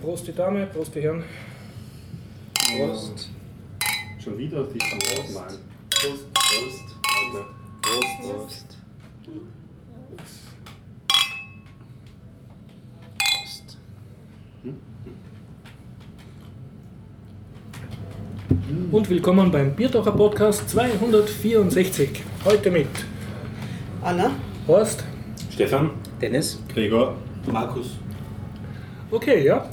Prost die Dame, Prost die Herren. Prost. Schon wieder die Prost. Nein. Prost. Prost. Warte. Prost. Prost. Prost. Und willkommen beim Biertaucher Podcast 264. Heute mit Anna? Horst. Stefan. Dennis? Gregor. Markus. Okay, ja.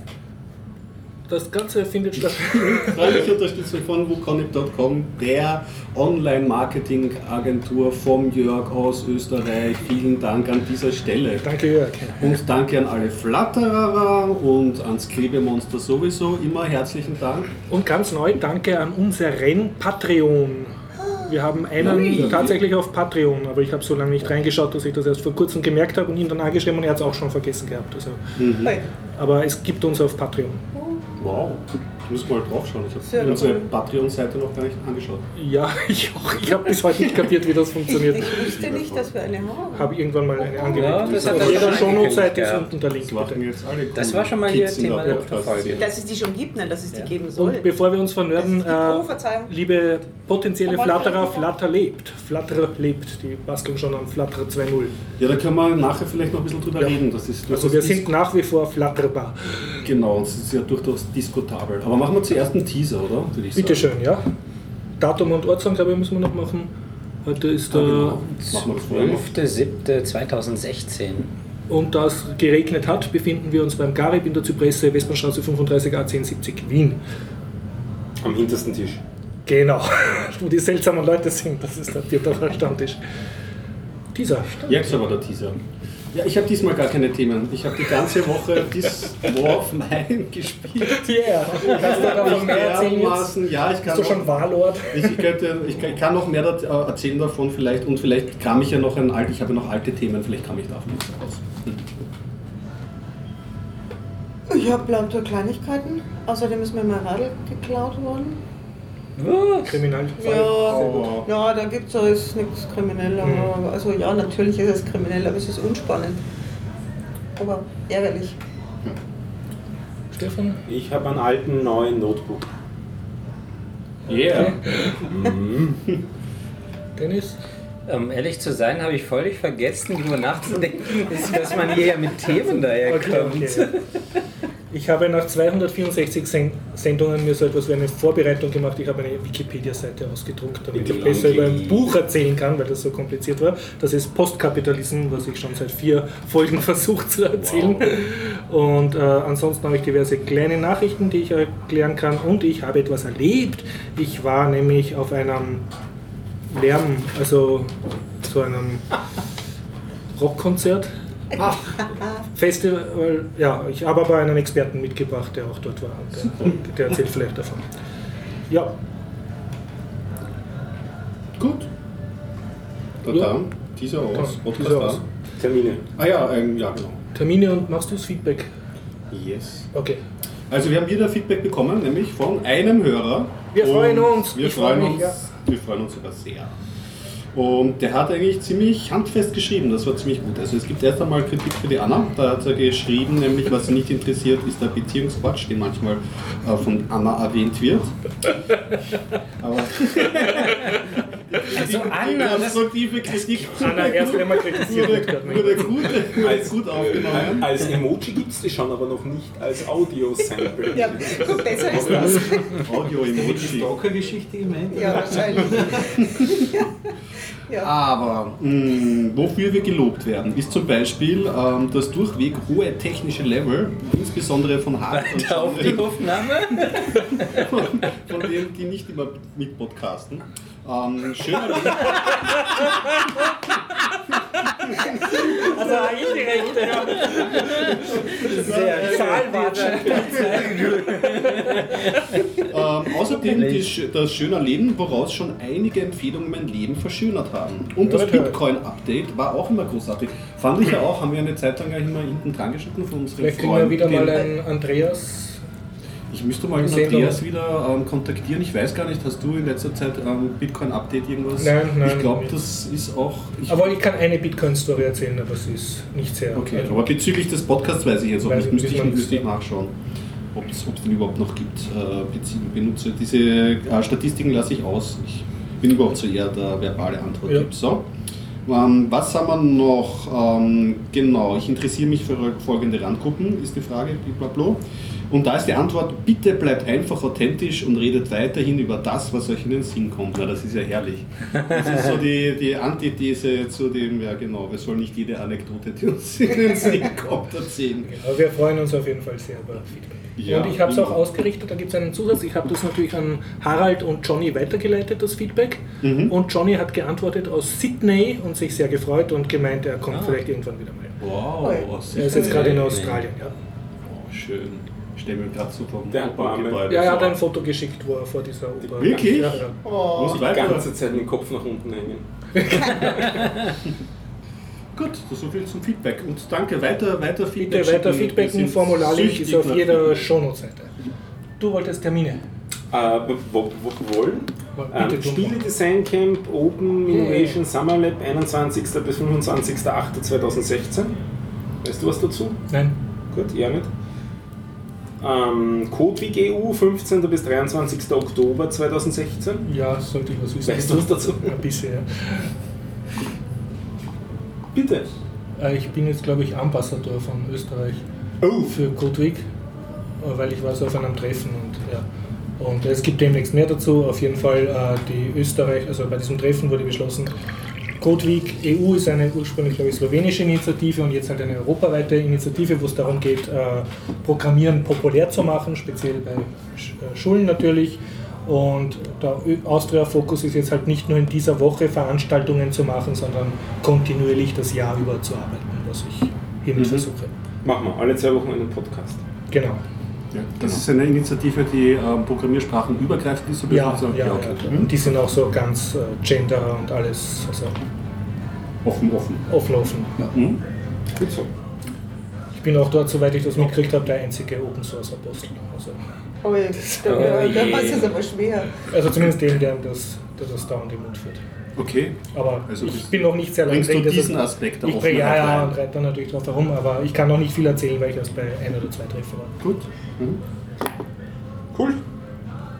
Das Ganze findet statt. Freundliche Unterstützung von wukonic.com, der Online-Marketing-Agentur vom Jörg aus Österreich. Vielen Dank an dieser Stelle. Danke, Jörg. Und danke an alle Flatterer und ans Klebemonster sowieso. Immer herzlichen Dank. Und ganz neu, danke an unseren Patreon. Wir haben einen tatsächlich auf Patreon, aber ich habe so lange nicht reingeschaut, dass ich das erst vor kurzem gemerkt habe und ihn dann angeschrieben und er hat es auch schon vergessen gehabt. Also, Hey. aber es gibt uns auf Patreon. Wow. Ich muss mal draufschauen. Ich Sehr habe unsere cool. Patreon-Seite noch gar nicht angeschaut. Ja, ich auch. Ich habe bis heute nicht kapiert, wie das Ich, funktioniert. ich wusste nicht, dass wir eine haben. Habe irgendwann mal eine angelegt. Ja, das hat auf er jeder schon Shownote-Seite ist unten der Link. Das jetzt alle war schon mal hier Thema der. Folge. Dass es die schon gibt, nein, dass es die geben soll. Und bevor wir uns vernörden, äh, liebe potenzielle Flatterer. Flatter lebt. Flatter lebt. Die basteln schon an Flatter 2.0. Ja, da können wir nachher vielleicht noch ein bisschen drüber Ja. reden. Das ist Also wir sind nach wie vor flatterbar. Genau, und es ist ja durchaus diskutabel. Aber machen wir zuerst einen Teaser, oder? Würde ich Bitte schön, ja. Datum und Ortsangabe glaube ich, müssen wir noch machen. Heute ist der... genau. Vorher noch. 5.7.2016. Und da es geregnet hat, befinden wir uns beim Garib in der Zypresse, Westbahnstraße 35 A1070 Wien. Am hintersten Tisch. Genau, wo die seltsamen Leute sind, das ist der Bierdacher Stammtisch. Dieser. Jetzt aber der Teaser. Ja, ich habe diesmal gar keine Themen. Ich habe die ganze Woche This War of Mine gespielt. Yeah, kannst du davon mehr erzählen jetzt? Ja, ich kann Bist du schon noch, Wahlort? ich, ich, könnte, ich, kann- ich kann noch mehr äh, erzählen davon vielleicht und vielleicht kam ich ja noch ein alt, ich habe noch alte Themen, vielleicht kam ich davon was raus. Ich habe lauter Kleinigkeiten. Außerdem ist mir mein Radl geklaut worden. Kriminal. Ja, Oh. ja da gibt es alles nichts kriminell. Aber, also ja, natürlich ist es kriminell, aber es ist unspannend. Aber ärgerlich. Stefan? Ich habe einen alten neuen Notebook. Yeah. Dennis? Um ehrlich zu sein, habe ich völlig vergessen, darüber nachzudenken, dass man hier ja mit Themen daherkommt. Okay, okay. Ich habe nach 264 Sen Sendungen mir so etwas wie eine Vorbereitung gemacht. Ich habe eine Wikipedia-Seite ausgedruckt, damit ich besser über ein Buch erzählen kann, weil das so kompliziert war. Das ist Postkapitalism, was ich schon seit vier Folgen versucht zu erzählen. Und äh, ansonsten habe ich diverse kleine Nachrichten, die ich erklären kann. Und ich habe etwas erlebt. Ich war nämlich auf einem Lärm, also zu einem Rockkonzert. Festival, ja, ich habe aber einen Experten mitgebracht, der auch dort war. Der, der erzählt vielleicht davon. Ja, Gut. Da, Ja. da. Teaser aus. Da, Podcast Teaser da. aus. Termine. Ah ja, ähm, ja, genau. Termine und machst du das Feedback? Yes. Okay. Also wir haben wieder Feedback bekommen, nämlich von einem Hörer. Wir freuen uns. Wir Ich freu freuen mich, uns. ja. Wir freuen uns sogar sehr. Und der hat eigentlich ziemlich handfest geschrieben, das war ziemlich gut. Also es gibt erst einmal Kritik für die Anna, da hat er geschrieben, nämlich was sie nicht interessiert, ist der Beziehungsquatsch, den manchmal äh, von Anna erwähnt wird. Aber Also die Anna, das, konstruktive Kritik Anna erst einmal kritisiert wurde, gut, wurde gut aufgenommen. Als Emoji gibt es die schon, aber noch nicht als Audio-Sample. Ja, gut, besser ist das. Audio-Emoji. Stalker-Geschichte gemeint? Ja, wahrscheinlich. ja. Aber mh, wofür wir gelobt werden, ist zum Beispiel ähm, das durchweg hohe technische Level, insbesondere von Hard und auf die Aufnahme. von, von denen, die nicht immer mit podcasten. Ähm, schöner Also indirekt. Sehr ähm, Außerdem die, das schöne Leben, woraus schon einige Empfehlungen mein Leben verschönert haben. Und das. Bitcoin-Update war auch immer großartig. Fand ich ja auch, haben wir eine Zeit lang ja immer hinten dran geschnitten von unseren Vielleicht kriegen wir wieder mal einen Andreas. Ich müsste mal den. Andreas wieder ähm, kontaktieren. Ich weiß gar nicht, hast du in letzter Zeit ähm, Bitcoin-Update irgendwas? Nein, nein, Ich glaube, das ist auch. Ich, Aber ich kann eine Bitcoin-Story erzählen, aber sie ist nicht sehr. okay, aber bezüglich des Podcasts weiß ich jetzt auch nicht. ich Müsste ich, müsste ich nachschauen. ob es den überhaupt noch gibt. Äh, benutze diese äh, Statistiken lasse ich aus. Ich bin überhaupt so eher der verbale Antworttyp. Ja. So. Ähm, was haben wir noch? Ähm, genau, ich interessiere mich für folgende Randgruppen, ist die Frage, blablabla. Und da ist die Antwort, bitte bleibt einfach authentisch und redet weiterhin über das, was euch in den Sinn kommt. Na, das ist ja herrlich. Das ist so die, die Antithese zu dem, ja genau, wir sollen nicht jede Anekdote, die uns in den Sinn kommt, erzählen. Aber wir freuen uns auf jeden Fall sehr über Feedback. Ja, und ich habe es auch ausgerichtet, da gibt es einen Zusatz. Ich habe das natürlich an Harald und Johnny weitergeleitet, das Feedback. Mhm. Und Johnny hat geantwortet aus Sydney und sich sehr gefreut und gemeint, er kommt Ah. vielleicht irgendwann wieder mal. Wow, Er ist jetzt gerade in. Australien, ja. Oh, schön. Stelle mir gerade so vom Der Arme. Gebäude Ja, er hat ein Foto geschickt, wo er vor dieser Oper. Wirklich? Ja, ja. Oh, Muss Die ganze Zeit den Kopf nach unten hängen. Gut, so viel zum Feedback. Und danke, weiter, weiter Feedback. Bitte weiter. Wir Feedbacken, Formularlink ist auf jeder Feedback. Shownote-Seite. Du wolltest Termine. Äh, wo, wo, wollen? Ähm. Spiele Design Camp Open Innovation Summer Lab 21. bis 25.08.2016. Weißt du was dazu? Nein. Gut, ja nicht. Ähm, Codewig EU 15. bis 23. Oktober 2016. Ja, sollte ich was wissen. Weißt du was dazu? Ja. Bitte. Äh, Ich bin jetzt, glaube ich, Ambassador von Österreich Oh. für Codewig, äh, weil ich war so auf einem Treffen und ja. Und es gibt demnächst mehr dazu. Auf jeden Fall äh, die Österreich, also bei diesem Treffen wurde beschlossen, Codewig EU ist eine ursprünglich, glaube ich, slowenische Initiative und jetzt halt eine europaweite Initiative, wo es darum geht, äh, Programmieren populär zu machen, speziell bei Sch- äh, Schulen natürlich. Und der Austria-Fokus ist jetzt halt nicht nur in dieser Woche Veranstaltungen zu machen, sondern kontinuierlich das Jahr über zu arbeiten, was ich hiermit Mhm. versuche. Machen wir alle zwei Wochen einen Podcast. Genau. Ja, das ist eine Initiative, die ähm, Programmiersprachen übergreifend ist. so ein bisschen. Ja, Also, ja, ja. okay. Und Mhm. die sind auch so ganz äh, Gender und alles, also Offen, offen. offen, offen. Mhm. Gut so. Ich bin auch dort, soweit ich das mitgekriegt habe, der einzige Open Source Apostel. Also, oh, jetzt, da, Oh da, da es aber schwer. also zumindest dem, der das, der das dauernd im Mund führt. Okay. Aber Also ich bin noch nicht sehr lange Bringst du drin, deshalb- diesen Aspekt Ich bringe ja, ja und reite da natürlich drauf herum, aber ich kann noch nicht viel erzählen, weil ich erst bei ein oder zwei Treffen war. Gut. Mhm. Cool.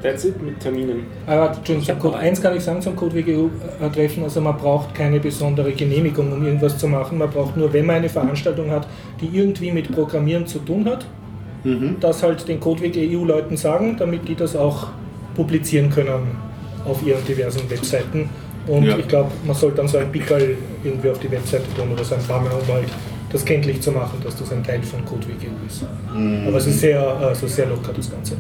That's it mit Terminen. Aber Entschuldigung, zum Code 1 kann ich sagen zum Code WGU-Treffen, also man braucht keine besondere Genehmigung, um irgendwas zu machen. Man braucht nur, wenn man eine Veranstaltung hat, die irgendwie mit Programmieren zu tun hat, Mhm. das halt den Codeweg EU-Leuten sagen, damit die das auch publizieren können auf ihren diversen Webseiten. Und Ja. ich glaube, man sollte dann so ein Pickel irgendwie auf die Webseite tun oder so ein Banner, um halt das kenntlich zu machen, dass das ein Teil von Codeweg EU ist. Mhm. Aber es ist sehr, also sehr locker, das Ganze.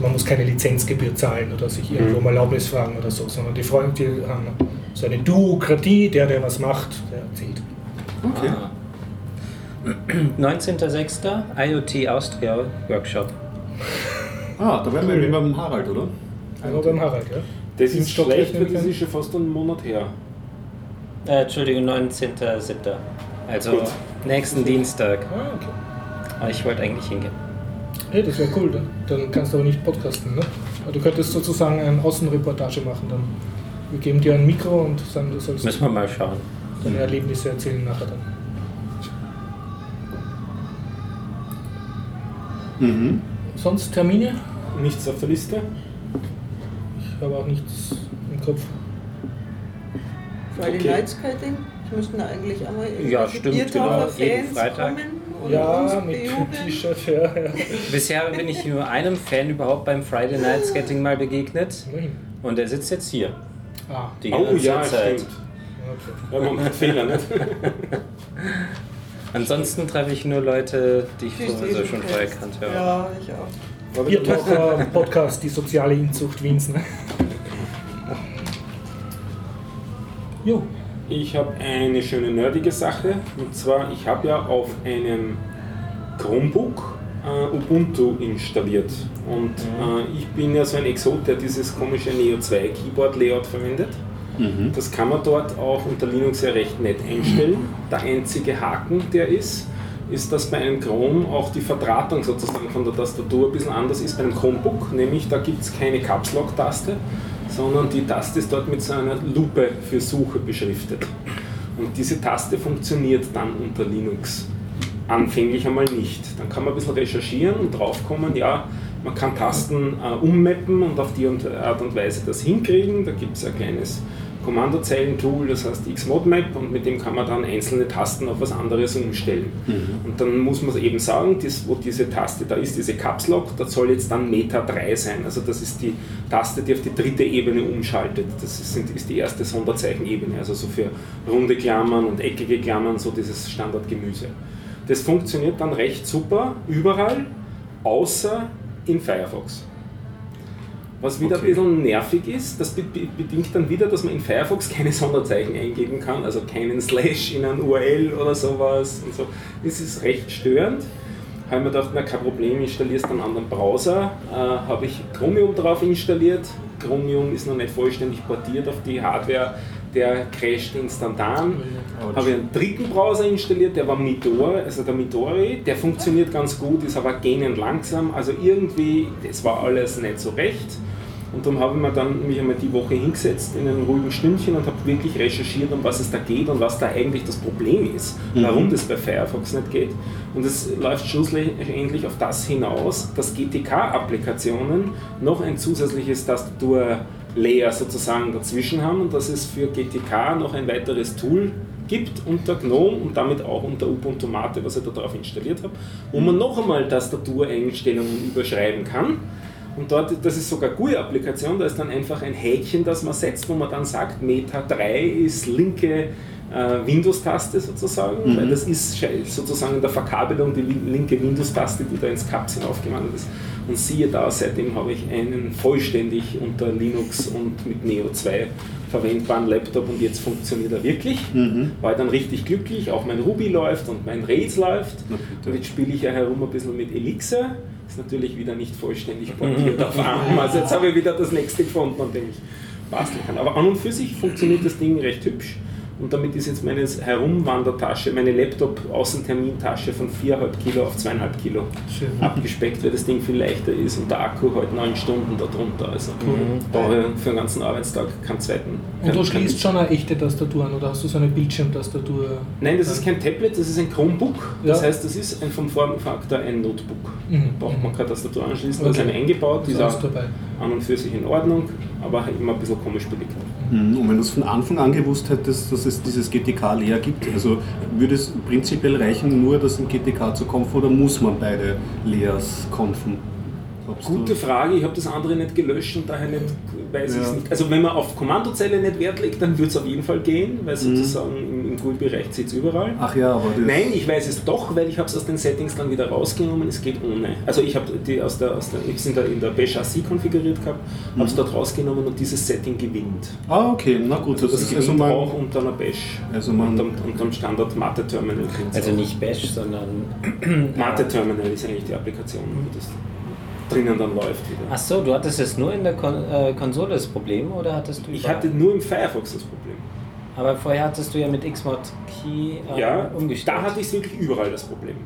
Man muss keine Lizenzgebühr zahlen oder sich irgendwo um Erlaubnis fragen oder so, sondern die Freunde die haben so eine Duokratie, der, der was macht, der erzählt. Okay. Ah. 19.06. IoT Austria Workshop. Ah, da wären wir beim Harald, oder? Einmal beim Harald, ja. Das ist schlecht, weil das ist schon fast einen Monat her. Äh, Entschuldigung, 19.07. Also Gut. nächsten Dienstag. Ah, okay. Aber ich wollte eigentlich hingehen. Hey, das wäre cool, dann, dann kannst du aber nicht podcasten, ne? Aber du könntest sozusagen eine Außenreportage machen dann. Wir geben dir ein Mikro und sagen, du sollst Müssen wir mal schauen. deine Erlebnisse erzählen nachher dann. Mhm. Sonst Termine? Nichts auf der Liste? Ich habe auch nichts im Kopf. Friday Okay. Night Skating. Wir müssten eigentlich einmal Ja, stimmt, genau. Jeden Freitag. Ja, mit. T-Shirt, ja, ja. Bisher bin ich nur einem Fan überhaupt beim Friday Night Skating mal begegnet. Und der sitzt jetzt hier. Ah, Die Oh ganze ja, Zeit. stimmt. okay. Ja, man macht Fehler, nicht? Ansonsten treffe ich nur Leute, die ich ich sowieso eh schon vorher kannte. Ja. Ja, ich auch. Aber Biertaucher Podcast, die soziale Inzucht Wiens. Ne? Jo, Ich habe eine schöne nerdige Sache. Und zwar, ich habe ja auf einem Chromebook äh, Ubuntu installiert. Und äh, ich bin ja so ein Exot, der dieses komische Neo 2 Keyboard Layout verwendet. Mhm. Das kann man dort auch unter Linux ja recht nett einstellen. Der einzige Haken, der ist, ist, dass bei einem Chrome auch die Verdrahtung sozusagen von der Tastatur ein bisschen anders ist bei einem Chromebook. Nämlich da gibt es keine Caps Lock Taste, sondern die Taste ist dort mit so einer Lupe für Suche beschriftet. Und diese Taste funktioniert dann unter Linux. anfänglich einmal nicht. Dann kann man ein bisschen recherchieren und draufkommen, ja, man kann Tasten äh, ummappen und auf die Art und Weise das hinkriegen. Da gibt es ein kleines Kommandozeilen-Tool, das heißt Xmodmap und mit dem kann man dann einzelne Tasten auf was anderes umstellen. Mhm. Und dann muss man eben sagen, das, wo diese Taste da ist, diese Caps Lock, das soll jetzt dann Meta 3 sein. Also das ist die Taste, die auf die dritte Ebene umschaltet. Das ist, ist die erste Sonderzeichenebene, also so für runde Klammern und eckige Klammern, so dieses Standardgemüse. Das funktioniert dann recht super überall, außer in Firefox. Was wieder okay. ein bisschen nervig ist, das bedingt dann wieder, dass man in Firefox keine Sonderzeichen eingeben kann, also keinen Slash in ein URL oder sowas und so. Das ist recht störend. Habe mir gedacht, na kein Problem, installierst einen anderen Browser. Äh, Habe ich Chromium drauf installiert. Chromium ist noch nicht vollständig portiert auf die Hardware, der crasht instantan. Habe ich einen dritten Browser installiert, der war Midori, also der Midori, der funktioniert ganz gut, ist aber gähnend langsam. Also irgendwie, das war alles nicht so recht. Und darum habe ich mir dann mich einmal die Woche hingesetzt in einem ruhigen Stündchen und habe wirklich recherchiert, um was es da geht und was da eigentlich das Problem ist, mhm. warum das bei Firefox nicht geht. Und es läuft schlussendlich auf das hinaus, dass GTK-Applikationen noch ein zusätzliches Tastatur-Layer sozusagen dazwischen haben und dass es für GTK noch ein weiteres Tool gibt unter GNOME und damit auch unter Ubuntu Mate, was ich da drauf installiert habe, wo man noch einmal Tastatureinstellungen überschreiben kann und dort, das ist sogar eine GUI-Applikation, da ist dann einfach ein Häkchen, das man setzt, wo man dann sagt, Meta 3 ist linke äh, Windows-Taste sozusagen, mhm. weil das ist sozusagen in der Verkabelung die linke Windows-Taste, die da ins Cups hinaufgewandert ist. Und siehe da, seitdem habe ich einen vollständig unter Linux und mit Neo 2 verwendbaren Laptop und jetzt funktioniert er wirklich. Mhm. War dann richtig glücklich, auch mein Ruby läuft und mein Rails läuft. Und jetzt spiele ich ja herum ein bisschen mit Elixir. Ist natürlich wieder nicht vollständig portiert auf ARM. Also jetzt habe ich wieder das nächste gefunden, an dem ich basteln kann. Aber an und für sich funktioniert das Ding recht hübsch. Und damit ist jetzt meine Herumwandertasche, meine Laptop-Außentermintasche von 4,5 Kilo auf 2,5 Kilo Schön. abgespeckt, weil das Ding viel leichter ist und der Akku halt 9 Stunden darunter. Also mhm. brauche ich für den ganzen Arbeitstag keinen zweiten. Und du schließt schon eine echte Tastatur an oder hast du so eine Bildschirmtastatur? Nein, das ist kein Tablet, das ist ein Chromebook. Das ja. heißt, das ist ein, vom Formfaktor ein Notebook. Mhm. Braucht man keine Tastatur anschließen, okay. da ist eine eingebaut, die ist auch an und für sich in Ordnung, aber halt immer ein bisschen komisch belegt. Mhm. Und wenn du es von Anfang an gewusst hättest, dass es dieses GTK-Layer gibt, also würde es prinzipiell reichen, nur das in GTK zu konfen oder muss man beide Layers konfen? Gute Frage, ich habe das andere nicht gelöscht und daher nicht, weiß ja. ich nicht. Also wenn man auf Kommandozelle nicht Wert legt, dann würde es auf jeden Fall gehen, weil mhm. sozusagen im, im GUI-Bereich sitzt überall. Ach ja, aber Nein, ich weiß es doch, weil ich habe es aus den Settings dann wieder rausgenommen, es geht ohne. Also ich habe die aus der, aus der, ich in der, in der Bash AC konfiguriert gehabt, mhm. habe es dort rausgenommen und dieses Setting gewinnt. Ah, okay, na gut. Also das, das gewinnt also auch unter einer Bash, also man unter, unter dem Standard Mate-Terminal. Also nicht Bash, sondern... Mate-Terminal ist eigentlich die Applikation. Das drinnen dann läuft wieder. Ach so, du hattest jetzt nur in der Kon äh, Konsole das Problem oder hattest du? Ich hatte nur im Firefox das Problem. Aber vorher hattest du ja mit Xmod Key äh, ja, umgestellt. Da hatte ich wirklich überall das Problem.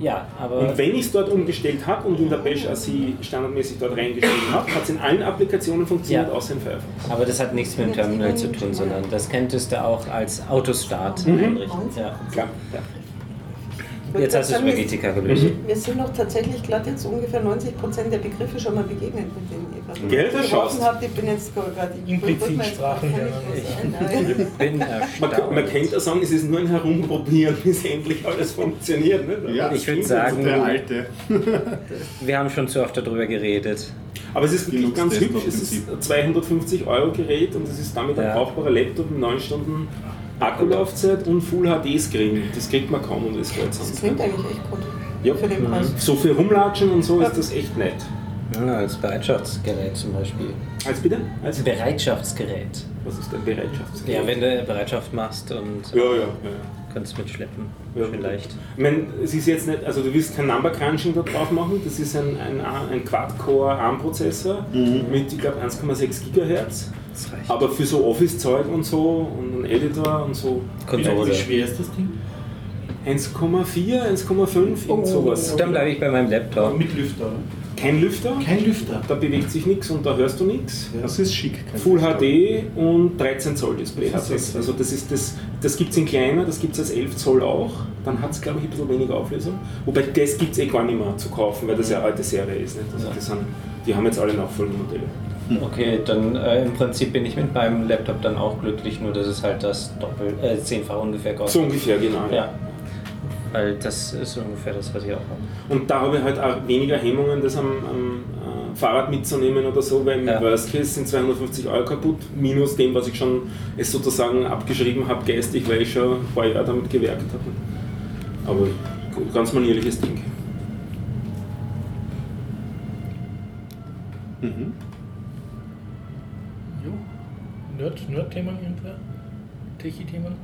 Ja, aber. Und wenn ich es dort umgestellt habe und in der Bash ASI standardmäßig dort reingeschrieben habe, hat es in allen Applikationen funktioniert, ja. außer in Firefox. Aber das hat nichts mit dem Terminal zu tun, sondern das könntest du auch als Autostart mhm. einrichten. Ja. Klar. Ja. Jetzt hast du es über GTK gelöst. Mhm. Wir sind doch tatsächlich gerade jetzt ungefähr 90 Prozent der Begriffe schon mal begegnet, mit denen ihr Gell, das schaust. habt. Ich bin jetzt gerade implizit Sprachen. Ich bin man, man könnte ja sagen, es ist nur ein Herumprobieren, bis endlich alles funktioniert. Ne? Ja, ich würde sagen, der Alte. wir haben schon zu oft darüber geredet. Aber es ist wirklich ganz hübsch. Es ist ein 250 Euro Gerät und es ist damit ein brauchbarer Laptop mit 9 Stunden Akkulaufzeit und Full HD Screen. Das kriegt man kaum um das Geld. Das klingt eigentlich echt gut. Ja. Für den Preis. So viel rumlatschen und so ja. ist das echt nett. Ja, als Bereitschaftsgerät zum Beispiel. Als bitte? Als Bereitschaftsgerät. Was ist ein Bereitschaftsgerät? Ja, wenn du Bereitschaft machst und ja, ja, ja. kannst mitschleppen. Ja. Vielleicht. Ich meine, es ist jetzt nicht, also du willst kein Number Crunching da drauf machen, das ist ein, ein, ein Quad-Core ARM-Prozessor mhm. mit, ich glaube, 1,6 GHz. Aber für so Office-Zeug und so und einen Editor und so. Konsole. Wie schwer ist das Ding? 1,4, 1,5, irgend sowas. Dann bleibe ich bei meinem Laptop. Mit Lüfter, oder? Kein Lüfter. Kein Lüfter. Da bewegt sich nichts und da hörst du nichts. Das ist schick. Full HD und 13 Zoll Display hat das. Also das ist das das gibt es in kleiner, das gibt es als 11 Zoll auch. Dann hat es, glaube ich, ein bisschen weniger Auflösung. Wobei das gibt es eh gar nicht mehr zu kaufen, weil das ja eine alte Serie ist. Nicht? Also das sind, die haben jetzt alle nachfolgende Modelle. Okay, dann äh, im Prinzip bin ich mit meinem Laptop dann auch glücklich, nur dass es halt das Doppel, äh, zehnfach ungefähr kostet. So ungefähr, genau. Ja. Weil das ist ungefähr das, was ich auch habe. Und da habe ich halt auch weniger Hemmungen, das am, am äh, Fahrrad mitzunehmen oder so, weil im Ja. Worst Case sind 250 Euro kaputt, minus dem, was ich schon es sozusagen abgeschrieben habe, geistig, weil ich schon ein paar Jahre damit gewerkt habe. Aber ganz manierliches Ding. Mhm. Nerd, Nerd-Themen irgendwer? Techie-Themen?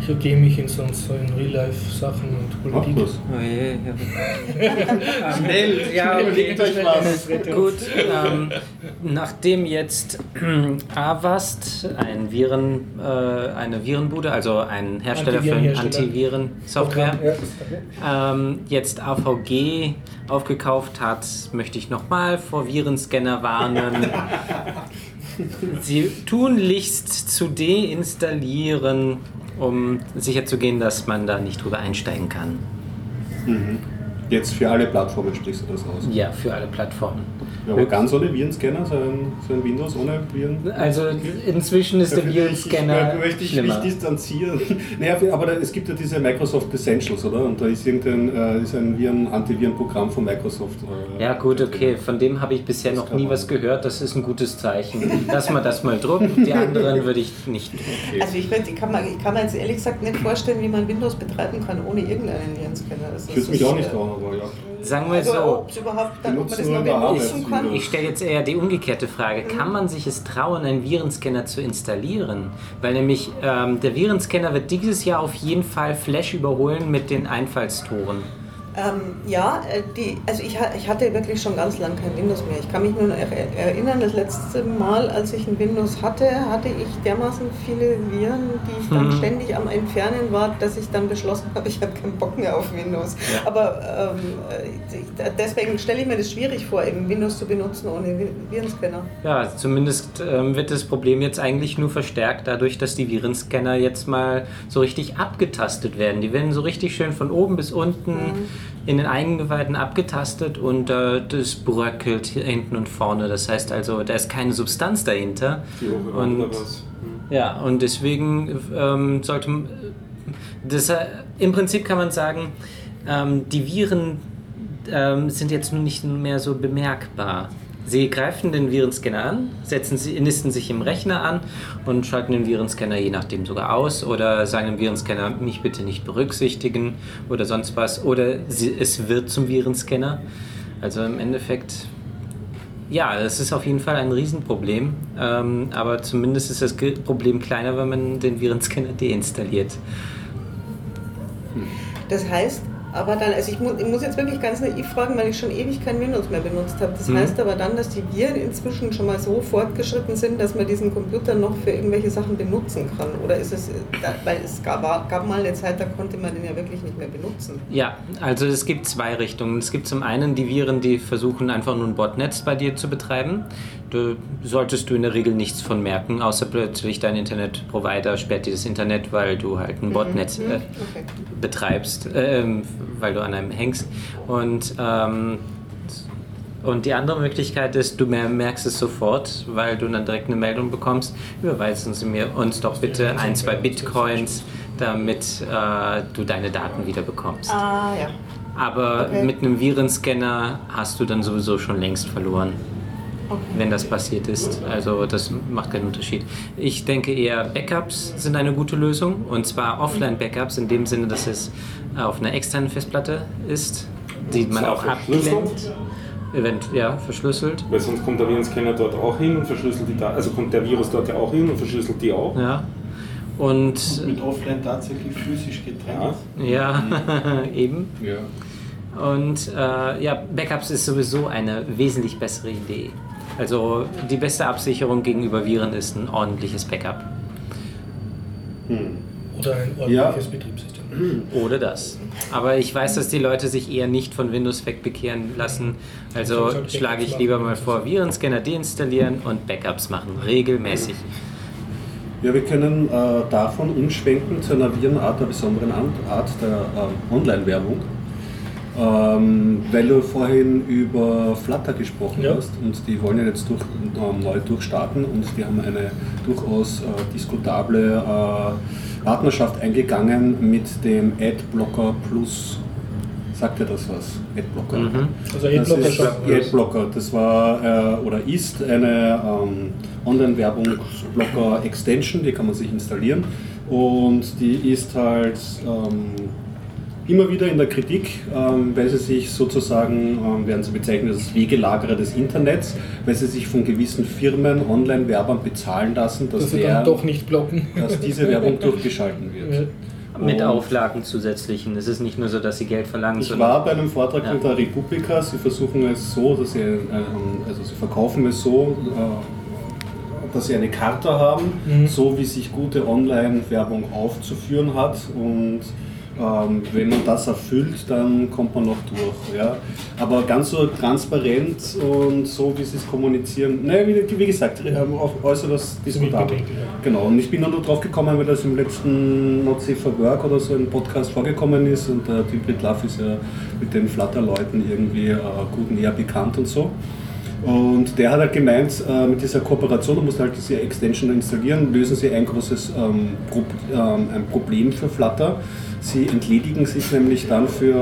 Ich ergehe mich in sonst so in Real-Life-Sachen und Politik. Oh je, ja. Schnell, ja, okay. Überlegt euch was. Gut, ähm, nachdem jetzt Avast, ein Viren, äh, eine Virenbude, also ein Hersteller für Antivirenhersteller. Antiviren-Software, ähm, jetzt AVG aufgekauft hat, möchte ich nochmal vor Virenscanner warnen. Sie tunlichst zu deinstallieren, um sicherzugehen, dass man da nicht drüber einsteigen kann. Mhm. Jetzt für alle Plattformen sprichst du das aus. Ja, für alle Plattformen. Ja, aber ganz ohne Virenscanner, so ein, so ein Windows ohne Viren. Also inzwischen ist der Ich- Virenscanner Ich möchte ich schlimmer. mich distanzieren. Naja, aber da, es gibt ja diese Microsoft Essentials, oder? Und da ist irgendein äh, ist ein Viren, Antivirenprogramm von Microsoft. äh, Ja gut, okay, von dem habe ich bisher noch nie was gehört, das ist ein gutes Zeichen. Lass mal das mal drucken, die anderen würde ich nicht. Also ich, würd- ich, kann mir, ich kann mir jetzt ehrlich gesagt nicht vorstellen, wie man Windows betreiben kann ohne irgendeinen Virenscanner. Das Ich würde ist- mich auch nicht trauen, aber ja. Sagen wir Also so, ob es überhaupt dann, ob man Benutzen das nur noch in der Arbeit benutzen kann. Windows. ich stelle jetzt eher die umgekehrte Frage, kann man sich es trauen, einen Virenscanner zu installieren? Weil nämlich ähm, der Virenscanner wird dieses Jahr auf jeden Fall Flash überholen mit den Einfallstoren. Ähm, ja, äh, die, also ich, ich hatte wirklich schon ganz lange kein Windows mehr. Ich kann mich nur noch er- erinnern, das letzte Mal, als ich ein Windows hatte, hatte ich dermaßen viele Viren, die ich dann Mhm. ständig am Entfernen war, dass ich dann beschlossen habe, ich habe keinen Bock mehr auf Windows. Aber ähm, äh, deswegen stelle ich mir das schwierig vor, eben Windows zu benutzen ohne Vi- Virenscanner. Ja, zumindest ähm, wird das Problem jetzt eigentlich nur verstärkt dadurch, dass die Virenscanner jetzt mal so richtig abgetastet werden. Die werden so richtig schön von oben bis unten in den Eingeweiden abgetastet und äh, das bröckelt hier hinten und vorne. Das heißt also, da ist keine Substanz dahinter. Die Und- oder was. Hm. Ja, und deswegen ähm, sollte man. Das, äh, Im Prinzip kann man sagen, ähm, die Viren ähm, sind jetzt nicht mehr so bemerkbar. Sie greifen den Virenscanner an, setzen sie, nisten sich im Rechner an und schalten den Virenscanner je nachdem sogar aus oder sagen dem Virenscanner, mich bitte nicht berücksichtigen oder sonst was. Oder sie, es wird zum Virenscanner. Also im Endeffekt ja, das ist auf jeden Fall ein Riesenproblem. Ähm, aber zumindest ist das Problem kleiner, wenn man den Virenscanner deinstalliert. Das heißt, aber dann, also ich, mu ich muss jetzt wirklich ganz naiv fragen, weil ich schon ewig kein Windows mehr benutzt habe. Das Mhm. heißt aber dann, dass die Viren inzwischen schon mal so fortgeschritten sind, dass man diesen Computer noch für irgendwelche Sachen benutzen kann. Oder ist es, da- weil es gab, gab mal eine Zeit, da konnte man den ja wirklich nicht mehr benutzen. Ja, also es gibt zwei Richtungen. Es gibt zum einen die Viren, die versuchen einfach nur ein Botnetz bei dir zu betreiben. Da solltest du in der Regel nichts von merken, außer plötzlich dein Internetprovider sperrt dir das Internet, weil du halt ein Botnetz Mhm. äh, Okay. betreibst, ähm, weil du an einem hängst. Und, ähm, und die andere Möglichkeit ist, du mer- merkst es sofort, weil du dann direkt eine Meldung bekommst, überweisen Sie mir uns doch bitte ein, zwei Bitcoins, damit äh, du deine Daten wieder bekommst. Ah ja. Aber Okay. mit einem Virenscanner hast du dann sowieso schon längst verloren. Wenn das passiert ist. Also das macht keinen Unterschied. Ich denke eher, Backups sind eine gute Lösung. Und zwar Offline-Backups in dem Sinne, dass es auf einer externen Festplatte ist, die man auch Verschlüsselt? abklemmt. Event, ja, verschlüsselt. Weil sonst kommt der Virenscanner dort auch hin und verschlüsselt die Daten. Also kommt der Virus dort ja auch hin und verschlüsselt die auch. Ja. Und Mit Offline tatsächlich physisch getrennt. Ja. ja, eben. Ja. Und äh, ja, Backups ist sowieso eine wesentlich bessere Idee. Also die beste Absicherung gegenüber Viren ist ein ordentliches Backup. Hm. Oder ein Ja. ordentliches Betriebssystem. Oder das. Aber ich weiß, dass die Leute sich eher nicht von Windows wegbekehren lassen. Also Sollte schlage ich lieber mal vor, Virenscanner deinstallieren und Backups machen. Regelmäßig. Ja, wir können äh, davon umschwenken zu einer Virenart, einer besonderen Art der äh, Online-Werbung. Ähm, weil du vorhin über Flutter gesprochen Ja. hast und die wollen ja jetzt durch, äh, neu durchstarten und die haben eine durchaus äh, diskutable äh, Partnerschaft eingegangen mit dem Adblocker Plus. Sagt dir das was? Adblocker. Mhm. Also Das Adblocker ist schon. Adblocker. Das war äh, oder ist eine ähm, Online-Werbung-Blocker-Extension, die kann man sich installieren und die ist halt ähm, immer wieder in der Kritik, ähm, weil sie sich sozusagen, ähm, werden sie bezeichnet als Wegelagerer des Internets, weil sie sich von gewissen Firmen, Online-Werbern bezahlen lassen, dass, Dass sie der, dann doch nicht blocken. dass diese Werbung durchgeschalten wird. Ja. Mit Auflagen zusätzlichen. Es ist nicht nur so, dass sie Geld verlangen, Ich war bei einem Vortrag Ja. mit der Republika. Sie versuchen es so, dass sie, äh, also sie verkaufen es so, äh, dass sie eine Karte haben, Mhm. so wie sich gute Online-Werbung aufzuführen hat. Und ähm, wenn man das erfüllt, dann kommt man noch durch. Ja? Aber ganz so transparent und so, wie sie es kommunizieren, naja, wie, wie gesagt, auch äußerst diskutabel. Genau, und ich bin nur drauf gekommen, weil das im letzten Not Safe for Work oder so ein Podcast vorgekommen ist und der Tim Britlaf ist ja mit den Flutter-Leuten irgendwie äh, gut näher bekannt und so. Und der hat halt gemeint, äh, mit dieser Kooperation, du musst halt diese Extension installieren, lösen sie ein großes ähm, Pro ähm, ein Problem für Flutter. Sie entledigen sich nämlich dann für,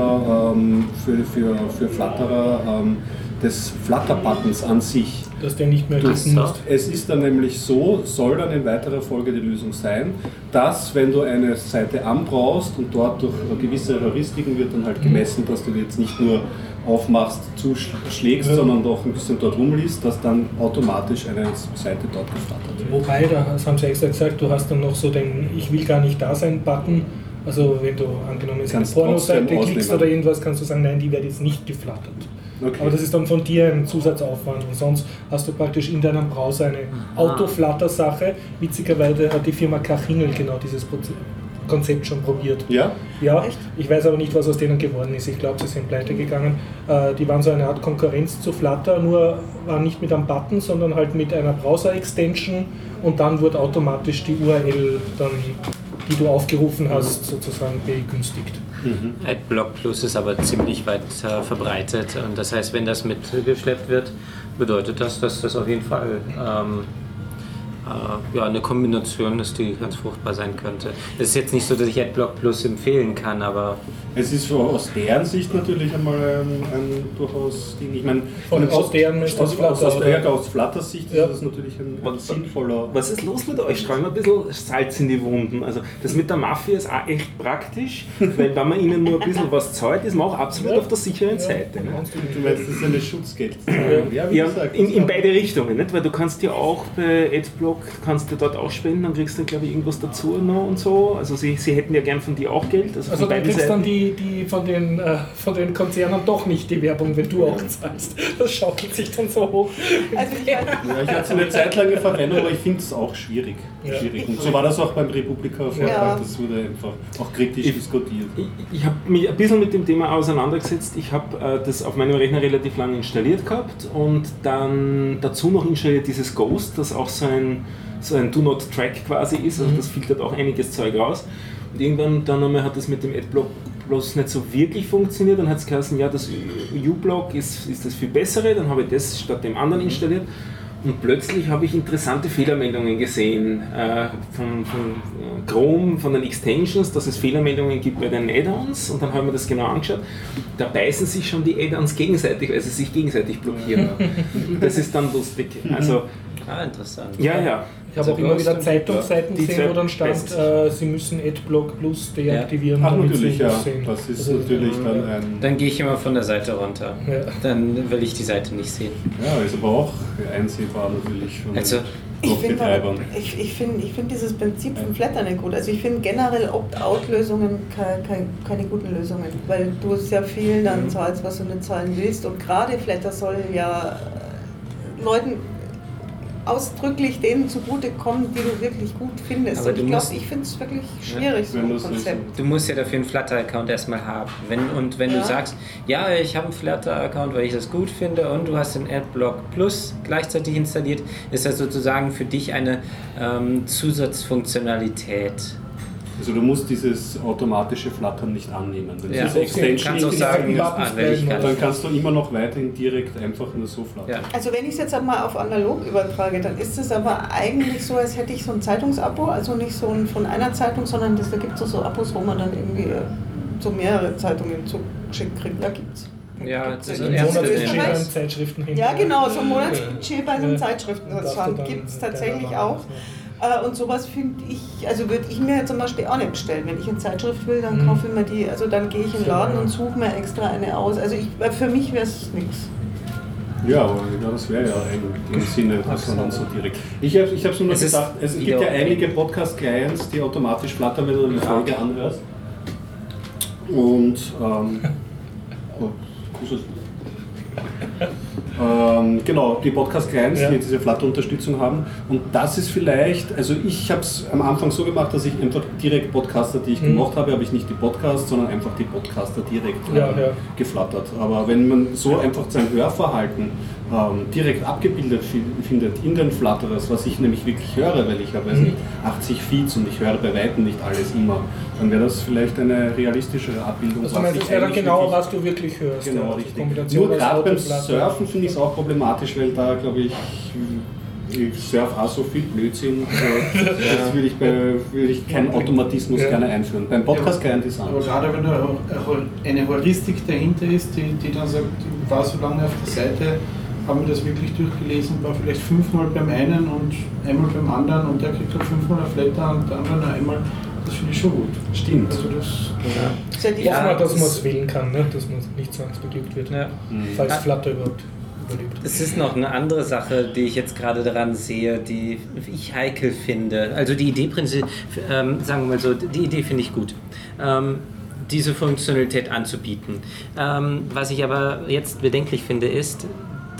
ähm, für, für, für Flutterer ähm, des Flutter-Buttons an sich. Dass der nicht mehr klicken musst. Es ist dann nämlich so, soll dann in weiterer Folge die Lösung sein, dass wenn du eine Seite anbrauchst und dort durch gewisse Heuristiken wird dann halt gemessen, dass du jetzt nicht nur aufmachst, zuschlägst, Ja. sondern doch ein bisschen dort rumliest, dass dann automatisch eine Seite dort geflattert wird. Wobei, da das haben sie extra gesagt, du hast dann noch so den Ich will gar nicht da sein Button. Also wenn du angenommen jetzt eine Pornoseite klickst ausnehmen. oder irgendwas, kannst du sagen, nein, die wird jetzt nicht geflattert. Okay. Aber das ist dann von dir ein Zusatzaufwand und sonst hast du praktisch in deinem Browser eine Autoflatter-Sache. Witzigerweise hat die Firma Kachingel genau dieses Proze- Konzept schon probiert. ja? Ja, Echt? ich weiß aber nicht, was aus denen geworden ist. Ich glaube, sie sind pleite gegangen. Äh, die waren so eine Art Konkurrenz zu Flutter, nur war nicht mit einem Button, sondern halt mit einer Browser-Extension und dann wurde automatisch die URL dann, die du aufgerufen hast, sozusagen begünstigt. Mhm. Adblock Plus ist aber ziemlich weit äh, verbreitet. Und das heißt, wenn das mitgeschleppt wird, bedeutet das, dass das auf jeden Fall ähm, äh, ja, eine Kombination ist, die ganz fruchtbar sein könnte. Es ist jetzt nicht so, dass ich Adblock Plus empfehlen kann, aber Es ist aus deren Sicht natürlich einmal ein, ein durchaus Ding. Ich meine, Von- aus deren aus, aus, Flutter, aus, oder? ja, aus Flutters Sicht Ja. ist das natürlich ein, ein Was- sinnvoller. Was ist los mit euch? Streuen wir ein bisschen Salz in die Wunden. Also das mit der Mafia ist auch echt praktisch, weil wenn man ihnen nur ein bisschen was zahlt, ist man auch absolut Ja. auf der sicheren Seite. Ne? Du meinst, das ist eine Schutzgeld. Ja. wie Ja, gesagt, in, in beide Richtungen, nicht? weil du kannst ja auch bei Adblock, kannst du dort auch spenden, dann kriegst du glaube ich irgendwas dazu noch und so. Also sie, sie hätten ja gern von dir auch Geld. Also, Also von dann beiden Seiten. Die, die von, den, äh, von den Konzernen doch nicht die Werbung, wenn du auch zahlst. Das schaukelt sich dann so hoch. Also ich Ja, ich hatte es eine Zeit lang verwendet, aber ich finde es auch schwierig. Ja. schwierig. Und so war das auch beim Republika-Vortrag, Ja. das wurde einfach auch kritisch Ich- diskutiert. Ich, ich habe mich ein bisschen mit dem Thema auseinandergesetzt. Ich habe äh, das auf meinem Rechner relativ lange installiert gehabt und dann dazu noch installiert dieses Ghost, das auch so ein, so ein Do Not Track quasi ist. Also das filtert auch einiges Zeug raus. Und irgendwann dann einmal hat das mit dem Adblock bloß nicht so wirklich funktioniert. Dann hat es geheißen, ja, das U-Block ist, ist das viel bessere. Dann habe ich das statt dem anderen installiert. Und plötzlich habe ich interessante Fehlermeldungen gesehen äh, von, von äh, Chrome, von den Extensions, dass es Fehlermeldungen gibt bei den Add-ons. Und dann habe ich mir das genau angeschaut. Da beißen sich schon die Add-ons gegenseitig, weil sie sich gegenseitig blockieren. das ist dann lustig. Also, ah, interessant. ja, ja. Ich habe auch immer wieder Zeitungsseiten Die gesehen, wo dann stand, äh, sie müssen Adblock Plus deaktivieren, Ach, damit natürlich, sie ja. das sehen. Das ist Also, natürlich dann ein. Dann gehe ich immer von der Seite runter. Ja. Dann will ich die Seite nicht sehen. Ja, ist aber auch einsehbar natürlich von Also, ich finde ich, ich find, ich find dieses Prinzip von Flatter nicht gut. Also ich finde generell Opt-out-Lösungen keine, keine, keine guten Lösungen, weil du sehr viel dann zahlst, was du nicht zahlen willst. Und gerade Flatter soll ja äh, Leuten ausdrücklich denen zugutekommen, die du wirklich gut findest. Aber Und ich glaube, ich finde es wirklich schwierig, so wenn ein Konzept. Du musst ja dafür einen Flutter-Account erstmal haben. Wenn, und wenn Ja. du sagst, ja, ich habe einen Flutter-Account, weil ich das gut finde und du hast den Adblock Plus gleichzeitig installiert, ist das sozusagen für dich eine ähm, Zusatzfunktionalität. Also du musst dieses automatische Flattern nicht annehmen. Wenn Ja. diese Extension Kannst ist, sagen, das das gar dann kannst du immer noch weiterhin direkt einfach nur so flattern. Ja. Also wenn ich es jetzt einmal auf analog übertrage, dann ist es aber eigentlich so, als hätte ich so ein Zeitungsabo, also nicht so ein von einer Zeitung, sondern das, da gibt es so Abos, wo man dann irgendwie äh, so mehrere Zeitungen zugeschickt kriegt. Ja, gibt's. Ja, Gibt's das ist Ein Monatsbudget? Zeitschriften Ja, genau, so ein Ja. Monatsbudget bei einem Ja. Zeitschriftenversand Darfst du gibt es tatsächlich auch. Meinung Äh, Und sowas finde ich, also würde ich mir zum Beispiel auch nicht bestellen. Wenn ich eine Zeitschrift will, dann Mhm. kaufe ich mir die, also dann gehe ich in den Laden und suche mir extra eine aus. Also ich, weil für mich wäre es nichts. Ja, aber ja, das wäre ja eigentlich im Sinne, dass man dann so direkt. Ich habe ich hab's nur noch Es gedacht, es gibt ja einige Podcast-Clients, die automatisch flattern, wenn du eine Folge anhörst. Und ähm, oh, es- ähm, genau, die Podcast-Clients, Ja. die diese Flutter-Unterstützung haben. Und das ist vielleicht, also ich habe es am Anfang so gemacht, dass ich einfach direkt Podcaster, die ich Mhm. gemocht habe, habe ich nicht die Podcasts, sondern einfach die Podcaster direkt Ja, ja. geflattert. Aber wenn man so einfach sein Hörverhalten ähm, direkt abgebildet fi- findet in den Flutterers, was ich nämlich wirklich höre, weil ich habe weiß Mhm. nicht 80 Feeds und ich höre bei Weitem nicht alles immer, dann wäre das vielleicht eine realistischere Abbildung. Also was meinst, ich das wäre dann genau, wirklich- was du wirklich hörst. Genau, ja. Richtig. Kombination Nur gerade beim. Surfen finde ich es auch problematisch, weil da glaube ich, ich surfe auch so viel Blödsinn. äh, Das würde ich, bei, würde ich keinen Automatismus Ja. gerne einführen. Beim Podcast kein Design. Aber gerade wenn da eine Heuristik dahinter ist, die, die dann sagt, ich war so lange auf der Seite, habe mir das wirklich durchgelesen, war vielleicht fünfmal beim einen und einmal beim anderen und der kriegt halt fünfmal ein Flatter und der andere noch einmal. Das finde ich schon gut. Stimmt. Also das, Das ist ja die Ja, Hoffen wir, dass das- man es wählen kann, ne? dass man nicht zwangsbeglückt wird, Ja. falls Ah. Flutter überhaupt überlebt. Es ist noch eine andere Sache, die ich jetzt gerade daran sehe, die ich heikel finde. Also die Idee, prinzip- ähm, sagen wir mal so, die Idee finde ich gut. Ähm, diese Funktionalität anzubieten. Ähm, was ich aber jetzt bedenklich finde, ist,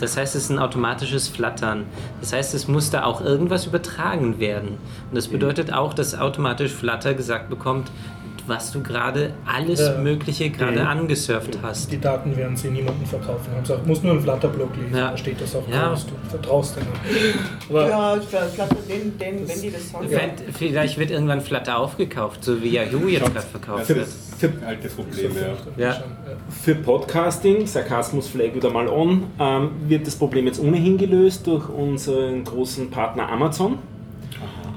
das heißt, es ist ein automatisches Flattern. Das heißt, es muss da auch irgendwas übertragen werden. Und das bedeutet auch, dass automatisch Flutter gesagt bekommt, was du gerade alles Ja. Mögliche gerade angesurft hast. Die Daten werden sie niemandem verkaufen. Haben gesagt, muss nur einen Flutter-Blog lesen, Ja. da steht das auch Ja. raus. Du vertraust denen. Aber Ja, ich glaube, den, den, wenn die das sagen. Vielleicht- Vielleicht wird irgendwann Flutter aufgekauft, so wie Yahoo jetzt gerade verkauft wird. ist alte Probleme. Ja. Ja. schon, ja. Für Podcasting, Sarkasmus flag wieder mal on, ähm, wird das Problem jetzt ohnehin gelöst durch unseren großen Partner Amazon.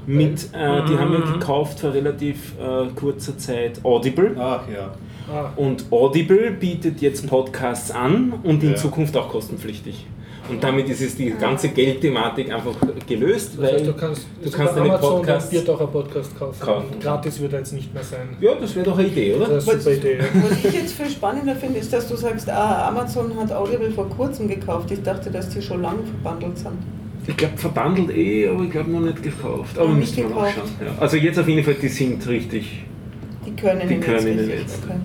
Mit, äh, die haben ja gekauft vor relativ äh, kurzer Zeit Audible. Ach ja. Ah, Und Audible bietet jetzt Podcasts an und in Ja. Zukunft auch kostenpflichtig. Und damit ist es die ganze Geldthematik einfach gelöst, das heißt, weil du kannst, du kannst deine Amazon Podcasts- wird auch ein Podcast kaufen. Kaufen. Gratis wird er jetzt nicht mehr sein. ja, das wäre doch eine Idee, oder? Das ist eine super Idee. Was ich jetzt viel spannender finde, ist, dass du sagst, ah, Amazon hat Audible vor kurzem gekauft. Ich dachte, dass die schon lange verbandelt sind. Ich glaube verbandelt eh, aber ich glaube noch nicht gekauft. Aber müssen wir gekauft. nachschauen. Ja. Also jetzt auf jeden Fall, die sind richtig. Die können Die in können. Netz. Okay.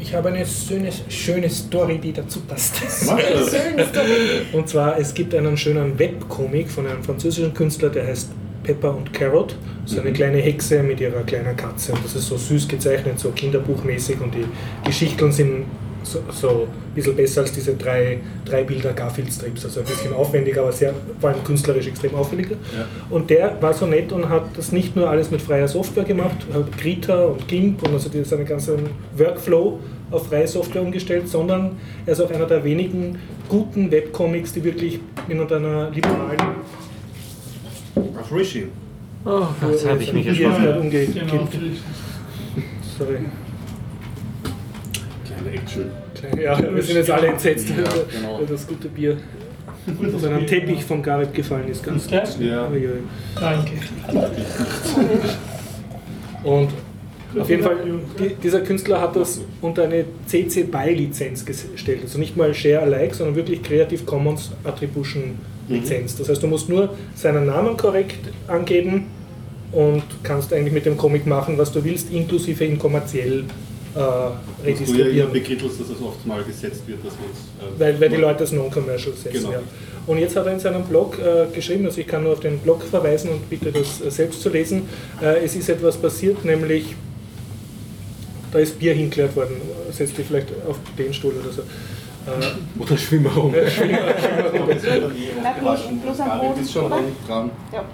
Ich habe eine schöne, schöne Story, die dazu passt. Und zwar, es gibt einen schönen Webcomic von einem französischen Künstler, der heißt Pepper und Carrot. So eine kleine Hexe mit ihrer kleinen Katze. Und das ist so süß gezeichnet, so kinderbuchmäßig. Und die Geschichten sind so, so ein bisschen besser als diese drei, drei Bilder Garfield-Strips. Also ein bisschen aufwendiger, aber sehr, vor allem künstlerisch extrem aufwendiger. Und der war so nett und hat das nicht nur alles mit freier Software gemacht, hat Krita und GIMP und also seinen ganzen Workflow auf freie Software umgestellt, sondern er ist auch einer der wenigen guten Webcomics, die wirklich in einer liberalen Ach, Rishi. Oh, was habe ich mich Umge- erschrocken. umgekippt. genau, Sorry. Action. Ja, wir sind jetzt alle entsetzt, Ja, genau. weil das gute Bier von einem Teppich vom Garib gefallen ist. Ganz. Ja. Uiui. Danke. Und auf jeden Fall, die, dieser Künstler hat das unter eine CC BY-Lizenz gestellt. Also nicht mal Share Alike, sondern wirklich Creative Commons Attribution Lizenz. Das heißt, du musst nur seinen Namen korrekt angeben und kannst eigentlich mit dem Comic machen, was du willst, inklusive ihn kommerziell äh, ja eher redistribuieren. bekrittelst, dass es oft mal gesetzt wird, dass man äh, Weil, weil die Leute das non-commercial setzen. Genau. Ja. Und jetzt hat er in seinem Blog äh, geschrieben, also ich kann nur auf den Blog verweisen und bitte das äh, selbst zu lesen. Äh, es ist etwas passiert, nämlich da ist Bier hingeklärt worden. Setzt dich vielleicht auf den Stuhl oder so. Äh, Oder schwimmen rum. Bleib bloß, bloß am Boden. ist schon dran. Ja.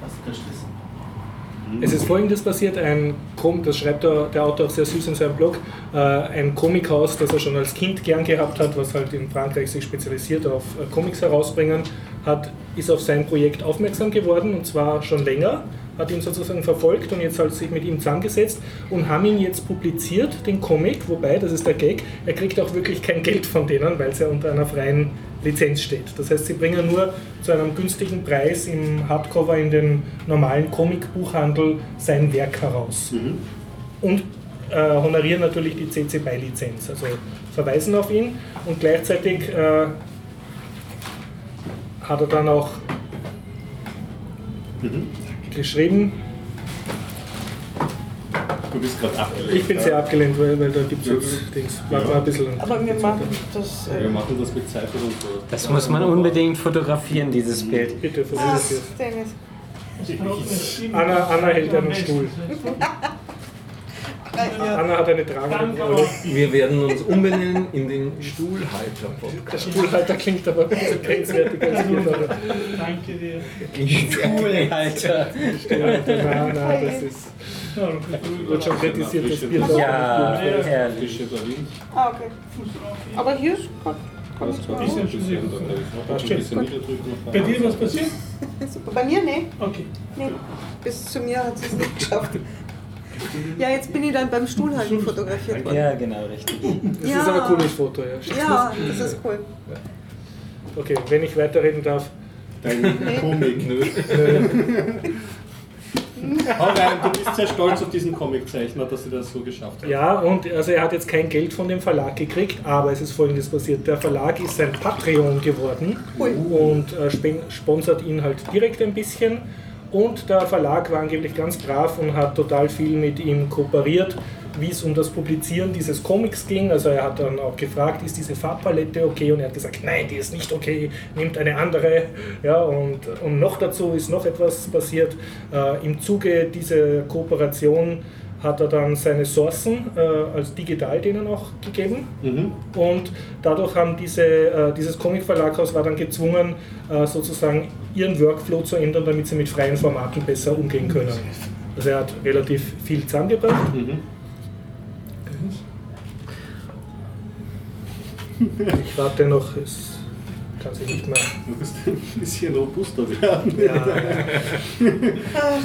Es ist folgendes passiert, ein Com das schreibt der, der Autor auch sehr süß in seinem Blog, äh, ein Comichaus, das er schon als Kind gern gehabt hat, was halt in Frankreich sich spezialisiert auf äh, Comics herausbringen, hat, ist auf sein Projekt aufmerksam geworden und zwar schon länger, hat ihn sozusagen verfolgt und jetzt hat sich mit ihm zusammengesetzt und haben ihn jetzt publiziert, den Comic, wobei, das ist der Gag, er kriegt auch wirklich kein Geld von denen, weil es ja unter einer freien Lizenz steht. Das heißt, sie bringen nur zu einem günstigen Preis im Hardcover in den normalen Comicbuchhandel sein Werk heraus. Mhm. Und äh, honorieren natürlich die CC BY-Lizenz, also verweisen auf ihn und gleichzeitig äh, hat er dann auch Mhm. geschrieben, Du bist gerade abgelenkt. ich bin sehr abgelehnt, weil, weil da gibt es jetzt. Dings. Warte Ja. mal ein bisschen. Aber wir machen das. Wir Äh, machen das mit Zeit und so. Das muss man unbedingt fotografieren, dieses Bild. Bitte ah, versuch es. Dennis. Anna, Anna hält einen Stuhl. Ja. Anna hat eine tragende Rolle. Wir werden uns umbenennen in den Stuhlhalter-Podcast. Der Stuhlhalter klingt aber ein bisschen grenzwertig als wir. Danke dir. Stuhlhalter. Stuhlhalter, nein, nein, das ist. Wird schon kritisiert, das Bier Ja, da. herrlich. Frische Berlin. Ah, okay. Aber hier ist Gott. Ist. Bei dir was passiert? Super. Bei mir, nee. Okay. nee. Bis zu mir hat sie es nicht geschafft. Ja, jetzt bin ich dann beim Stuhlhalten fotografiert worden. Ja, genau, richtig. Das Ja. ist aber ein cooles Foto, ja. Ja, das ist cool. Okay, wenn ich weiterreden darf. Dein Comic. Nö. Hau rein, du bist sehr stolz auf diesen Comiczeichner, dass er das so geschafft hat. Ja, und also er hat jetzt kein Geld von dem Verlag gekriegt, aber es ist folgendes passiert. Der Verlag ist sein Patreon geworden Ui. und äh, sponsert ihn halt direkt ein bisschen. Und der Verlag war angeblich ganz brav und hat total viel mit ihm kooperiert, wie es um das Publizieren dieses Comics ging. Also er hat dann auch gefragt, ist diese Farbpalette okay? Und er hat gesagt, nein, die ist nicht okay, nimmt eine andere. Ja, und, und noch dazu ist noch etwas passiert. Äh, Im Zuge dieser Kooperation hat er dann seine Sourcen äh, als digital denen auch gegeben. Mhm. Und dadurch haben diese, äh, dieses Comic-Verlaghaus war dann gezwungen, äh, sozusagen ihren Workflow zu ändern, damit sie mit freien Formaten besser umgehen können. Also er hat relativ viel zusammengebracht. Mhm. Ich warte noch, es kann sich nicht mehr. Du musst ein bisschen robuster werden. Ja,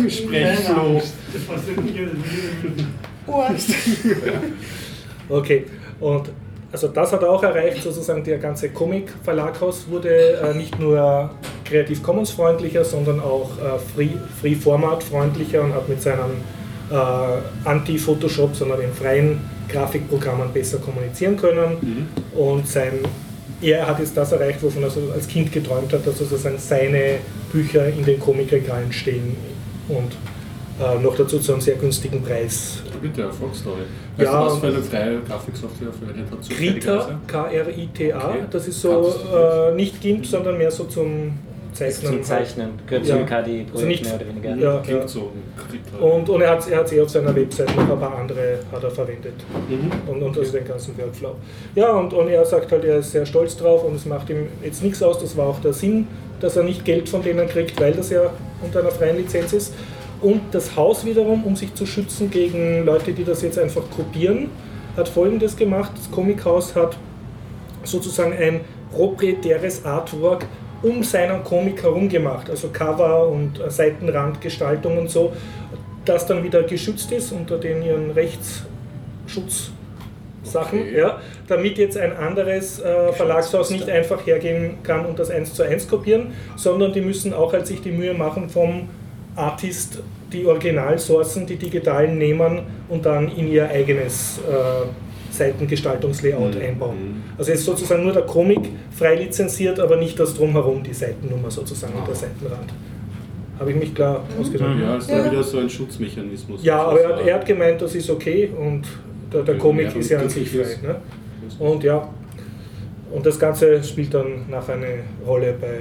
Sprechfloh. Urs. okay. Und also das hat er auch erreicht, sozusagen der ganze Comic-Verlaghaus wurde äh, nicht nur Creative Commons freundlicher, sondern auch äh, Free, Free Format freundlicher und hat mit seinen äh, Anti-Photoshop, sondern in freien Grafikprogrammen besser kommunizieren können. Mhm. Und sein, er hat jetzt das erreicht, wovon er so als Kind geträumt hat, dass sozusagen seine Bücher in den Comicregalen stehen und äh, noch dazu zu einem sehr günstigen Preis. Bitte, Erfolgsstory. Weißt Ja, du, was für eine freie Grafiksoftware verwendet hat? Krita, K-R-I-T-A, Okay. das ist so äh, nicht GIMP, sondern mehr so zum Zeichnen. Zum Zeichnen. Gehört Ja. zum KDE-Projekt Also nicht- mehr oder weniger. Ja, Klingt ja. so. Krita. Und, und er hat es eh auf seiner Website noch ein paar andere hat er verwendet. Mhm. Und, und also den ganzen Workflow. Ja, und, und er sagt halt, er ist sehr stolz drauf und es macht ihm jetzt nichts aus. Das war auch der Sinn, dass er nicht Geld von denen kriegt, weil das ja unter einer freien Lizenz ist. Und das Haus wiederum, um sich zu schützen gegen Leute, die das jetzt einfach kopieren, hat folgendes gemacht: Das Comichaus hat sozusagen ein proprietäres Artwork um seinen Comic herum gemacht, also Cover und äh, Seitenrandgestaltung und so, das dann wieder geschützt ist unter den ihren Rechtsschutzsachen, Okay. ja, damit jetzt ein anderes äh, Verlagshaus nicht einfach hergehen kann und das eins zu eins kopieren, sondern die müssen auch halt sich die Mühe machen vom Artist die Originalsourcen, die digitalen nehmen und dann in ihr eigenes äh, Seitengestaltungslayout Mhm. einbauen. Mhm. Also ist sozusagen nur der Comic frei lizenziert, aber nicht das drumherum, die Seitennummer sozusagen und Ah. der Seitenrand. Habe ich mich klar ausgedrückt? Ja, ist Ja. da wieder so ein Schutzmechanismus. Ja, aber er hat, er hat gemeint, das ist okay und der, der Comic Ja, ist ja an sich frei. Ne? Und ja, und das Ganze spielt dann nach eine Rolle bei,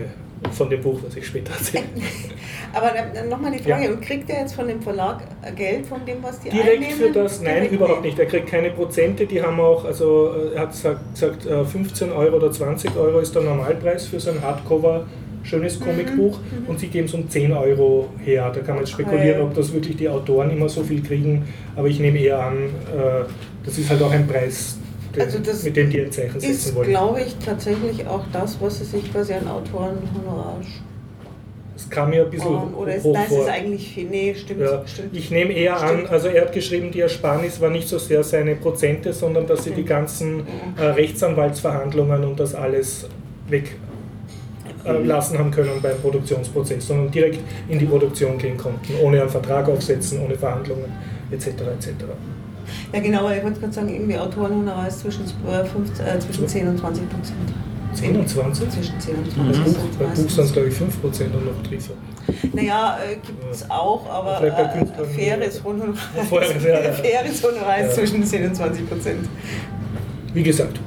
von dem Buch, was ich später erzähle. Aber nochmal die Frage, Ja. und kriegt er jetzt von dem Verlag Geld von dem, was die Direkt einnehmen? für das, nein, Direkt überhaupt nicht. Er kriegt keine Prozente, die haben auch, also äh, er hat gesagt, gesagt äh, 15 Euro oder 20 Euro ist der Normalpreis für so ein Hardcover schönes Comicbuch und sie geben es um 10 Euro her. Da kann man jetzt spekulieren, ob das wirklich die Autoren immer so viel kriegen, aber ich nehme eher an, äh, das ist halt auch ein Preis, den, Also das mit dem die ein Zeichen setzen Ist, wollen. glaube ich, tatsächlich auch das, was sie sich quasi an Autorenhonorar Das kam mir ein bisschen sparen. Oder ist, hoch es vor. ist eigentlich viel. Nee, stimmt. Ja, stimmt. ich nehme eher an, Stimmt. also er hat geschrieben, die Ersparnis war nicht so sehr seine Prozente, sondern dass sie die ganzen äh, Rechtsanwaltsverhandlungen und das alles weg äh, lassen haben können beim Produktionsprozess, sondern direkt in die Produktion gehen konnten, ohne einen Vertrag aufsetzen, ohne Verhandlungen etc. etc. Ja, genau, aber ich wollte gerade sagen, irgendwie Autorenhonorar ist zwischen, äh, 15, äh, zwischen 10 und 20 Prozent. 10 und 20? Zwischen 10 und Beim 20 Buch, Prozent. beim Buch sind es glaube ich 5% und noch Briefe. Naja, äh, gibt es auch, aber bei äh, faires Honorar, ja, Ja. zwischen 10 und 20 Prozent. Wie gesagt,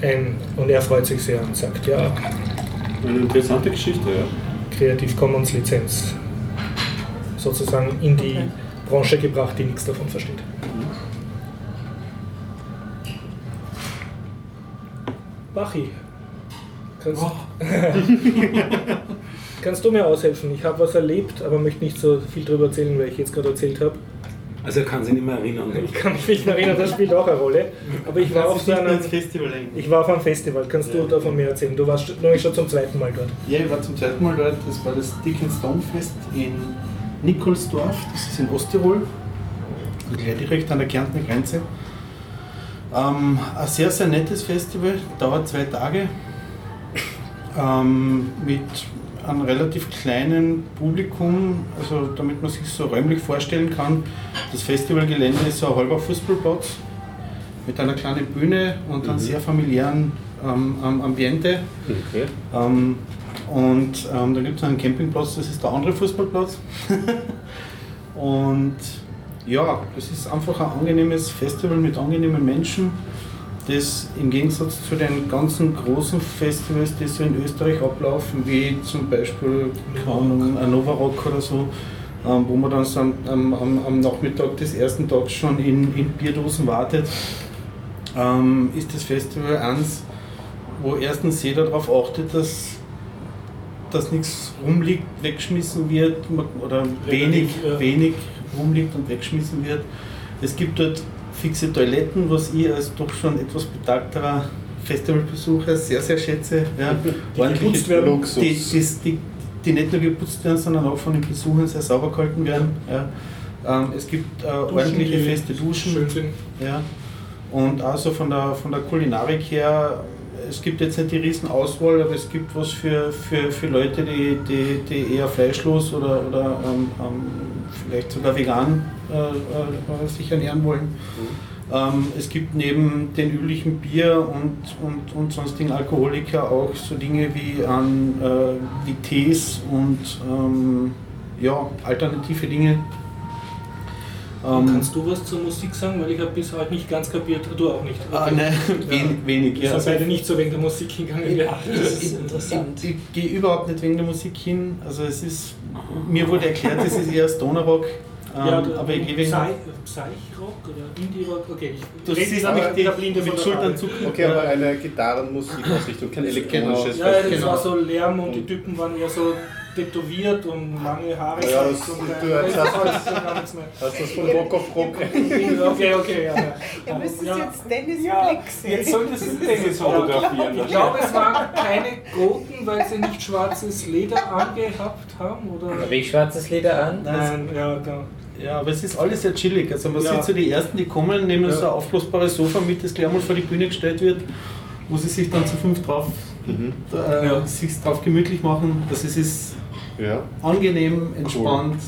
ein, und er freut sich sehr und sagt, ja, Eine interessante Geschichte, ja. Creative Commons Lizenz sozusagen in die Okay. Branche gebracht, die nichts davon versteht. Bachi, kannst, kannst du mir aushelfen? Ich habe was erlebt, aber möchte nicht so viel darüber erzählen, weil ich jetzt gerade erzählt habe. Also er kann sich nicht mehr erinnern. Ich kann mich nicht mehr erinnern, das spielt auch eine Rolle. Aber ich war auf so einem, Festival ich war auf einem Festival. Kannst du Ja. davon mehr erzählen? Du warst nämlich schon zum zweiten Mal dort. Ja, ich war zum zweiten Mal dort. Das war das Dick Stone Fest in Nikolsdorf. Das ist in Osttirol. Gleich direkt an der Kärntner Grenze. Ähm, ein sehr, sehr nettes Festival. Dauert zwei Tage. Ähm, mit einem relativ kleinen Publikum, also damit man sich so räumlich vorstellen kann. Das Festivalgelände ist so ein halber Fußballplatz mit einer kleinen Bühne und einem sehr familiären ähm, am- Ambiente. Okay. Ähm, und ähm, da gibt es einen Campingplatz, das ist der andere Fußballplatz. und ja, das ist einfach ein angenehmes Festival mit angenehmen Menschen, das im Gegensatz zu den ganzen großen Festivals, die so in Österreich ablaufen, wie zum Beispiel Ahnung, ein Nova Rock oder so, ähm, wo man dann so am, am, am- Nachmittag des ersten Tags schon in, in Bierdosen wartet, ähm, ist das Festival eins, wo erstens jeder darauf achtet, dass, dass nichts rumliegt, weggeschmissen wird oder wenig, wenig rumliegt und weggeschmissen wird. Es gibt dort fixe Toiletten, was ich als doch schon etwas betagterer Festivalbesucher sehr, sehr schätze. Ja. Ordentliche- geputzt werden. Luxus. Die, die, die, die nicht nur geputzt werden, sondern auch von den Besuchern sehr sauber gehalten werden. Ja. Ähm, es gibt äh, ordentliche die feste Duschen. Schön sind. Ja. Und also von der, von der Kulinarik her, es gibt jetzt nicht die riesen Auswahl, aber es gibt was für, für, für Leute, die, die, die eher fleischlos oder, oder ähm, ähm, vielleicht sogar vegan äh, äh, sich ernähren wollen. Ähm, es gibt neben den üblichen Bier und, und, und sonstigen Alkoholiker auch so Dinge wie, an, äh, wie Tees und ähm, ja, alternative Dinge. Ähm, Kannst du was zur Musik sagen? Weil ich habe bis heute nicht ganz kapiert, du auch nicht. Ah, nein, wenig, wenig Wir ja. sind beide nicht so wegen der Musik hingegangen. Ja, das ist interessant. Ich, ich gehe überhaupt nicht wegen der Musik hin. Also es ist, mir wurde erklärt, es ist eher Stoner-Rock. Ähm, Ja, aber ich gehe wegen... Psych-Rock oder Indie-Rock? Okay, ich Du rede siehst mit die- Blinde Schultern zucken. Okay, aber eine Gitarrenmusikausrichtung, kein elektronisches Ja, ja, das Genau. war so Lärm und die Typen waren ja so tätowiert und lange Haare. Ja, und das- so. du hast-. Hast du das von Rock auf Rock? Okay, okay, ja. ja. Ihr müsst ja. jetzt Dennis Ja, Blick sehen. jetzt solltest du Dennis fotografieren. Ich glaube, es waren keine Goten, weil sie nicht schwarzes Leder angehabt haben, oder? Habe ich schwarzes Leder an? Nein, ja, genau. Ja, aber es ist alles sehr chillig. Also man Ja. sieht so die Ersten, die kommen, nehmen Ja. so ein aufblasbares Sofa mit, das gleich mal vor die Bühne gestellt wird, wo sie sich dann zu fünf drauf, Mhm. äh, Ja. sich drauf gemütlich machen. Das ist, ist Ja. angenehm, entspannt.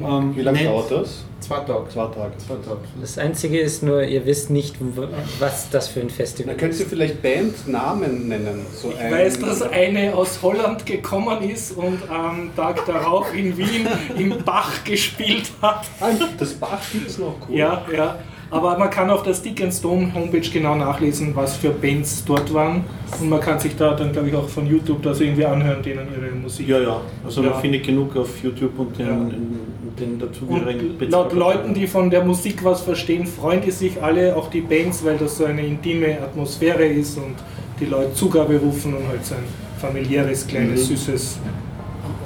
Ähm, Wie lange nett. dauert das? Zwei Tage. Zwei Tage. Zwei Tage. Das Einzige ist nur, ihr wisst nicht, was das für ein Festival Dann könntest du ist. vielleicht Bandnamen nennen. So Ich weiß, dass eine aus Holland gekommen ist und am Tag darauf in Wien im Bach gespielt hat. Ah, Das Bach gibt es noch, cool. Ja, ja. Aber man kann auf der Stick and Stone Homepage genau nachlesen, was für Bands dort waren. Und man kann sich da dann, glaube ich, auch von YouTube das irgendwie anhören, denen ihre Musik. Ja, ja. Also Ja. man findet genug auf YouTube und den, Ja. den dazugehörigen laut Leuten, die von der Musik was verstehen, freuen die sich alle, auch die Bands, weil das so eine intime Atmosphäre ist und die Leute Zugabe rufen und halt so ein familiäres, kleines, Mhm. süßes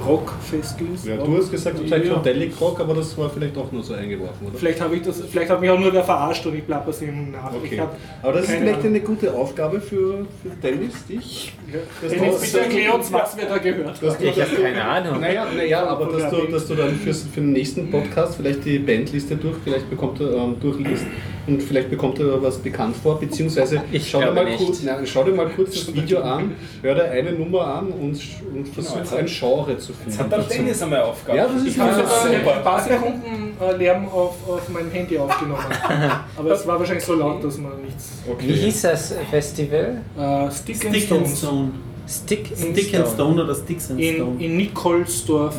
Rockfestival ist. Ja, du hast gesagt, Ja. Psychedelic Rock, aber das war vielleicht auch nur so eingeworfen, oder? Vielleicht habe ich das, vielleicht hat mich auch nur wer verarscht und ich plapper es ihm nach. Okay. Aber das ist vielleicht Ahnung. eine gute Aufgabe für, für Dennis, dich. Das Dennis, du- bitte erklär uns, was wir da gehört haben. du Ich habe keine Ahnung. Naja, naja aber dass du, dass du dann fürs, für den nächsten Podcast vielleicht die Bandliste durch, vielleicht bekommt ähm, durchliest und vielleicht bekommt er was bekannt vor, beziehungsweise Ich schau, dir mal nicht. kurz, nein, schau dir mal kurz das Video an, hör dir eine Nummer an und, und versuch jetzt ein Genre zu finden. Jetzt hat der Dennis einmal Aufgabe. Ja, das ist ich habe sogar ein paar Sekunden äh, Lärm auf, auf meinem Handy aufgenommen. Aber es war wahrscheinlich so laut, dass man nichts. Wie hieß das Festival? Äh, Stick, and Stick and Stones Stone. Stick, Stick and Stone oder Sticks and in, Stone. in Nikolsdorf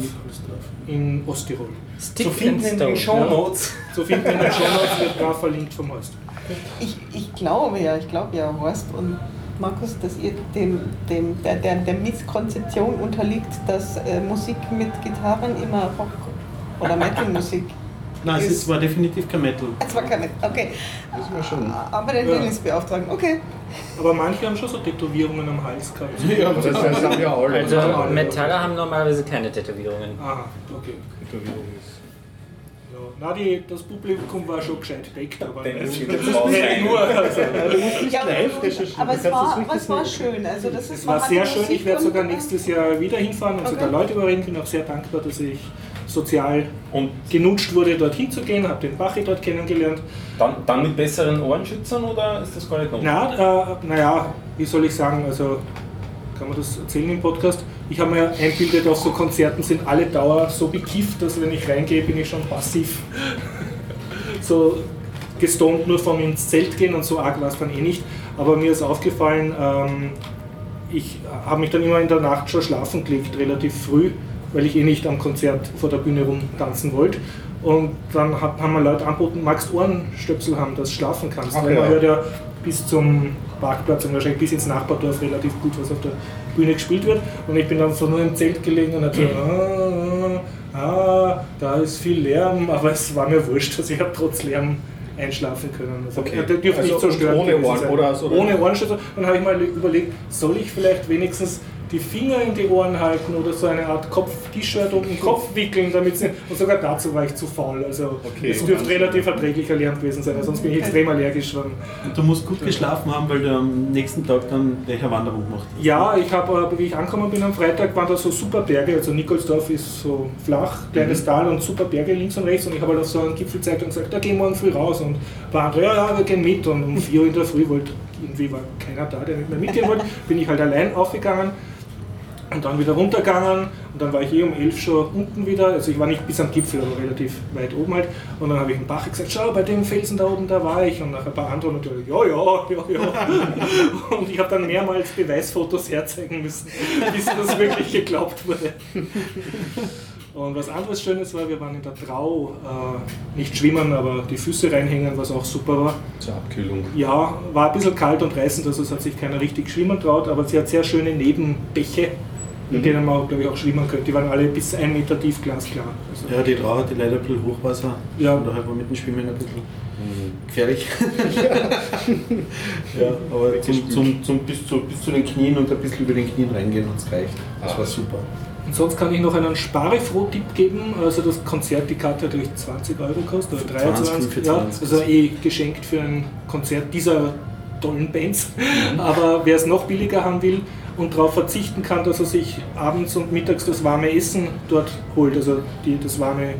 in Osttirol. Stick Zu finden in den. Show Notes. So finden wir in den Show Notes, wird da verlinkt vom Horst. Ich, ich glaube ja, ich glaube ja, Horst und Markus, dass ihr dem, dem, der, der, der Misskonzeption unterliegt, dass äh, Musik mit Gitarren immer Rock oder Metal-Musik. Nein, es ist- war definitiv kein Metal. Es war keine, okay. Das war schon. Aber den Ja. Dennis beauftragen, okay. Aber manche haben schon so Tätowierungen am Hals gehabt. Ja, das, das haben ja alle. Also Ja. Metaller haben normalerweise keine Tätowierungen. Aha, okay. Ist- Ja, na, die, das Publikum war schon gescheit deckt, aber Dennis nicht, geht das jetzt ist raus nicht nur. Also, Ja, aber, live recherchieren. aber Du es das war, aber es war nicht. schön. Also das ist, es war sehr schön. Musik Ich werde sogar nächstes Jahr wieder hinfahren und Okay. sogar Leute überreden. Bin auch sehr dankbar, dass ich sozial Und genutscht wurde, dorthin zu gehen. Habe den Bachi dort kennengelernt. dann, dann mit besseren Ohrenschützern oder ist das gar nicht notwendig? Na, äh, naja, wie soll ich sagen, also kann man das erzählen im Podcast? Ich habe mir einbildet, auf so Konzerten sind alle Dauer so bekifft, dass wenn ich reingehe, bin ich schon passiv. so gestoned nur vom ins Zelt gehen und so arg war es dann eh nicht. Aber mir ist aufgefallen, ähm, ich habe mich dann immer in der Nacht schon schlafen gelegt, relativ früh, weil ich eh nicht am Konzert vor der Bühne rumtanzen wollte. Und dann haben mir Leute angeboten, magst du Ohrenstöpsel haben, dass du schlafen kannst. Ach weil man ja. hört ja bis zum Parkplatz und wahrscheinlich bis ins Nachbardorf relativ gut, was auf der Bühne gespielt wird. Und ich bin dann so nur im Zelt gelegen und hatte so, ah, ah, da ist viel Lärm, aber es war mir wurscht, also ich habe trotz Lärm einschlafen können. Also, Okay. der dürfte Also nicht so störend ohne Ohren oder so, oder? Ohne Ohrenschützer. Dann habe ich mal überlegt, soll ich vielleicht wenigstens die Finger in die Ohren halten oder so eine Art Kopf-T-Shirt um den Kopf wickeln, damit sie. Und sogar dazu war ich zu faul. Also Okay. es dürfte relativ erträglicher Lärm gewesen sein, sonst bin ich extrem allergisch. Und du musst gut geschlafen haben, weil du am nächsten Tag dann gleich eine Wanderung gemacht hast. ja, ich habe, wie ich angekommen bin am Freitag, waren da so super Berge. Also Nikolsdorf ist so flach, kleines Mhm. Tal und super Berge links und rechts. Und ich habe halt auf so einen Gipfel gezeigt und gesagt, da gehen wir morgen früh raus. Und ein paar andere, ja, ja, wir gehen mit. Und um 4 Uhr in der Früh wollte irgendwie war keiner da, der mit mir mitgehen wollte. Bin ich halt allein aufgegangen und dann wieder runtergegangen. Und dann war ich eh um 11 schon unten wieder. Also ich war nicht bis am Gipfel, aber relativ weit oben halt. Und dann habe ich dem Bach gesagt, schau, bei dem Felsen da oben, da war ich. Und nach ein paar anderen natürlich, ja, ja, ja, ja. Und ich habe dann mehrmals Beweisfotos herzeigen müssen, bis das wirklich geglaubt wurde. Und was anderes Schönes war, wir waren in der Trau, äh, nicht schwimmen, aber die Füße reinhängen, was auch super war. Zur Abkühlung. Ja, war ein bisschen kalt und reißend, also es hat sich keiner richtig schwimmen traut, aber sie hat sehr schöne Nebenbäche, in Mhm. denen man, glaube ich, auch schwimmen könnte. Die waren alle bis ein Meter tief glasklar. Also, Ja, die Trau hatte leider ein bisschen Hochwasser. Ja. Und daher war mit dem Schwimmen ein bisschen gefährlich. ja, aber zum, zum, zum, bis, zu, bis zu den Knien und ein bisschen über den Knien reingehen hat es gereicht. Das Ah. war super. Und sonst kann ich noch einen Sparefroh-Tipp geben. Also das Konzert, die Karte hat glaube ich 20 Euro gekostet oder 20, 23. Ja, 25. also eh geschenkt für ein Konzert dieser tollen Bands. Aber wer es noch billiger haben will und darauf verzichten kann, dass er sich abends und mittags das warme Essen dort holt. Also die, das warme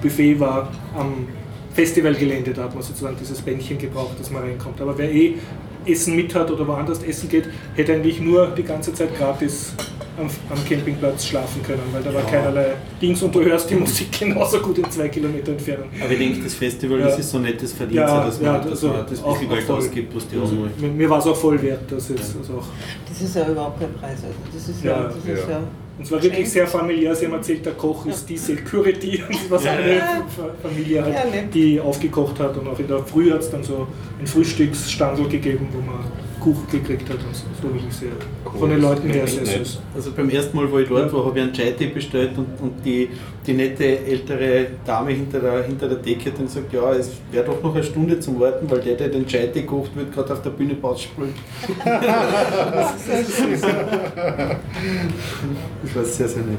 Buffet war am Festivalgelände, da hat man sozusagen dieses Bändchen gebraucht, dass man reinkommt. Aber wer eh Essen mit hat oder woanders essen geht, hätte eigentlich nur die ganze Zeit gratis am, am Campingplatz schlafen können, weil da war Ja. keinerlei Dings und du hörst die Musik genauso gut in zwei Kilometer Entfernung. Aber ich denke, das Festival, Ja. das ist so nettes Verdienst, Ja, dass ja, man, dass also man das auch- bisschen auch Geld ausgibt, was die haben wollen. Mir, mir war es auch voll wert, dass jetzt also auch Das ist ja überhaupt kein Preis. Also das ist ja, Ja, das ist ja. ja Und es war wirklich sehr familiär. Sie haben erzählt, der Koch ist die Security, was Ja. eine Ja. Fa- Familie hat, Ja, nett. die aufgekocht hat. Und auch in der Früh hat es dann so ein Frühstücksstandel gegeben, wo man Kuchen gekriegt hat. Und so. Wirklich sehr, von den Leuten her sehr süß. Also beim ersten Mal, wo ich dort war, habe ich einen Chai-Tee bestellt und, und die, die nette ältere Dame hinter der, hinter der Decke hat dann gesagt, ja, es wäre doch noch eine Stunde zum Warten, weil der, der den Chai-Tee kocht, wird gerade auf der Bühne Pause spielen. Das war sehr, sehr nett.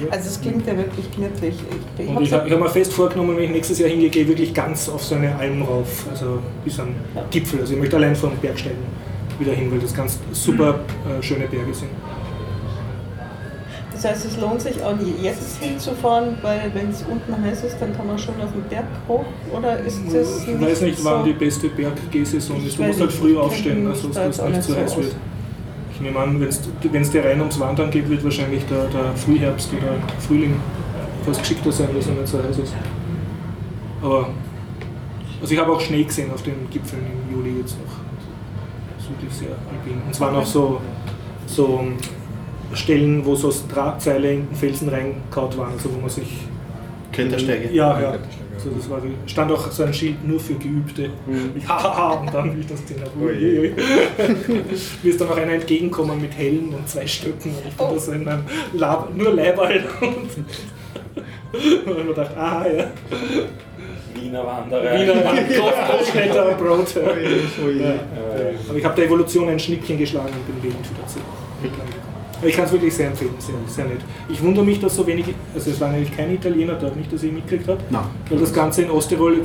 ja. Also es klingt ja wirklich knittrig. Ich, ich Und hab's ich habe hab mir fest vorgenommen, wenn ich nächstes Jahr hingehe, gehe ich wirklich ganz auf so eine Alm rauf, also bis am Gipfel. Also ich möchte allein vom Bergsteigen wieder hin, weil das ganz super äh, schöne Berge sind. Das heißt, es lohnt sich auch jetzt hinzufahren, weil wenn es unten heiß ist, dann kann man schon auf den Berg hoch? Oder ist das Ich weiß nicht, so? wann die beste Berggehsaison ist. Du musst halt nicht, früh aufstehen, also da dass es nicht nicht zu so heiß aus. wird. Ich nehme an, wenn es dir rein ums Wandern geht, wird wahrscheinlich der, der Frühherbst oder Frühling fast geschickter sein, dass er nicht so heiß ist. Aber also ich habe auch Schnee gesehen auf den Gipfeln im Juli jetzt noch. Das wirklich sehr alpin. Und es waren auch so, so Stellen, wo so Drahtseile in den Felsen reinkaut waren, also wo man sich Klettersteige. ja, ja. Also das war, stand auch so ein Schild nur für Geübte. Ja, und dann, wie ich das ui, ui. mir ist dann noch einer entgegengekommen mit Helm und zwei Stöcken. Und ich bin da so in einem Lab, nur Leiberl. Und, und ich mir gedacht, aha, ja. Wiener Wanderer. Wiener. Ja. Ui. Ja. Aber ich habe der Evolution ein Schnippchen geschlagen und bin zurück. Aber ich kann es wirklich sehr empfehlen, sehr, sehr nett. Ich wundere mich, dass so wenig, also es waren eigentlich keine Italiener dort, nicht, dass ich mitgekriegt habe. Nein. Weil das Ganze in Osttirol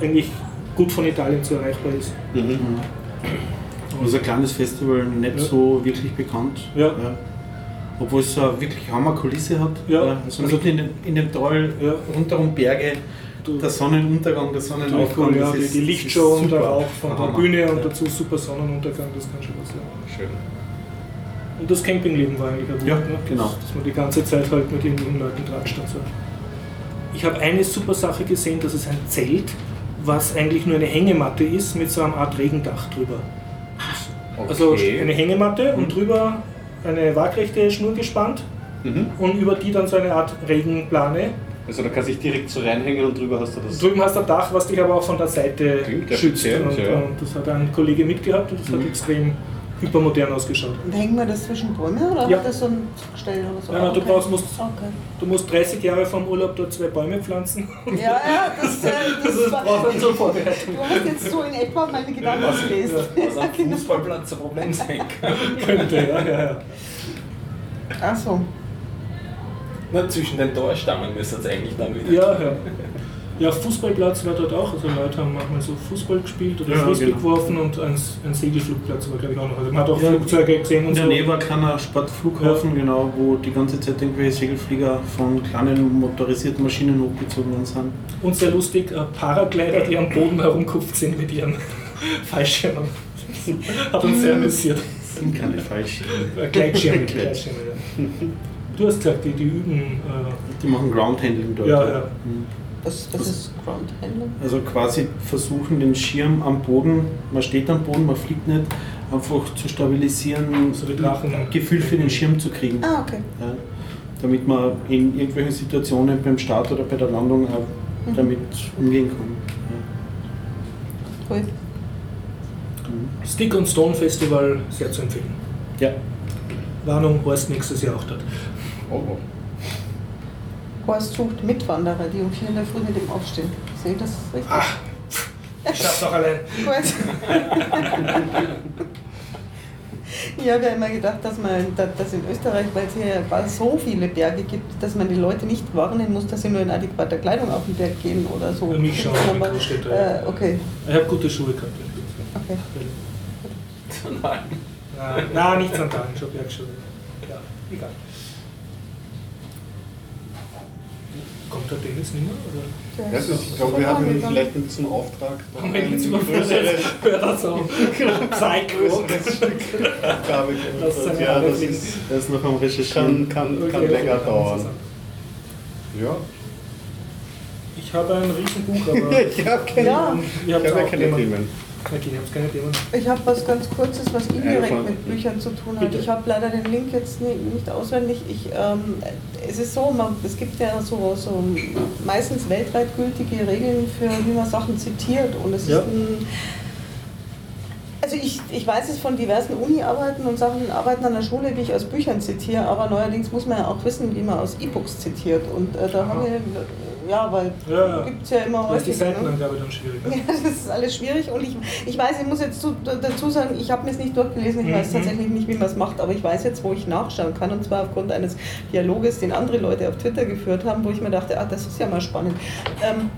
eigentlich gut von Italien zu erreichbar ist. Mhm. Also ein kleines Festival, nicht Ja. so wirklich bekannt. Ja. Obwohl es eine wirklich Hammerkulisse hat. Ja. Also, Also- mitten in, den- in dem Tal, Ja. rundherum Berge, der Sonnenuntergang, der Sonnenaufgang. ja, die, die Lichtshow und der. Rauch von der Hammer. Bühne und Ja. dazu super Sonnenuntergang, das kann schon was sein. Schön. Und das Campingleben war eigentlich ein Ja, Wort, ne? genau. Dass man die ganze Zeit halt mit irgendwelchen Leuten tratscht und so. Ich habe eine super Sache gesehen, das ist ein Zelt, was eigentlich nur eine Hängematte ist mit so einer Art Regendach drüber. Also Okay. eine Hängematte und drüber eine waagrechte Schnur gespannt Mhm. und über die dann so eine Art Regenplane. Also da kannst du dich direkt so reinhängen und drüber hast du das. Drüben hast du ein Dach, was dich aber auch von der Seite Klingt ja schützt. Und, ja. und das hat ein Kollege mitgehabt und das hat extrem hypermodern ausgeschaut. Und hängen wir das zwischen Bäume oder Ja. hat das so ein Gestell oder so? Nein, nein, du Okay. brauchst- musst- Okay. Du musst 30 Jahre vom Urlaub dort zwei Bäume pflanzen. Ja, ja, das, äh, das, Das war, braucht man zur Vorbereitung. Du hast jetzt so in etwa meine Gedanken gelesen. Was am Fußballplatz ein Problem sein kann. Könnte, ja, ja, ja. Ach so. Na, zwischen den Torstammen müsste es eigentlich dann wieder. Ja, ja. Ja, Fußballplatz war dort auch. Also Leute haben manchmal so Fußball gespielt oder Ja, Frisbee genau. geworfen und ein, ein Segelflugplatz war glaube ich auch noch. Also man hat auch Ja, Flugzeuge gesehen und In der so. Nähe war ein kleiner Sportflughafen, genau, wo die ganze Zeit irgendwelche Segelflieger von kleinen motorisierten Maschinen hochgezogen worden sind. Und sehr lustig, äh, Paraglider, die am Boden herumkupft sind mit ihren Fallschirmen. Hat uns sehr amüsiert. Das sind keine Fallschirme. Gleitschirme, Gleitschirme, ja. Du hast gesagt, die, die üben. Äh, Die machen Groundhandling dort. Ja, ja. Mhm. Das, das ist Groundhandling. Also quasi versuchen den Schirm am Boden, man steht am Boden, man fliegt nicht, einfach zu stabilisieren, So ein Gefühl für den Schirm zu kriegen. Ah, okay. Ja, damit man in irgendwelchen Situationen beim Start oder bei der Landung auch damit umgehen kann. Cool. Stick und Stone Festival sehr zu empfehlen. Ja. Warnung, Horst nächstes Jahr auch dort. Oh, oh. Horst sucht Mitwanderer, die um 4 in der Früh mit ihm aufstehen. Sehe ich das richtig? Ach, ich schaff's auch allein. Ich habe ja immer gedacht, dass man da- dass in Österreich, weil es hier so viele Berge gibt, dass man die Leute nicht warnen muss, dass sie nur in adäquater Kleidung auf den Berg gehen oder so. Für mich schon, in Aber, äh, okay, Ich habe gute Schuhe gehabt. okay. Nein. Nein, nein nicht Sandalen, schon Bergschuhe. Ja, egal. Kommt der Dennis nicht mehr? Oder? Ja, ich glaube, wir haben ihn vielleicht mit diesem Auftrag Haben wir jetzt größere Hört so. Psycho. Das Ja, das ist, Er ist noch am Recherchieren. kann, kann, Okay, kann okay, länger kann dauern. Ja. Ich habe ein Riesenbuch, aber Ich habe keine, Ja. ich hab ja auch keine Themen. Themen. Okay, ich hab's keine Thema. Ich habe was ganz Kurzes, was indirekt mit Büchern zu tun hat. Bitte. Ich habe leider den Link jetzt ni- nicht auswendig. Ich, ähm, es ist so, man, es gibt ja so, so meistens weltweit gültige Regeln für, wie man Sachen zitiert. Und es Ja. ist ein, also ich, ich weiß es von diversen Uni-Arbeiten und Sachen, Arbeiten an der Schule, die ich aus Büchern zitiere, aber neuerdings muss man ja auch wissen, wie man aus E-Books zitiert. Und äh, da haben wir, ja, weil Ja, ja. gibt es ja immer Da ist die häufig. Ne? Seitenangabe dann schwierig. Ja, das ist alles schwierig und ich, ich weiß, ich muss jetzt zu, dazu sagen, ich habe mir es nicht durchgelesen, ich weiß Mhm. tatsächlich nicht, wie man es macht, aber ich weiß jetzt, wo ich nachschauen kann und zwar aufgrund eines Dialoges, den andere Leute auf Twitter geführt haben, wo ich mir dachte, ah, das ist ja mal spannend. Ähm,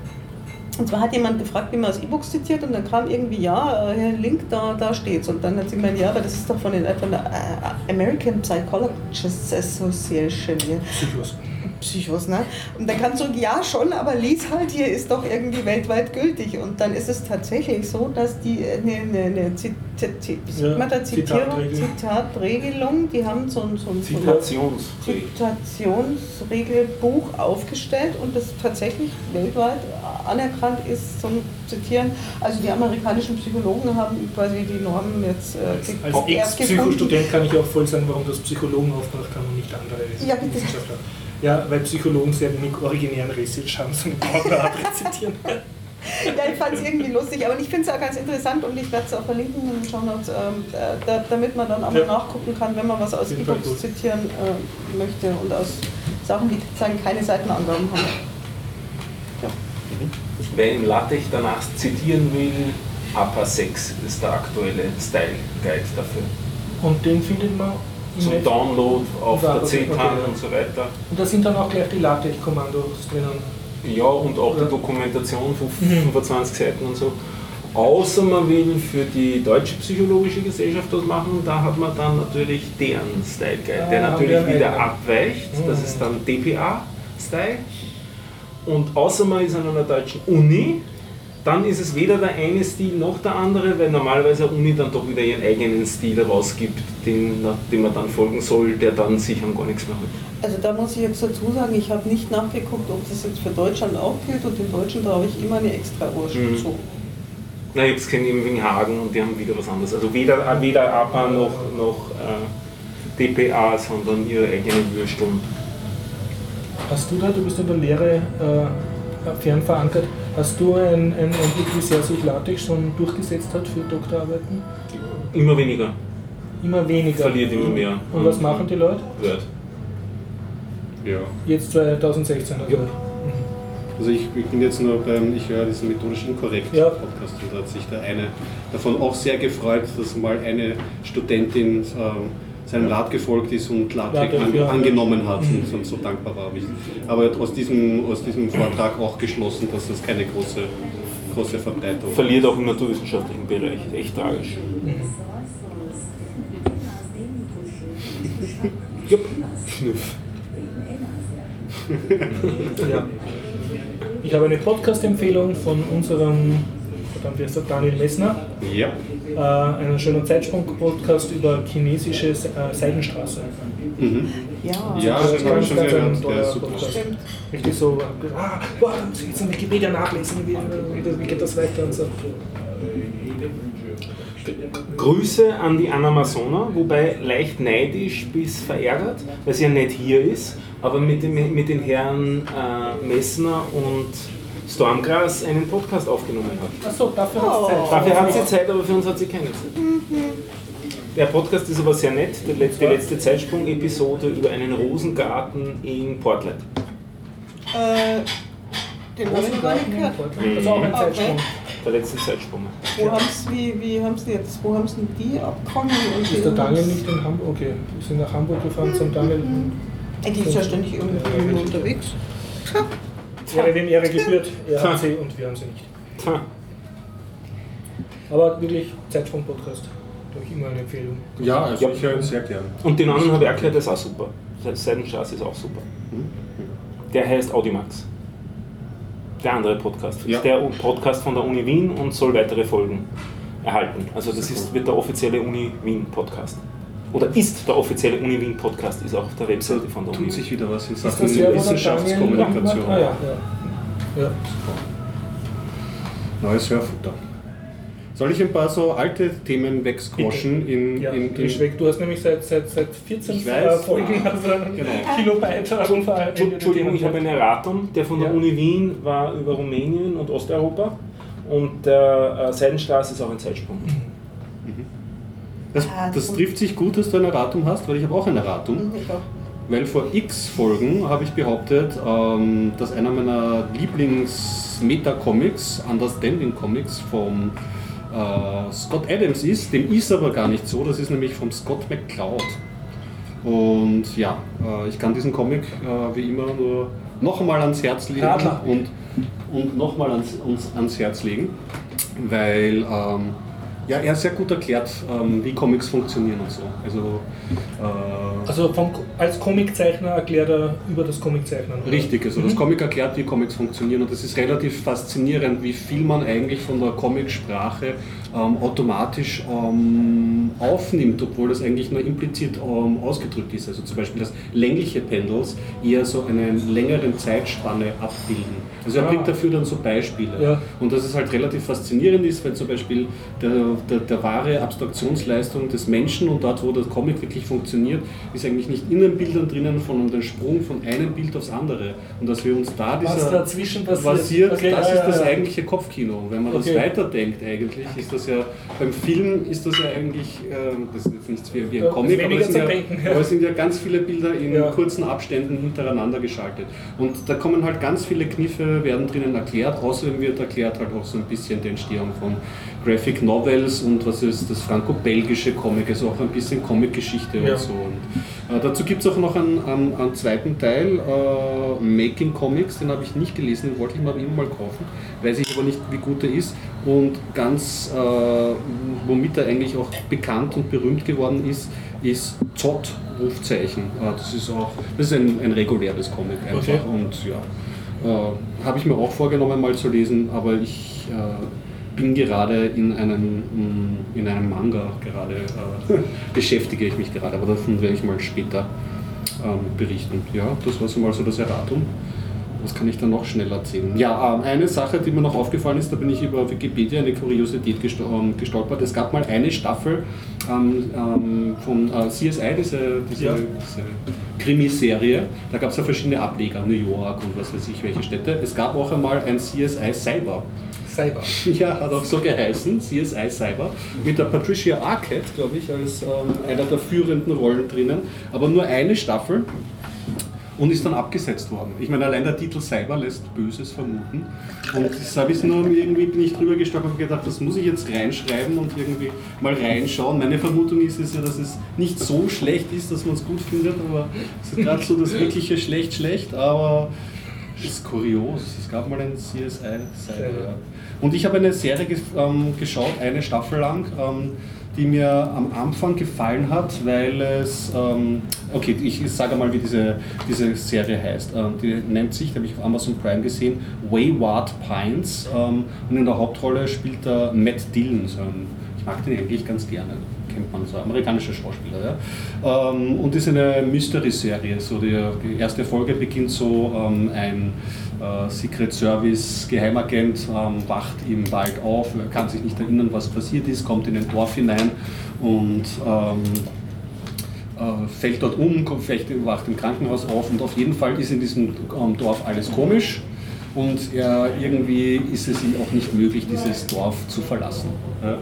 und zwar hat jemand gefragt, wie man aus E-Books zitiert und dann kam irgendwie, ja, äh, Link, da, da steht's. Und dann hat sie gemeint, ja, aber das ist doch von, den, von der äh, American Psychologists Association. Psychos. Psychos, ne? Und dann kannst du, ja schon, aber lies halt, hier ist doch irgendwie weltweit gültig. Und dann ist es tatsächlich so, dass die eine, eine, eine Zit Zit Ja. Zitatregelung, die haben so ein, so ein, Zitationsregel. Zitationsregelbuch aufgestellt und das tatsächlich weltweit anerkannt ist zum Zitieren. Also die amerikanischen Psychologen haben quasi die Normen jetzt äh, Als gefunden. Ex-Psychostudent kann ich auch voll sagen, warum das Psychologen aufmacht kann und nicht andere Ja, bitte. Wissenschaftler. Ja, weil Psychologen sehr wenig originären Research haben, sondern brauchen da rezitieren. Ja, ich fand es irgendwie lustig, aber ich finde es auch ganz interessant und ich werde es auch verlinken in den Show Notes, äh, da, damit man dann auch mal Ja. nachgucken kann, wenn man was aus E-Books zitieren äh, möchte und aus Sachen, die sozusagen keine Seitenangaben haben. Wer im LaTeX danach zitieren will, APA 6 ist der aktuelle Style Guide dafür. Und den findet man Zum. Download auf der okay, CTAN okay. und so weiter. Und da sind dann auch gleich die LaTeX-Kommandos drinnen. Ja, und auch die Dokumentation von Mhm. 25 Seiten und so. Außer man will für die Deutsche Psychologische Gesellschaft was machen, da hat man dann natürlich deren Style Guide, der Ah, natürlich wieder einen. abweicht. Das Mhm. ist dann DPA-Style. Und außer man ist an einer deutschen Uni, dann ist es weder der eine Stil noch der andere, weil normalerweise eine Uni dann doch wieder ihren eigenen Stil rausgibt, den, dem man dann folgen soll, der dann sich an gar nichts mehr hält. Also da muss ich jetzt dazu sagen, ich habe nicht nachgeguckt, ob das jetzt für Deutschland auch gilt und im Deutschen traue ich immer eine extra Urschrift Mhm. zu. Na, ich habe es eben wegen Hagen und die haben wieder was anderes. Also weder, äh, weder APA noch, noch äh, DPA, sondern ihre eigene Würstunde. Hast du da, du bist in der Lehre äh, fern verankert, hast du einen ein Einblick, wie sehr sich LaTeX schon durchgesetzt hat für Doktorarbeiten? Immer weniger. Immer weniger. Verliert immer mehr. Und was machen die Leute? Word. Ja. Jetzt 2016. Also. Ja. Also ich, ich bin jetzt nur beim, ich höre diesen methodisch inkorrekt Ja. Podcast und da hat sich der eine davon auch sehr gefreut, dass mal eine Studentin ähm, seinem Rat gefolgt ist und LaTeX, an, angenommen hat Mhm. und, und so dankbar war. Aber aus diesem, aus diesem Vortrag auch geschlossen, dass das keine große, große Verbreitung Verliert auch im naturwissenschaftlichen Bereich. Echt tragisch. Jupp. Schnüff. Ja. Ich habe eine Podcast-Empfehlung von unserem, verdammt, wie heißt der, Daniel Messner, Ja, äh, einen schönen Zeitsprung-Podcast über chinesische äh, Seidenstraße. mhm. Ja, ja Also den habe ich schon ganz, gehört, ein der toller ist super. Podcast. stimmt. Richtig so, ah, boah, dann muss ich jetzt in Wikipedia nachlesen, wie, wie, das- wie geht das weiter und so. Grüße an die Anna Masona, wobei leicht neidisch bis verärgert, weil sie ja nicht hier ist, aber mit, dem, mit den Herren äh, Messner und Stormgrass einen Podcast aufgenommen hat. Achso, dafür hat es Oh. Zeit. Dafür hat sie Zeit, aber für uns hat sie keine Zeit. Der Podcast ist aber sehr nett, die letzte, letzte Zeitsprung-Episode über einen Rosengarten in Portland. Äh, den habe ich gar nicht gehört. Das ist auch ein. Zeitsprung. Der letzte Zeitsprung. Wo haben's, wie, wie haben sie jetzt, wo haben sie die abgekommen? Und Ist der Daniel nicht in Hamburg? Okay, wir sind nach Hamburg gefahren zum Daniel. Die ist ja ständig irgendwie unterwegs. Ehre wem Ehre gebührt. Er hat sie und wir haben sie nicht. Aber wirklich Zeitsprung-Podcast. Glaube ich immer eine Empfehlung. Ja, also Ja. ich höre ihn sehr gern. Und den anderen habe ich auch gehört, der ist auch super. Seidenstraße ist auch super. Der heißt Audimax. Der andere Podcast. Ja. Ist der Podcast von der Uni Wien und soll weitere Folgen erhalten. Also das ist, wird der offizielle Uni Wien Podcast. Oder ist der offizielle Uni Wien Podcast, ist auch auf der Webseite von der Uni Tut sich wieder was in Ist Sachen Wissenschaftskommunikation. Ah, ja, ja. ja. Neues Hörfutter. Soll ich ein paar so alte Themen wegsquashen? In, Ja, in, in, weg. Du hast nämlich seit, seit, seit 14 Ich weiß. Folgen also Genau. Kilobyte unverarbeitet. Entschuldigung, ich habe einen Erratum, der von der Ja. Uni Wien war über Rumänien und Osteuropa und der äh, Seidenstraße ist auch ein Zeitsprung. Das, Ah, das gut. trifft sich gut, dass du ein Erratum hast, weil ich habe auch ein Erratum. Mhm, Ich auch. Weil vor x Folgen habe ich behauptet, ähm, dass einer meiner Lieblings-Meta-Comics, Understanding Comics vom äh, Scott Adams ist. Dem ist aber gar nicht so, das ist nämlich vom Scott McCloud. Und ja, äh, ich kann diesen Comic äh, wie immer nur noch einmal ans Herz legen Radler. und, und noch mal ans, uns ans Herz legen, weil ähm, ja, er sehr gut erklärt, ähm, wie Comics funktionieren und so. Also, äh, Also vom, als Comiczeichner erklärt er über das Comiczeichnen. oder? Richtig, also das Mhm. Comic erklärt, wie Comics funktionieren und es ist relativ faszinierend, wie viel man eigentlich von der Comicsprache ähm, automatisch ähm, aufnimmt, obwohl das eigentlich nur implizit ähm, ausgedrückt ist. Also zum Beispiel, dass längliche Pendels eher so eine längere Zeitspanne abbilden. Also er Ah. bringt dafür dann so Beispiele. Ja. Und dass es halt relativ faszinierend ist, wenn zum Beispiel der, der, der wahre Abstraktionsleistung des Menschen und dort, wo der Comic wirklich funktioniert, ist eigentlich nicht in den Bildern drinnen, sondern den Sprung von einem Bild aufs andere. Und dass wir uns da Was dieser dazwischen passiert. passiert, Okay, das ja, ist das ja. eigentliche Kopfkino. Wenn man Okay. das weiterdenkt eigentlich, ist das ja, beim Film ist das ja eigentlich, ähm, das ist jetzt nichts wie, wie ein Comic, aber es, ja. aber es sind ja ganz viele Bilder in Ja. kurzen Abständen hintereinander geschaltet. Und da kommen halt ganz viele Kniffe, werden drinnen erklärt. Außerdem wird erklärt halt auch so ein bisschen die Entstehung von Graphic Novels und was ist das franco-belgische Comic, also auch ein bisschen Comic-Geschichte Ja. und so. Und, äh, dazu gibt es auch noch einen, einen, einen zweiten Teil, äh, Making Comics, den habe ich nicht gelesen, den wollte ich mir aber immer mal kaufen, weiß ich aber nicht, wie gut er ist. Und ganz, äh, womit er eigentlich auch bekannt und berühmt geworden ist, ist Zott, Rufzeichen. Äh, das ist auch, das ist ein, ein reguläres Comic einfach. Okay. Und ja, äh, habe ich mir auch vorgenommen mal zu lesen, aber ich bin gerade in einem, mm, in einem Manga gerade, äh, beschäftige ich mich gerade, aber davon werde ich mal später ähm, berichten. Ja, das war so mal so das Erratum. Was kann ich da noch schnell erzählen? Ja, ähm, eine Sache, die mir noch aufgefallen ist, da bin ich über Wikipedia eine Kuriosität ähm, gestolpert. Es gab mal eine Staffel ähm, ähm, von äh, CSI, diese, diese, Ja. diese Krimiserie. Da gab es ja verschiedene Ableger, New York und was weiß ich, welche Städte. Es gab auch einmal ein CSI Cyber. Cyber. Ja, hat auch so geheißen, CSI Cyber, mit der Patricia Arquette, glaube ich, als ähm, einer der führenden Rollen drinnen, aber nur eine Staffel und ist dann abgesetzt worden. Ich meine, allein der Titel Cyber lässt Böses vermuten. Und das habe ich nur irgendwie bin ich drüber gestolpert und gedacht, das muss ich jetzt reinschreiben und irgendwie mal reinschauen. Meine Vermutung ist es ja, dass es nicht so schlecht ist, dass man es gut findet, aber es ist gerade so das wirkliche schlecht schlecht, aber es ist kurios. Es gab mal ein CSI Cyber. Und ich habe eine Serie ähm, geschaut, eine Staffel lang, ähm, die mir am Anfang gefallen hat, weil es, ähm, okay, ich sage mal, wie diese, diese Serie heißt. Ähm, die nennt sich, die habe ich auf Amazon Prime gesehen, Wayward Pines. Ähm, und in der Hauptrolle spielt da Matt Dillon, ich mag den eigentlich ganz gerne kennt man so, amerikanischer Schauspieler. Ja? Ähm, und ist eine Mystery-Serie. So die, die erste Folge beginnt so, ähm, ein äh, Secret Service Geheimagent ähm, wacht im Wald auf, kann sich nicht erinnern, was passiert ist, kommt in ein Dorf hinein und ähm, äh, fällt dort um, vielleicht wacht im Krankenhaus auf und auf jeden Fall ist in diesem ähm, Dorf alles komisch und er, irgendwie ist es ihm auch nicht möglich, dieses Dorf zu verlassen. Ja.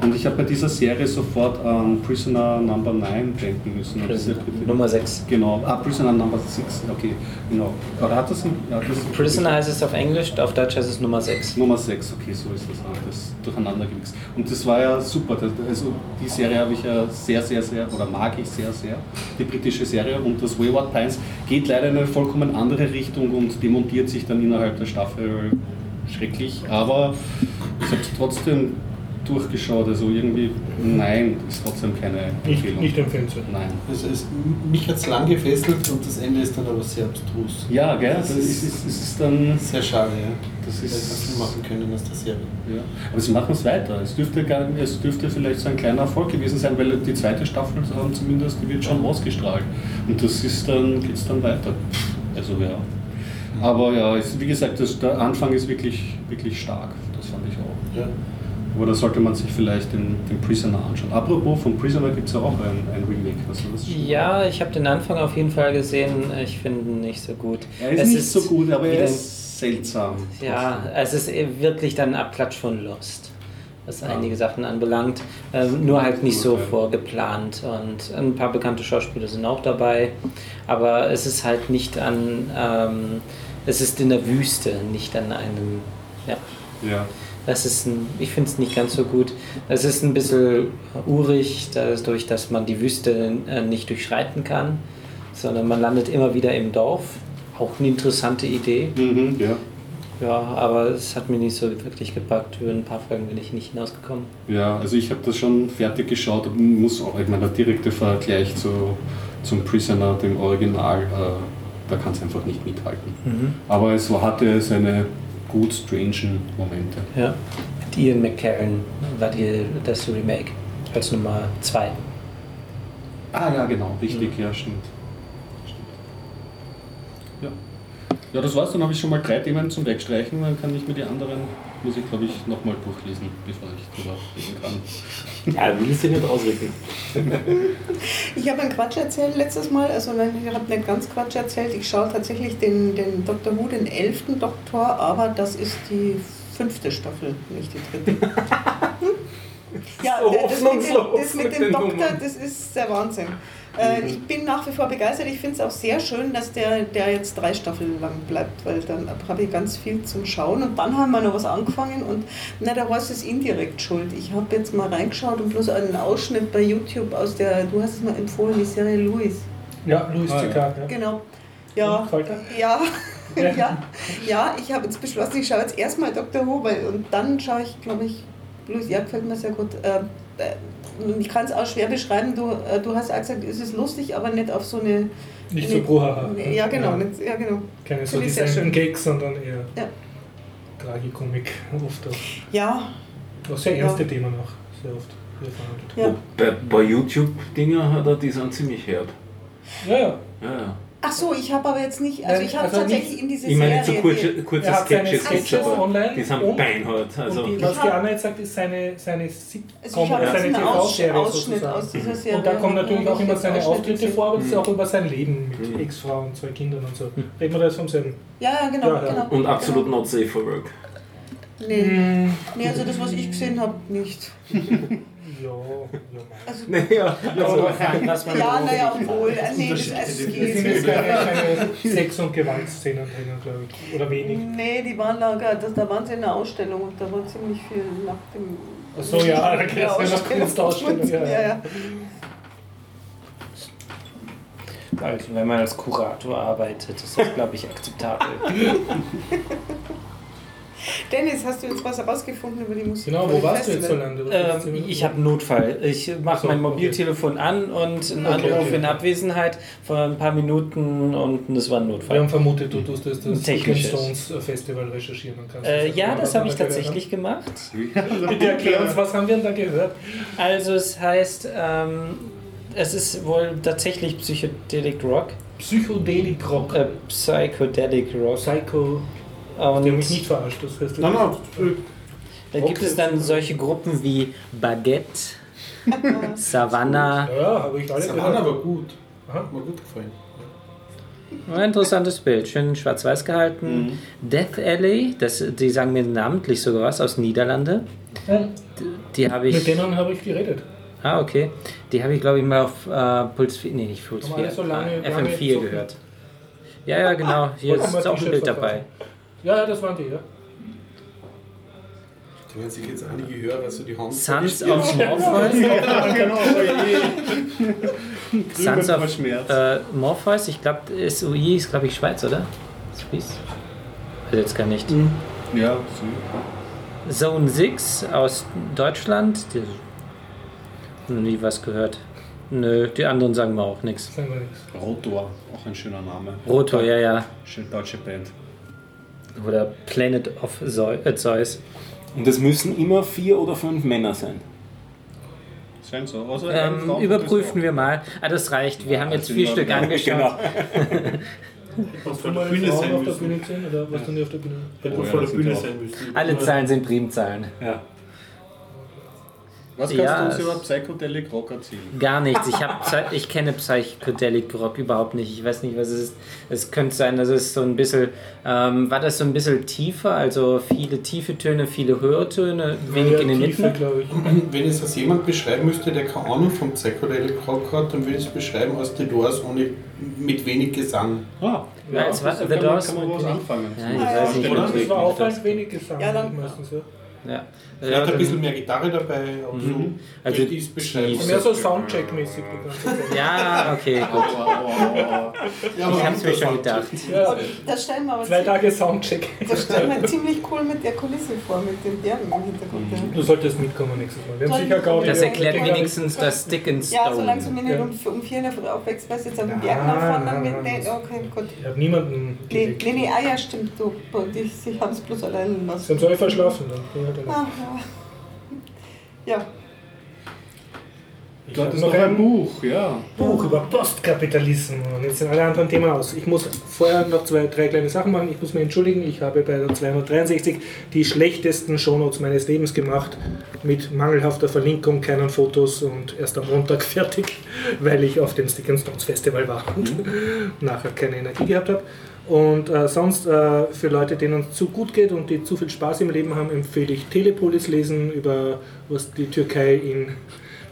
Und ich habe bei dieser Serie sofort an Prisoner Number 9 denken müssen. Diese- Nummer 6. Genau, ah, Prisoner Number 6, okay, genau. Oder hat das, ein- ja, das Prisoner heißt es auf Englisch, auf Deutsch heißt es Nummer 6. Nummer 6, okay, so ist das, ah, das durcheinander gemixt. Und das war ja super, also die Serie habe ich ja sehr, sehr, sehr, oder mag ich sehr, sehr, die britische Serie. Und das Wayward Pines geht leider in eine vollkommen andere Richtung und demontiert sich dann innerhalb der Staffel schrecklich. Aber ich habe es trotzdem durchgeschaut, also irgendwie, nein, ist trotzdem keine Nicht, Empfehlung. nicht empfehlenswert. Nein. Also es, mich hat es lang gefesselt und das Ende ist dann aber sehr abstrus. Ja, gell, das Das ist, ist- ist, ist, ist dann, Sehr schade, ja. das Das hätte ist, machen können aus der Serie. Ja. Aber sie machen es weiter. Es dürfte, gar, es dürfte vielleicht so ein kleiner Erfolg gewesen sein, weil die zweite Staffel ähm, zumindest, die wird schon ausgestrahlt. Und das ist dann, geht es dann weiter. Also ja. Aber ja, wie gesagt, das, der Anfang ist wirklich, wirklich stark. Das fand ich auch. Ja. Da sollte man sich vielleicht den, den Prisoner anschauen. Apropos, von Prisoner gibt es ja auch ein, ein Remake. Was war das? Ja, ich habe den Anfang auf jeden Fall gesehen. Ich finde ihn nicht so gut. Er ist Es nicht so gut, aber er ist seltsam. Ja, es ist eh wirklich dann ein Abklatsch von Lost, was einige Sachen anbelangt. Ähm, nur halt nicht so vorgeplant. Und ein paar bekannte Schauspieler sind auch dabei. Aber es ist halt nicht an. Ähm, es ist in der Wüste, nicht an einem. Ja. Ja. Das ist ein, ich finde es nicht ganz so gut. Es ist ein bisschen urig, dadurch, dass man die Wüste äh, nicht durchschreiten kann, sondern man landet immer wieder im Dorf. Auch eine interessante Idee. Mhm, ja. Ja, aber es hat mich nicht so wirklich gepackt. Über ein paar Folgen bin ich nicht hinausgekommen. Ja, also ich habe das schon fertig geschaut und muss auch, ich meine, der direkte Vergleich zu, zum Prisoner, dem Original, äh, da kann es einfach nicht mithalten. Aber es hatte seine gut strangen Momente. Ja. Mit Ian McKellen war die, das Remake als Nummer 2. Ah ja, genau, richtig, ja, stimmt. Stimmt. Ja. ja, das war's, dann habe ich schon mal drei Themen zum Wegstreichen, dann kann ich mir die anderen, muss ich glaube ich nochmal durchlesen, bevor ich drüber reden kann. Ja, will sie nicht ausreden. Ich habe einen Quatsch erzählt letztes Mal, also nein, ich habe nicht ganz Quatsch erzählt. Ich schaue tatsächlich den, den Dr. Who, den elften Doktor, aber das ist die fünfte Staffel, nicht die dritte. ja, So das, mit dem, hoffnungslos das mit mit dem Doktor, Nummern. das ist der Wahnsinn. Äh, ich bin nach wie vor begeistert. Ich finde es auch sehr schön, dass der, der jetzt drei Staffeln lang bleibt, weil dann habe ich ganz viel zum Schauen. Und dann haben wir noch was angefangen und na, der Horst ist indirekt schuld. Ich habe jetzt mal reingeschaut und bloß einen Ausschnitt bei YouTube aus der, du hast es mal empfohlen, die Serie Louis. Ja, Louis Ah, ja. Ja. Genau. Ja, ja, Ja. ja, ich habe jetzt beschlossen, ich schaue jetzt erstmal Dr. Who, weil, und dann schaue ich, glaube ich, Louis, ja, gefällt mir sehr gut. Äh, äh, ich kann es auch schwer beschreiben, du, äh, du hast auch gesagt, es ist lustig, aber nicht auf so eine... Nicht eine- so bruhaha. Nee, Ja, genau, Nicht, ja, genau. Keine so. Gags, sondern eher Ja. Tragikomik oft auch. Ja, Auch sehr Ja. ernste Themen auch, sehr oft ja. Bei, bei YouTube-Dinger hat er die sind ziemlich herb. Ja, ja. Ja, ja. Ach so, ich habe aber jetzt nicht, also ich habe also tatsächlich nicht- in diese Ich meine, so Serie... kurze, die- kurze Sketches, Sketches Sketches aber online die sind und- beinhart. Also, und die, was die Anna jetzt sagt, ist seine, seine Also Sitcom, jetzt seine TV-Serie sozusagen. aus dieser Serie. Und da kommen natürlich auch immer seine Auftritte gesehen. vor, aber das ist Mhm. auch über sein Leben mit Mhm. Ex-Frau und zwei Kindern und so. Reden wir da jetzt vom selben? Ja, ja, genau, Ja, ja. genau. und absolut not safe for work. Nee. nee, also das, was ich gesehen habe, nicht. Ja, ja. Also, Naja, Also, was man ja, naja, obwohl, äh, nee, das, also, Es sind geht. jetzt keine, Sex- und Gewaltszenen drinnen, glaube ich. Oder wenig. Nee, die waren da, das, da waren sie in der Ausstellung und da war ziemlich viel nach dem. Ach so, ja, da in gibt's der ja noch Kunstausstellung, ja, ja. Ja, ja. Also, wenn man als Kurator arbeitet, ist das, glaube ich, akzeptabel. Dennis, hast du jetzt was herausgefunden über die Musik? Genau, wo warst du jetzt so lange? Ähm, ich habe einen Notfall. Ich mache so, mein okay. Mobiltelefon an und einen Okay, Anruf okay. in Abwesenheit von ein paar Minuten und das war ein Wir Notfall. haben vermutet, du tust das, das. Stones Festival recherchieren und kannst. Äh, das ja, das habe wir ich tatsächlich gemacht. Bitte erklär uns, was haben wir denn da gehört? Also es heißt, ähm, es ist wohl tatsächlich Psychedelic Rock. Psychedelic Rock. Äh, Psychedelic Rock. Psycho. Die haben mich nicht Und verarscht, das heißt. Nein, nein, da gibt es dann solche Gruppen wie Baguette, Savannah. Ja, habe ich alle Savannah war gut. Aha. Hat mir gut gefallen. Ein interessantes Bild, schön schwarz-weiß gehalten. Mhm. Death Alley, das, die sagen mir namentlich sogar was aus Niederlande. Ja, Die habe Mit ich. denen habe ich geredet. Ah, okay. Die habe ich, glaube ich, mal auf äh, Puls 4, nee, nicht Puls Haben 4, alle so lange- äh, lange FM4 Socken? gehört. Ja, ja, genau. Hier ist auch ein Bild dabei. Ja, ja, das waren die, ja. Da werden sich jetzt einige Hörer so die Hand. Sons of Morpheus. genau, Sons vor of Schmerz. äh, Morpheus, ich glaube, SUI ist, glaube ich, Schweiz, oder? Suisse? Also jetzt gar nicht. Ja, Zone 6 aus Deutschland. Die, noch nie was gehört. Nö, die anderen sagen mir auch nichts. Sagen wir nichts. so. Rotor, auch ein schöner Name. Rotor, ja, ja. Schöne deutsche Band. Oder Planet of äh, Zeus. Und es müssen immer vier oder fünf Männer sein. So. Außer eine Ähm, überprüfen wir mal. Ah, das reicht. Wir haben jetzt vier Stück angeschaut. Genau. Was du mal Bühne Frauen auf der Bühne gesehen oder was du nie auf der Bühne? Oh ja, der das Bühne sein müssen. Alle Zahlen sind Primzahlen. Ja. Was kannst Ja, du uns es- über Psychedelic Rock erzählen? Gar nichts. Ich, hab, Psy- ich kenne Psychedelic Rock überhaupt nicht. Ich weiß nicht, was es ist. Es könnte sein, dass es so ein bisschen. Ähm, war das so ein bisschen tiefer? Also viele tiefe Töne, viele höhere Töne, wenig in den Tiefe, Mitten? glaube ich. Wenn es das jemand beschreiben müsste, der keine Ahnung vom Psychedelic Rock hat, dann würde ich es beschreiben aus The Doors ohne, mit wenig Gesang. Ah, Ja, es war- so The kann man, Doors kann man was wenig- anfangen. Ja, ich ja. weiß nicht. Oder? Das war auffallend wenig Gesang Ja, dann- meistens. Ja. Ja. Vielleicht Ja, ein dann- bisschen mehr Gitarre dabei, aber so Also ich es beschreiben. tief. Mehr so Soundcheck-mäßig die ja, okay, gut. Ja, Ich hab's mir schon gedacht. Ja, das stellen wir aber zwei Tage Soundcheck. Das stellen wir ziemlich cool mit der Kulisse vor, mit den Bergen im Hintergrund. Du solltest mitkommen nächstes Mal. Wir haben sicher Gaudi. Das erklärt wenigstens das Stick and Ja, solange du mich nicht um, um vier in der Früh aufwächst, weißt du jetzt auf den Nein, Berg nach vorne nein, mit. nein, Nee, das- okay, gut. Ich habe niemanden Nee, nee, nee, ah ja, stimmt, du. Die, sie haben es bloß allein Sie lassen. haben so alle verschlafen. Dann. Bin ich halt allein. Ah, ja. Ich hattest noch ein ein Buch, ja. Buch über Postkapitalismus. Und jetzt sind alle anderen Themen aus. Ich muss vorher noch zwei, drei kleine Sachen machen. Ich muss mich entschuldigen. Ich habe bei der 263 die schlechtesten Shownotes meines Lebens gemacht. Mit mangelhafter Verlinkung, keinen Fotos und erst am Montag fertig, weil ich auf dem Stick and Stones Festival war und nachher keine Energie gehabt habe. Und äh, sonst äh, für Leute, denen es zu gut geht und die zu viel Spaß im Leben haben, empfehle ich Telepolis lesen über was die Türkei in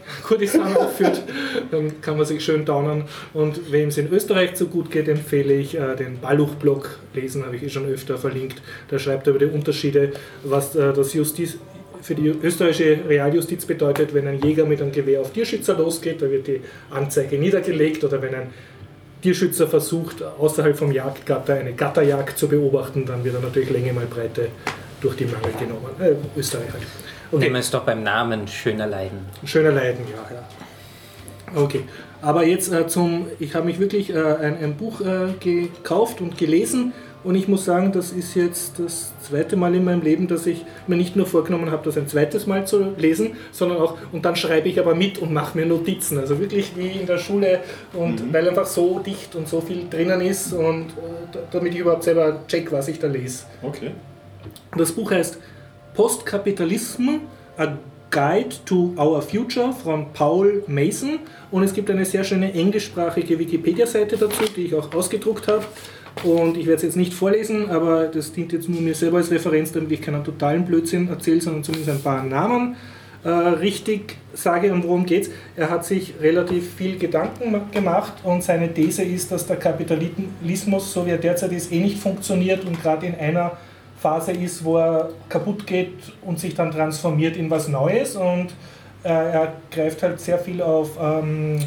Kurdistan aufführt, dann kann man sich schön downen. Und wem es in Österreich so gut geht, empfehle ich äh, den Balluch-Blog lesen, habe ich eh schon öfter verlinkt. Da schreibt er über die Unterschiede, was äh, das Justiz für die österreichische Realjustiz bedeutet, wenn ein Jäger mit einem Gewehr auf Tierschützer losgeht, da wird die Anzeige niedergelegt oder wenn ein Tierschützer versucht, außerhalb vom Jagdgatter eine Gatterjagd zu beobachten, dann wird er natürlich Länge mal Breite durch die Mangel genommen. Äh, Österreich halt. Okay. Nehmen wir es doch beim Namen Schöner Leiden. Schöner Leiden, ja. ja. Okay, aber jetzt äh, zum, ich habe mich wirklich äh, ein, ein Buch äh, gekauft und gelesen und ich muss sagen, das ist jetzt das zweite Mal in meinem Leben, dass ich mir nicht nur vorgenommen habe, das ein zweites Mal zu lesen, sondern auch, und dann schreibe ich aber mit und mache mir Notizen. Also wirklich wie in der Schule und weil einfach so dicht und so viel drinnen ist und äh, da- damit ich überhaupt selber check, was ich da lese. Okay. Das Buch heißt Postkapitalism, A Guide to Our Future von Paul Mason und es gibt eine sehr schöne englischsprachige Wikipedia-Seite dazu, die ich auch ausgedruckt habe. Und ich werde es jetzt nicht vorlesen, aber das dient jetzt nur mir selber als Referenz, damit ich keinen totalen Blödsinn erzähle, sondern zumindest ein paar Namen äh, richtig sage und worum geht's. Er hat sich relativ viel Gedanken ma- gemacht und seine These ist, dass der Kapitalismus, so wie er derzeit ist, eh nicht funktioniert und gerade in einer Phase ist, wo er kaputt geht und sich dann transformiert in was Neues und äh, er greift halt sehr viel auf ähm,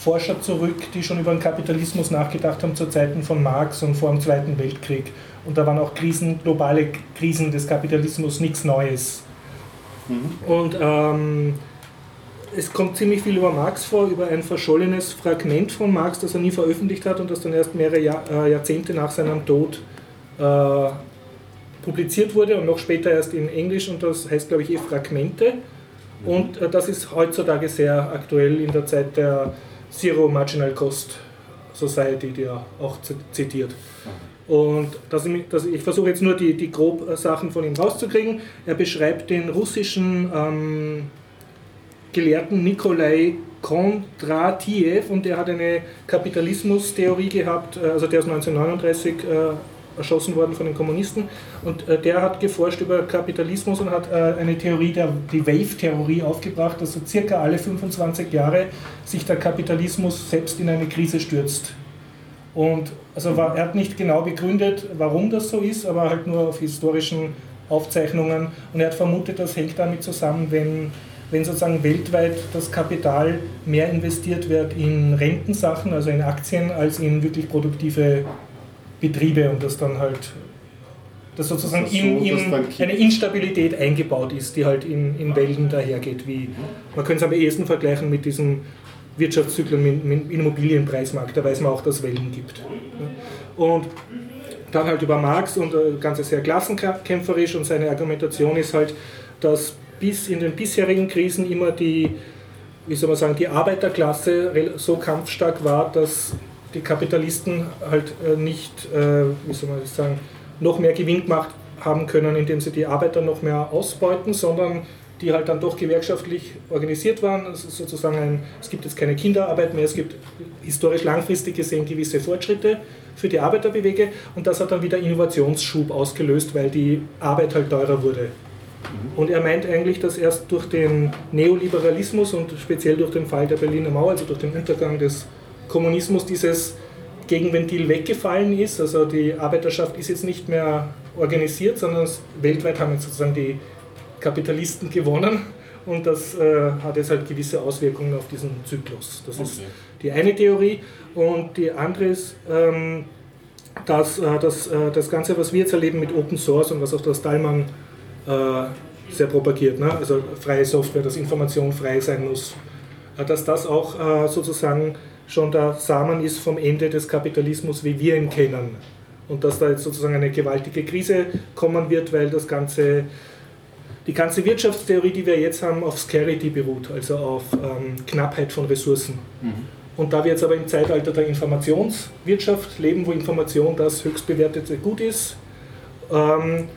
Forscher zurück, die schon über den Kapitalismus nachgedacht haben zu Zeiten von Marx und vor dem Zweiten Weltkrieg. Und da waren auch Krisen, globale Krisen des Kapitalismus nichts Neues. Und ähm, es kommt ziemlich viel über Marx vor, über ein verschollenes Fragment von Marx, das er nie veröffentlicht hat und das dann erst mehrere Jahr, äh, Jahrzehnte nach seinem Tod äh, publiziert wurde und noch später erst in Englisch und das heißt, glaube ich, eh Fragmente. Und äh, das ist heutzutage sehr aktuell in der Zeit der Zero Marginal Cost Society, die er auch zitiert. Und das, das, ich versuche jetzt nur die, die grob äh, Sachen von ihm rauszukriegen. Er beschreibt den russischen ähm, Gelehrten Nikolai Kondratiev und der hat eine Kapitalismustheorie gehabt, äh, also der ist 1939 äh, erschossen worden von den Kommunisten und äh, der hat geforscht über Kapitalismus und hat äh, eine Theorie, der, die Wave-Theorie aufgebracht, dass so circa alle 25 Jahre sich der Kapitalismus selbst in eine Krise stürzt. Und also war, er hat nicht genau begründet, warum das so ist, aber halt nur auf historischen Aufzeichnungen. Und er hat vermutet, das hängt damit zusammen, wenn, wenn sozusagen weltweit das Kapital mehr investiert wird in Rentensachen, also in Aktien, als in wirklich produktive Betriebe und das dann halt, dass sozusagen Das in, so, dass in dann kippt. eine Instabilität eingebaut ist, die halt in, in Wellen dahergeht. Wie, man könnte es am ehesten vergleichen mit diesen Wirtschaftszyklen im im Immobilienpreismarkt, da weiß man auch, dass es Wellen gibt. Und dann halt über Marx und das Ganze sehr klassenkämpferisch und seine Argumentation ist halt, dass bis in den bisherigen Krisen immer die, wie soll man sagen, die Arbeiterklasse so kampfstark war, dass die Kapitalisten halt äh, nicht, äh, wie soll man das sagen, noch mehr Gewinn gemacht haben können, indem sie die Arbeiter noch mehr ausbeuten, sondern die halt dann doch gewerkschaftlich organisiert waren. Also sozusagen ein, es gibt jetzt keine Kinderarbeit mehr, es gibt historisch langfristig gesehen gewisse Fortschritte für die Arbeiterbewege und das hat dann wieder Innovationsschub ausgelöst, weil die Arbeit halt teurer wurde. Und er meint eigentlich, dass erst durch den Neoliberalismus und speziell durch den Fall der Berliner Mauer, also durch den Untergang des Kommunismus, dieses Gegenventil weggefallen ist. Also die Arbeiterschaft ist jetzt nicht mehr organisiert, sondern weltweit haben jetzt sozusagen die Kapitalisten gewonnen und das äh, hat jetzt halt gewisse Auswirkungen auf diesen Zyklus. Das okay. ist die eine Theorie und die andere ist, ähm, dass, äh, dass äh, das Ganze, was wir jetzt erleben mit Open Source und was auch der Stallman äh, sehr propagiert, ne? also freie Software, dass Information frei sein muss, äh, dass das auch äh, sozusagen schon der Samen ist vom Ende des Kapitalismus, wie wir ihn kennen. Und dass da jetzt sozusagen eine gewaltige Krise kommen wird, weil das ganze die ganze Wirtschaftstheorie, die wir jetzt haben, auf Scarcity beruht, also auf ähm, Knappheit von Ressourcen. Mhm. Und da wir jetzt aber im Zeitalter der Informationswirtschaft leben, wo Information das höchst bewertete Gut ist, ähm,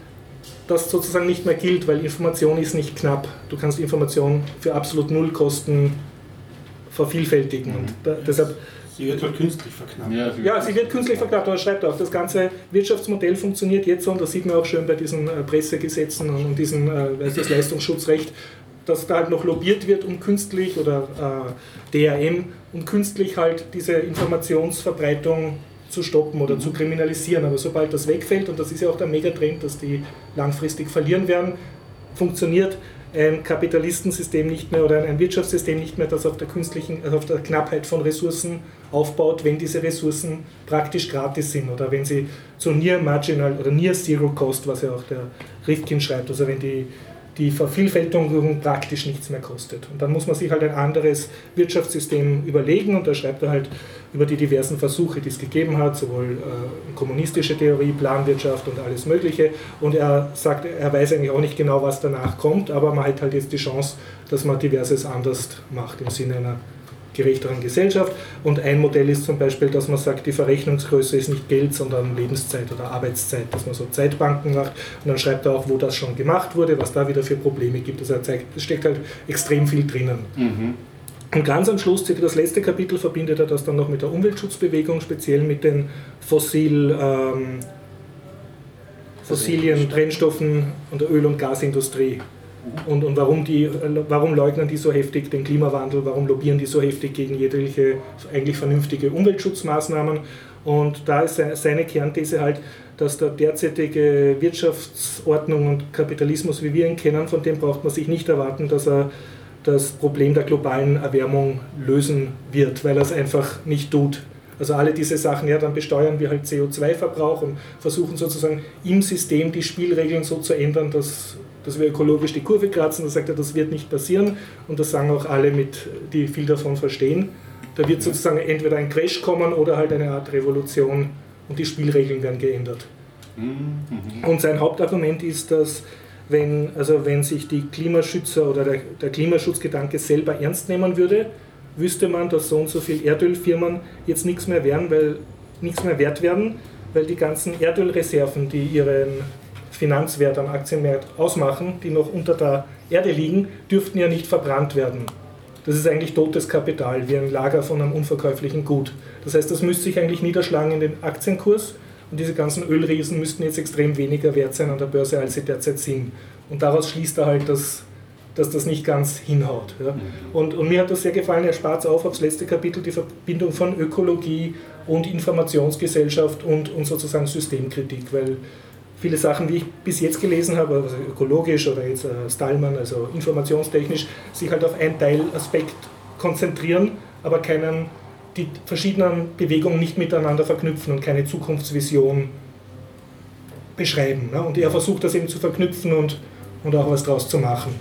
das sozusagen nicht mehr gilt, weil Information ist nicht knapp. Du kannst Information für absolut null Kosten vervielfältigen. Mhm. Und da, deshalb Sie wird halt künstlich verknappt. Ja, sie, ja, sie wird künstlich verknappt, aber schreibt auch, das ganze Wirtschaftsmodell funktioniert jetzt so und das sieht man auch schön bei diesen äh, Pressegesetzen und diesem äh, das Leistungsschutzrecht, dass da halt noch lobbyiert wird, um künstlich oder äh, DRM, um künstlich halt diese Informationsverbreitung zu stoppen oder mhm. zu kriminalisieren. Aber sobald das wegfällt, und das ist ja auch der Megatrend, dass die langfristig verlieren werden, funktioniert ein Kapitalistensystem nicht mehr oder ein Wirtschaftssystem nicht mehr, das auf der künstlichen, also auf der Knappheit von Ressourcen aufbaut, wenn diese Ressourcen praktisch gratis sind oder wenn sie zu Near Marginal oder Near Zero Cost, was ja auch der Rifkin schreibt, also wenn die die Vervielfältigung praktisch nichts mehr kostet. Und dann muss man sich halt ein anderes Wirtschaftssystem überlegen und da schreibt er halt über die diversen Versuche, die es gegeben hat, sowohl äh, kommunistische Theorie, Planwirtschaft und alles Mögliche. Und er sagt, er weiß eigentlich auch nicht genau, was danach kommt, aber man hat halt jetzt die Chance, dass man diverses anders macht im Sinne einer gerechteren Gesellschaft. Und ein Modell ist zum Beispiel, dass man sagt, die Verrechnungsgröße ist nicht Geld, sondern Lebenszeit oder Arbeitszeit, dass man so Zeitbanken macht. Und dann schreibt er auch, wo das schon gemacht wurde, was da wieder für Probleme gibt. Also er zeigt, es steckt halt extrem viel drinnen. Mhm. Und ganz am Schluss, das letzte Kapitel, verbindet er das dann noch mit der Umweltschutzbewegung, speziell mit den fossil, ähm, fossilen Brennstoffen. Und der Öl- und Gasindustrie. Und, und warum, die, warum leugnen die so heftig den Klimawandel, warum lobbyieren die so heftig gegen jegliche eigentlich vernünftige Umweltschutzmaßnahmen. Und da ist seine Kernthese halt, dass der derzeitige Wirtschaftsordnung und Kapitalismus, wie wir ihn kennen, von dem braucht man sich nicht erwarten, dass er das Problem der globalen Erwärmung lösen wird, weil er es einfach nicht tut. Also alle diese Sachen, ja, dann besteuern wir halt CO2-Verbrauch und versuchen sozusagen im System die Spielregeln so zu ändern, dass dass wir ökologisch die Kurve kratzen. Da sagt er, das wird nicht passieren und das sagen auch alle, mit, die viel davon verstehen. Da wird sozusagen entweder ein Crash kommen oder halt eine Art Revolution und die Spielregeln werden geändert. Mhm. Und sein Hauptargument ist, dass wenn, also wenn sich die Klimaschützer oder der, der Klimaschutzgedanke selber ernst nehmen würde, wüsste man, dass so und so viele Erdölfirmen jetzt nichts mehr werden, weil nichts mehr wert werden, weil die ganzen Erdölreserven, die ihren Finanzwert am Aktienmarkt ausmachen, die noch unter der Erde liegen, dürften ja nicht verbrannt werden. Das ist eigentlich totes Kapital, wie ein Lager von einem unverkäuflichen Gut. Das heißt, das müsste sich eigentlich niederschlagen in den Aktienkurs und diese ganzen Ölriesen müssten jetzt extrem weniger wert sein an der Börse, als sie derzeit sind. Und daraus schließt er halt, dass, dass das nicht ganz hinhaut. Ja. Mhm. Und, und mir hat das sehr gefallen, er spart auf aufs letzte Kapitel die Verbindung von Ökologie und Informationsgesellschaft und, und sozusagen Systemkritik, weil viele Sachen, die ich bis jetzt gelesen habe, also ökologisch oder jetzt äh, Stallman, also informationstechnisch, sich halt auf einen Teilaspekt konzentrieren, aber keinen, die verschiedenen Bewegungen nicht miteinander verknüpfen und keine Zukunftsvision beschreiben. Ne? Und er versucht das eben zu verknüpfen und, und auch was draus zu machen.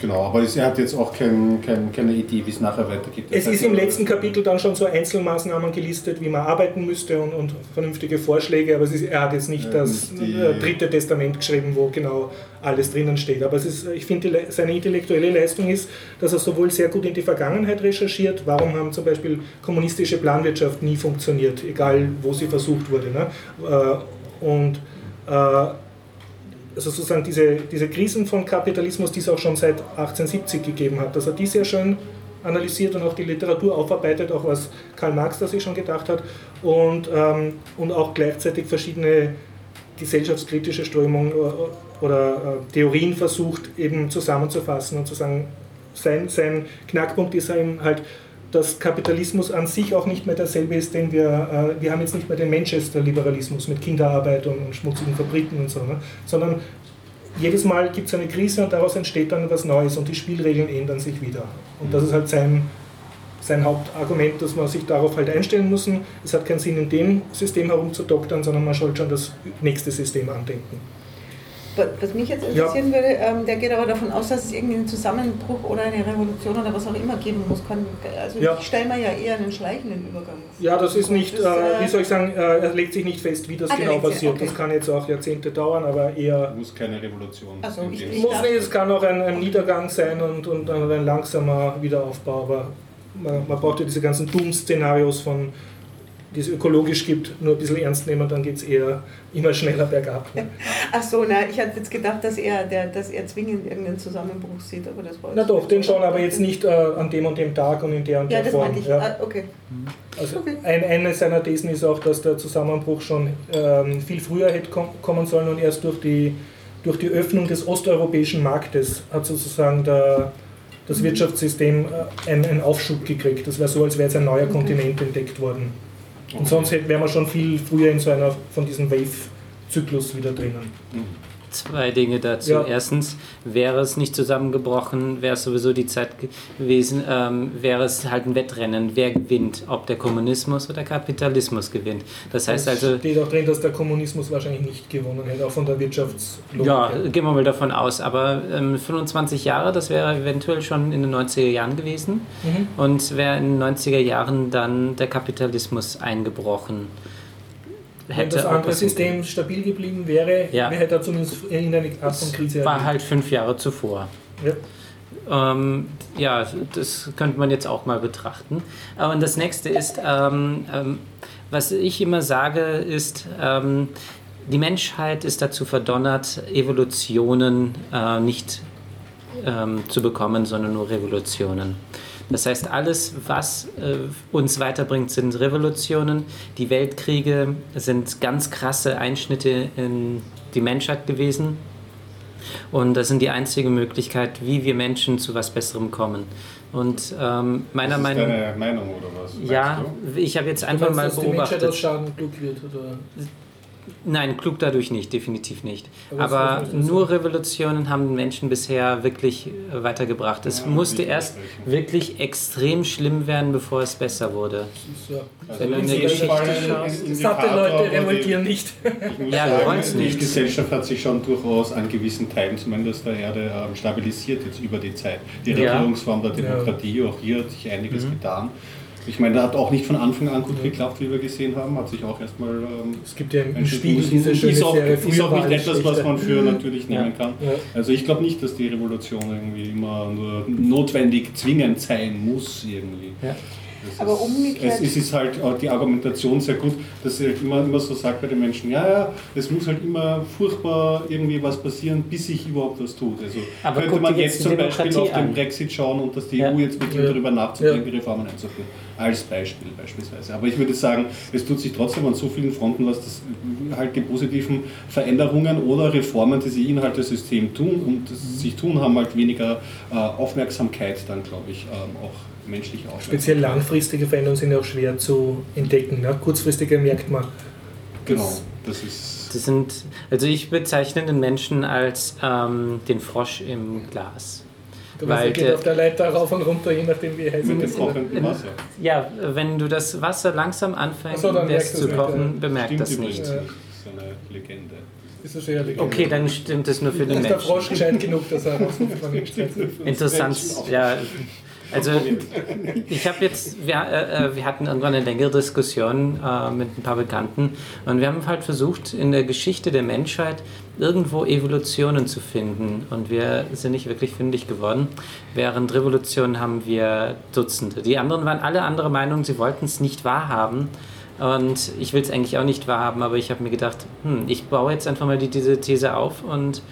Genau, aber er hat jetzt auch kein, kein, keine Idee, wie es nachher weitergeht. Das es ist im letzten Kapitel dann schon so Einzelmaßnahmen gelistet, wie man arbeiten müsste und, und vernünftige Vorschläge, aber ist, er hat jetzt nicht ja, das dritte Testament geschrieben, wo genau alles drinnen steht. Aber ist, ich finde, seine intellektuelle Leistung ist, dass er sowohl sehr gut in die Vergangenheit recherchiert, warum haben zum Beispiel kommunistische Planwirtschaft nie funktioniert, egal wo sie versucht wurde. Ne? Äh, und äh, also sozusagen diese, diese Krisen von Kapitalismus, die es auch schon seit 1870 gegeben hat, dass er die sehr schön analysiert und auch die Literatur aufarbeitet, auch was Karl Marx da sich schon gedacht hat. Und, ähm, und auch gleichzeitig verschiedene gesellschaftskritische Strömungen oder äh, Theorien versucht eben zusammenzufassen und zu sagen, sein, sein Knackpunkt ist eben halt, dass Kapitalismus an sich auch nicht mehr derselbe ist, den wir, äh, wir haben jetzt nicht mehr den Manchester-Liberalismus mit Kinderarbeit und, schmutzigen Fabriken und so, ne? sondern jedes Mal gibt es eine Krise und daraus entsteht dann was Neues und die Spielregeln ändern sich wieder. Und das ist halt sein, sein Hauptargument, dass man sich darauf halt einstellen muss. Es hat keinen Sinn, in dem System herumzudoktern, sondern man sollte schon das nächste System andenken. Was mich jetzt interessieren ja. würde, ähm, der geht aber davon aus, dass es irgendwie einen Zusammenbruch oder eine Revolution oder was auch immer geben muss. Kann, also ja. ich stelle mir ja eher einen schleichenden Übergang vor. Ja, das ist nicht, das, äh, wie soll ich sagen, äh, er legt sich nicht fest, wie das ah, genau passiert. Okay. Das kann jetzt auch Jahrzehnte dauern, aber eher... Muss keine Revolution also, ich, ich muss nicht, es kann auch ein, ein, Niedergang sein und, und ein langsamer Wiederaufbau, aber man, man braucht ja diese ganzen Doom-Szenarios von die es ökologisch gibt, nur ein bisschen ernst nehmen, dann geht es eher immer schneller bergab. Ne? Ach so, na, ich hatte jetzt gedacht, dass er, der, dass er zwingend irgendeinen Zusammenbruch sieht, aber das war Na doch, den schon, aber jetzt nicht äh, an dem und dem Tag und in der und ja, der Form. Ja, das meinte ich. Ah, okay. Also okay. Ein, eine seiner Thesen ist auch, dass der Zusammenbruch schon ähm, viel früher hätte kommen sollen und erst durch die, durch die Öffnung des osteuropäischen Marktes hat sozusagen der, das Wirtschaftssystem äh, einen, einen Aufschub gekriegt. Das wäre so, als wäre jetzt ein neuer okay. Kontinent entdeckt worden. Und sonst wären wir schon viel früher in so einer von diesen Wave-Zyklus wieder drinnen. Zwei Dinge dazu. Ja. Erstens, wäre es nicht zusammengebrochen, wäre es sowieso die Zeit gewesen, ähm, wäre es halt ein Wettrennen. Wer gewinnt? Ob der Kommunismus oder der Kapitalismus gewinnt. Das heißt es also. steht auch drin, dass der Kommunismus wahrscheinlich nicht gewonnen hätte, auch von der Wirtschaftslogik. Ja, gehen wir mal davon aus. Aber ähm, 25 Jahre, das wäre eventuell schon in den 90er Jahren gewesen. Mhm. Und wäre in den 90er Jahren dann der Kapitalismus eingebrochen wenn das andere System stabil geblieben wäre, ja. hätte er zumindest in eine Art von Krise War halt fünf Jahre zuvor. Ja. Ähm, ja, das könnte man jetzt auch mal betrachten. Und das nächste ist, ähm, ähm, was ich immer sage, ist, ähm, die Menschheit ist dazu verdonnert, Evolutionen äh, nicht ähm, zu bekommen, sondern nur Revolutionen. Das heißt, alles, was äh, uns weiterbringt, sind Revolutionen. Die Weltkriege sind ganz krasse Einschnitte in die Menschheit gewesen. Und das sind die einzige Möglichkeit, wie wir Menschen zu was Besserem kommen. Und ähm, meiner das ist Meinung deine Meinung oder was? Ja, ich habe jetzt einfach meinst, mal beobachtet. Dass die Menschheit aus Schaden klug wird oder? Nein, klug dadurch nicht, definitiv nicht. Aber, Aber nur Revolutionen haben Menschen bisher wirklich äh, weitergebracht. Es ja, musste erst wirklich extrem schlimm werden, bevor es besser wurde. Ja. Also Wenn du in der Geschichte schaust. Satte Leute revoltieren nicht. Ja, wir wollen es nicht. Die Gesellschaft hat sich schon durchaus an gewissen Teilen zumindest der Erde ähm, stabilisiert jetzt über die Zeit. Die Regierungsform der Demokratie, auch hier hat sich einiges mhm. getan. Ich meine, der hat auch nicht von Anfang an gut geklappt, wie wir gesehen haben. Hat sich auch erstmal. Ähm, es gibt ja im Spiel diese schöne ist auch, Serie. Ist auch nicht etwas, was man für natürlich nehmen kann. Also ich glaube nicht, dass die Revolution irgendwie immer nur notwendig zwingend sein muss irgendwie. Ja. Aber umgekehrt. Es, ist halt die Argumentation sehr gut, dass sie halt immer, immer so sagt bei den Menschen, ja, ja, es muss halt immer furchtbar irgendwie was passieren, bis sich überhaupt was tut. Also Aber könnte man jetzt zum Beispiel auf den Brexit schauen und dass die ja. EU jetzt beginnt, ja. darüber nachzudenken, ja. Reformen einzuführen. Als Beispiel beispielsweise. Aber ich würde sagen, es tut sich trotzdem an so vielen Fronten was, dass halt die positiven Veränderungen oder Reformen, die sich innerhalb des Systems tun und sich tun, haben halt weniger äh, Aufmerksamkeit dann, glaube ich, ähm, auch menschlich auch. Speziell langfristige Veränderungen sind ja auch schwer zu entdecken. Ne? Kurzfristige merkt man. Genau, das ist. Das sind, also ich bezeichne den Menschen als ähm, den Frosch im Glas. Du Weil geht auf der Leiter rauf und runter, je nachdem wie heiß kochenden Wasser. Ja, wenn du das Wasser langsam anfängt so, zu kochen, bemerkt das nicht. Das ist eine Legende. Ist das eher Legende. Okay, dann stimmt das nur für den Menschen. Ist der Frosch gescheit genug, dass er rausruft Interessant, ja. Also ich habe jetzt, wir, äh, äh, wir hatten irgendwann eine längere Diskussion äh, mit ein paar Bekannten und wir haben halt versucht, in der Geschichte der Menschheit irgendwo Evolutionen zu finden und wir sind nicht wirklich fündig geworden. Während Revolutionen haben wir Dutzende. Die anderen waren alle anderer Meinung, sie wollten es nicht wahrhaben. Und ich will es eigentlich auch nicht wahrhaben, aber ich habe mir gedacht, hm, ich baue jetzt einfach mal die, diese These auf und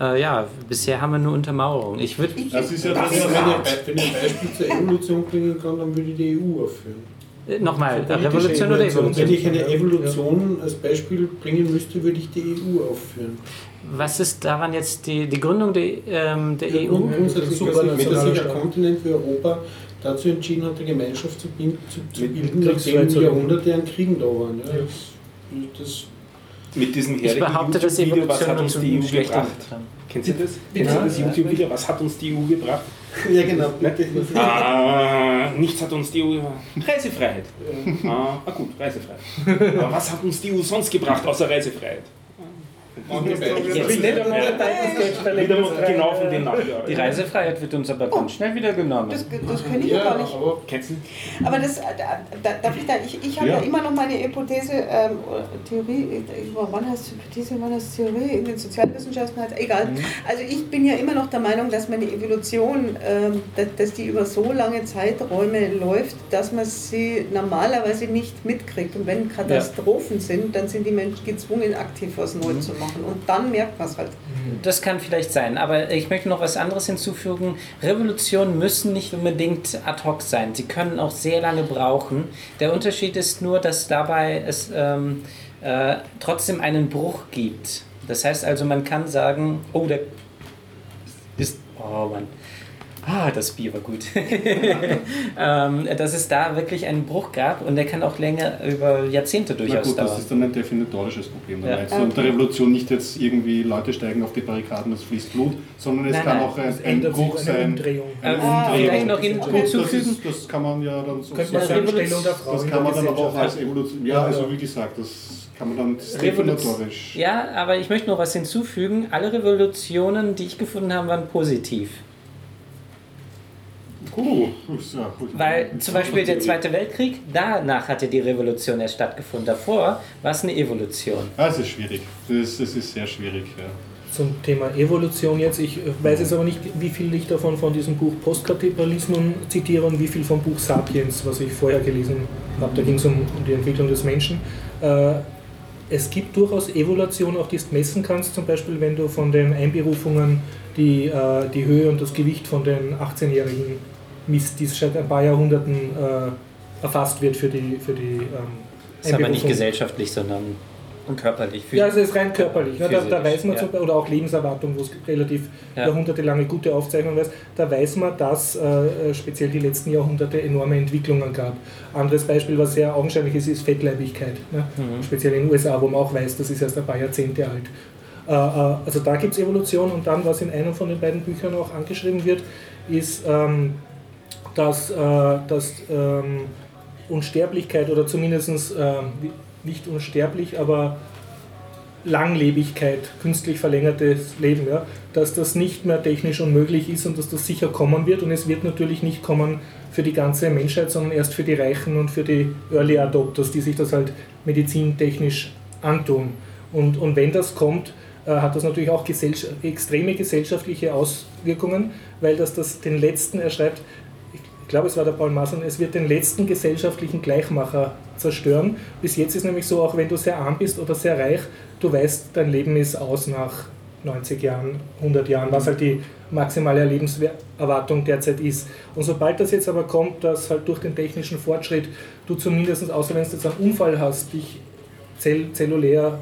äh, ja, bisher haben wir nur Untermauerung. Ich würde. Das ist ja Wenn das ich, wenn, ich, wenn ein Beispiel zur Evolution bringen kann, dann würde ich die EU aufführen. Äh, Nochmal, Revolution oder Evolution. Wenn ich eine Evolution als Beispiel bringen müsste, würde ich die EU aufführen. Was ist daran jetzt die, die Gründung der, ähm, der EU? Und grundsätzlich, dass sich- Staat. Kontinent wie Europa dazu entschieden hat, eine Gemeinschaft zu, bin- zu, zu Mit bilden, nachdem. Jahrhunderte an Kriegen da waren. Ja. Ja. Das, das Mit diesem Ich herrlichen behaupte, dass YouTube-Video, was hat uns die EU gebracht? Kennt ihr das? Kennt ihr das YouTube-Video? Was hat uns die EU gebracht? ja, genau. Ah, nichts hat uns die EU. Reisefreiheit. Ah, ah gut, Reisefreiheit. Aber was hat uns die EU sonst gebracht außer Reisefreiheit? Jetzt nicht einmal. Wieder mal genau von nachgearbeitet. Die Reisefreiheit wird uns aber ganz schnell wieder genommen. Das, das kenne ich ja, Ja, gar nicht. aber? Aber das, äh, da, da, darf ich da, ich, ich habe Ja. ja. immer noch meine Hypothese, ähm, Theorie, äh, wann heißt Hypothese, wann heißt Theorie, in den Sozialwissenschaften halt, egal. Also ich bin ja immer noch der Meinung, dass meine Evolution, ähm, dass, dass die über so lange Zeiträume läuft, dass man sie normalerweise nicht mitkriegt. Und wenn Katastrophen sind, dann sind die Menschen gezwungen, aktiv was neu zu machen. Und dann merkt man es halt. Das kann vielleicht sein, aber ich möchte noch was anderes hinzufügen. Revolutionen müssen nicht unbedingt ad hoc sein. Sie können auch sehr lange brauchen. Der Unterschied ist nur, dass dabei es ähm, äh, trotzdem einen Bruch gibt. Das heißt also, man kann sagen, oh, der ist, oh Mann, ah, das Bier war gut. ähm, dass es da wirklich einen Bruch gab und der kann auch länger über Jahrzehnte Na durchaus gut, das dauern. ist dann ein definitorisches Problem. Ja. meinst du unter Revolution nicht jetzt irgendwie Leute steigen auf die Barrikaden, es fließt Blut, sondern es Nein, kann nein. auch ein, ein Bruch sich eine sein. Umdrehung. Eine Umdrehung. vielleicht noch hinzufügen. Das, das kann man ja dann so Könnte man sagen, der Das kann der man dann aber auch als Evolution. Ja, Ja, also wie gesagt, das kann man dann definitorisch. Ja, aber ich möchte noch was hinzufügen. Alle Revolutionen, die ich gefunden habe, waren positiv. Uh, ja, gut. Weil zum Beispiel der Zweite Weltkrieg, danach hatte die Revolution erst stattgefunden. Davor war es eine Evolution. Ah, es ist schwierig. Das, das ist sehr schwierig. Ja. Zum Thema Evolution jetzt. Ich äh, weiß jetzt aber nicht, wie viel ich davon von diesem Buch Postkapitalismus zitiere und wie viel vom Buch Sapiens, was ich vorher gelesen habe. Da ging es um, um die Entwicklung des Menschen. Äh, es gibt durchaus Evolution, auch die du messen kannst, zum Beispiel wenn du von den Einberufungen die, äh, die Höhe und das Gewicht von den 18-Jährigen misst, die seit ein paar Jahrhunderten äh, erfasst wird für die, für die ähm, Das ist aber nicht gesellschaftlich, sondern körperlich. Ja, also es ist rein körperlich. Ne? Da, da weiß man ja. zum Beispiel, oder auch Lebenserwartung, wo es relativ Ja. jahrhundertelange gute Aufzeichnungen weiß, da weiß man, dass äh, speziell die letzten Jahrhunderte enorme Entwicklungen gab. Anderes Beispiel, was sehr augenscheinlich ist, ist Fettleibigkeit. Ne? Mhm. Speziell in den USA, wo man auch weiß, das ist erst ein paar Jahrzehnte alt. Äh, äh, also da gibt es Evolution und dann, was in einem von den beiden Büchern auch angeschrieben wird, ist, ähm, dass, äh, dass ähm, Unsterblichkeit oder zumindest ähm, nicht unsterblich, aber Langlebigkeit, künstlich verlängertes Leben, ja, dass das nicht mehr technisch unmöglich ist und dass das sicher kommen wird. Und es wird natürlich nicht kommen für die ganze Menschheit, sondern erst für die Reichen und für die Early Adopters, die sich das halt medizintechnisch antun. Und, und wenn das kommt, äh, hat das natürlich auch gesellscha extreme gesellschaftliche Auswirkungen, weil das, das den letzten, er schreibt, ich glaube es war der Paul Mason, es wird den letzten gesellschaftlichen Gleichmacher zerstören. Bis jetzt ist nämlich so, auch wenn du sehr arm bist oder sehr reich, du weißt, dein Leben ist aus nach 90 Jahren, 100 Jahren, was halt die maximale Lebenserwartung derzeit ist. Und sobald das jetzt aber kommt, dass halt durch den technischen Fortschritt du zumindest, außer wenn du jetzt einen Unfall hast, dich zell zellulär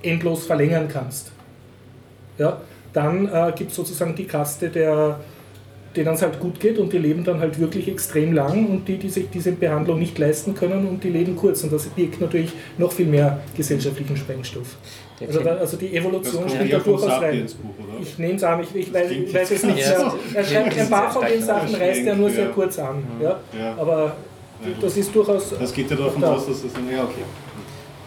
endlos verlängern kannst, ja, dann äh, gibt es sozusagen die Kaste der denen es halt gut geht und die leben dann halt wirklich extrem lang und die, die sich diese Behandlung nicht leisten können und die leben kurz. Und das birgt natürlich noch viel mehr gesellschaftlichen Sprengstoff. Also, da, also die Evolution spielt da durchaus rein. Oder? Ich nehme es an, ich, ich, weiß, weiß es nicht. Ja. Er schreibt ein paar von den Sachen, reißt er nur sehr kurz an. Ja? Ja. Aber das ist durchaus. Das geht ja davon da. aus, dass das dann. Ja, okay.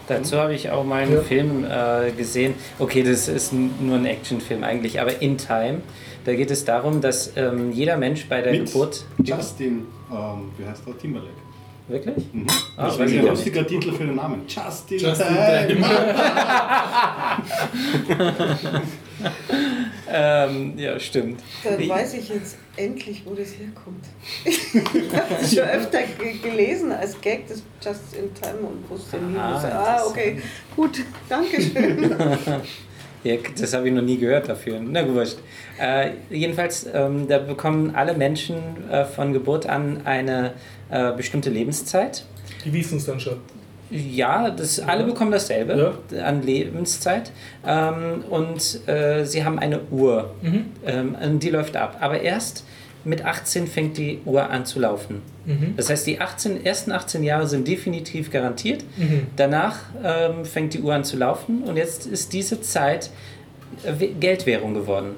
Dazu habe ich auch mal einen Ja. Film äh, gesehen. Okay, das ist nur ein Actionfilm eigentlich, aber In Time. Da geht es darum, dass ähm, jeder Mensch bei der Mit Geburt. Justin, ähm, wie heißt der? Timberlake. Wirklich? Mhm. Ah, das ich ein lustiger Titel für den Namen. Justin, Justin Time. ähm, ja, stimmt. Dann weiß ich jetzt endlich, wo das herkommt. ich habe es schon öfter ge- gelesen als Gag, das Just in Time und wusste nie. Ah, ah okay, gut, danke schön. Ja, das habe ich noch nie gehört dafür. Na gut, wurscht. Äh, jedenfalls, ähm, da bekommen alle Menschen äh, von Geburt an eine äh, bestimmte Lebenszeit. Die wissen es dann schon. Ja, das, alle bekommen dasselbe an Lebenszeit. Ähm, und äh, sie haben eine Uhr. Mhm. Ähm, und die läuft ab. Aber erst mit 18 fängt die Uhr an zu laufen. Mhm. Das heißt, die 18, ersten 18 Jahre sind definitiv garantiert. Mhm. Danach ähm, fängt die Uhr an zu laufen und jetzt ist diese Zeit äh, Geldwährung geworden.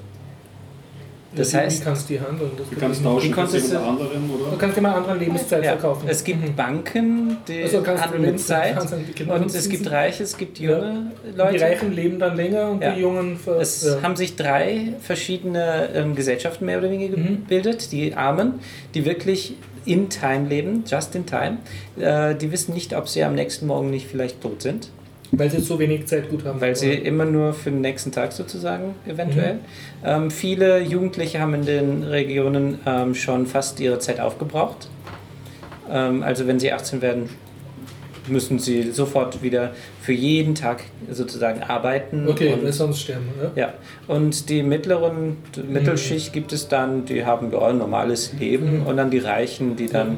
Das wie, heißt, wie kannst du die handeln? Das Du kannst tauschen konntest mit du- anderen, Du oder? kannst immer andere Lebenszeit ja, verkaufen. es gibt Mhm. Banken, die Also kannst handeln mit Lebenszeit- Zeit kannst und es gibt Reiche, es gibt Ja. junge Und Leute. Die Reichen leben dann länger und Ja. die Jungen ver Es ja. haben sich drei verschiedene ähm, Gesellschaften mehr oder weniger Mhm. gebildet. Die Armen, die wirklich in Time leben, just in time, äh, die wissen nicht, ob sie am nächsten Morgen nicht vielleicht tot sind, Weil sie so wenig Zeit gut haben. weil sie immer nur für den nächsten Tag sozusagen eventuell. Ähm, viele Jugendliche haben in den Regionen ähm, schon fast ihre Zeit aufgebraucht. Ähm, also wenn sie 18 werden, müssen sie sofort wieder für jeden Tag sozusagen arbeiten. Okay, und sonst sterben. Ja? ja, und die mittleren, die Mittelschicht gibt es dann, die haben ja ein normales Leben Mhm. und dann die Reichen, die dann.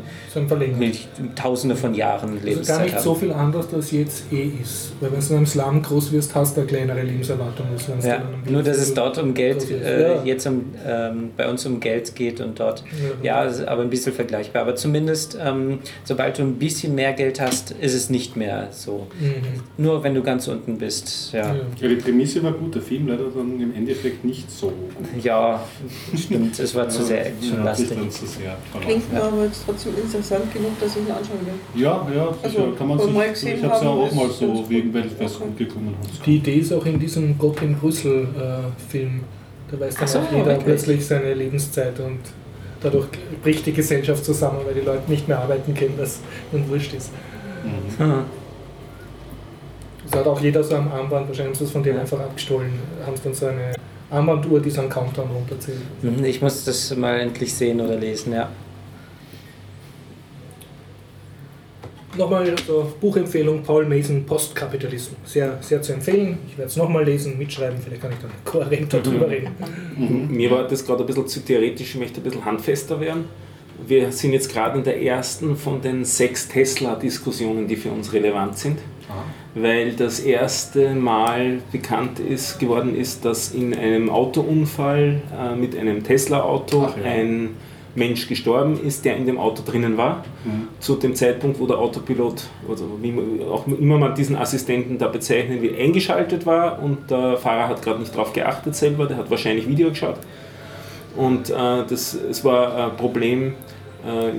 Milch, tausende von Jahren Also Lebenszeit gar nicht haben. so viel anders, als jetzt eh ist. Weil wenn du in einem Slum groß wirst, hast du eine kleinere Lebenserwartung. Als wenn ja, nur dass es dort um Geld, äh, Ja. jetzt um, ähm, bei uns um Geld geht und dort, ja, ist aber ein bisschen vergleichbar. Aber zumindest, ähm, sobald du ein bisschen mehr Geld hast, ist es nicht mehr so. Mhm. Nur wenn du ganz unten bist, ja. Ja. Die Prämisse war gut, der Film leider dann im Endeffekt nicht so gut. Ja, stimmt, es war zu sehr actionlastig. zu sehr. Klingt mir aber jetzt trotzdem interessant genug, dass ich ihn anschauen will. Ja, ja, Also, sicher, kann man sich. wir gesehen Ich habe es ja auch mal so, wegen weil es Okay. gut geklungen hat. Die Idee ist auch in diesem Gott in Brüssel-Film. da weiß dann so, auch jeder wirklich? plötzlich seine Lebenszeit und dadurch bricht die Gesellschaft zusammen, weil die Leute nicht mehr arbeiten können, was ihnen wurscht ist. Mhm. Es hat auch jeder so ein Armband, wahrscheinlich haben sie es von dem einfach abgestohlen, haben sie dann so eine Armbanduhr, die so einen Countdown runterzählt. Mhm, Ich muss das mal endlich sehen oder lesen, ja. Nochmal so Buchempfehlung, Paul Mason, Postkapitalismus. Sehr, sehr zu empfehlen. Ich werde es nochmal lesen, mitschreiben, vielleicht kann ich dann kohärenter drüber reden. Mir war das gerade ein bisschen zu theoretisch, ich möchte ein bisschen handfester werden. Wir sind jetzt gerade in der ersten von den sechs Tesla-Diskussionen, die für uns relevant sind, weil das erste Mal bekannt ist, geworden ist, dass in einem Autounfall äh, mit einem Tesla-Auto ja. ein Mensch gestorben ist, der in dem Auto drinnen war, Mhm. zu dem Zeitpunkt, wo der Autopilot, oder wie man, auch immer man diesen Assistenten da bezeichnen will, eingeschaltet war und der Fahrer hat gerade nicht darauf geachtet selber, der hat wahrscheinlich Video geschaut. Und äh, das, es war ein Problem, äh,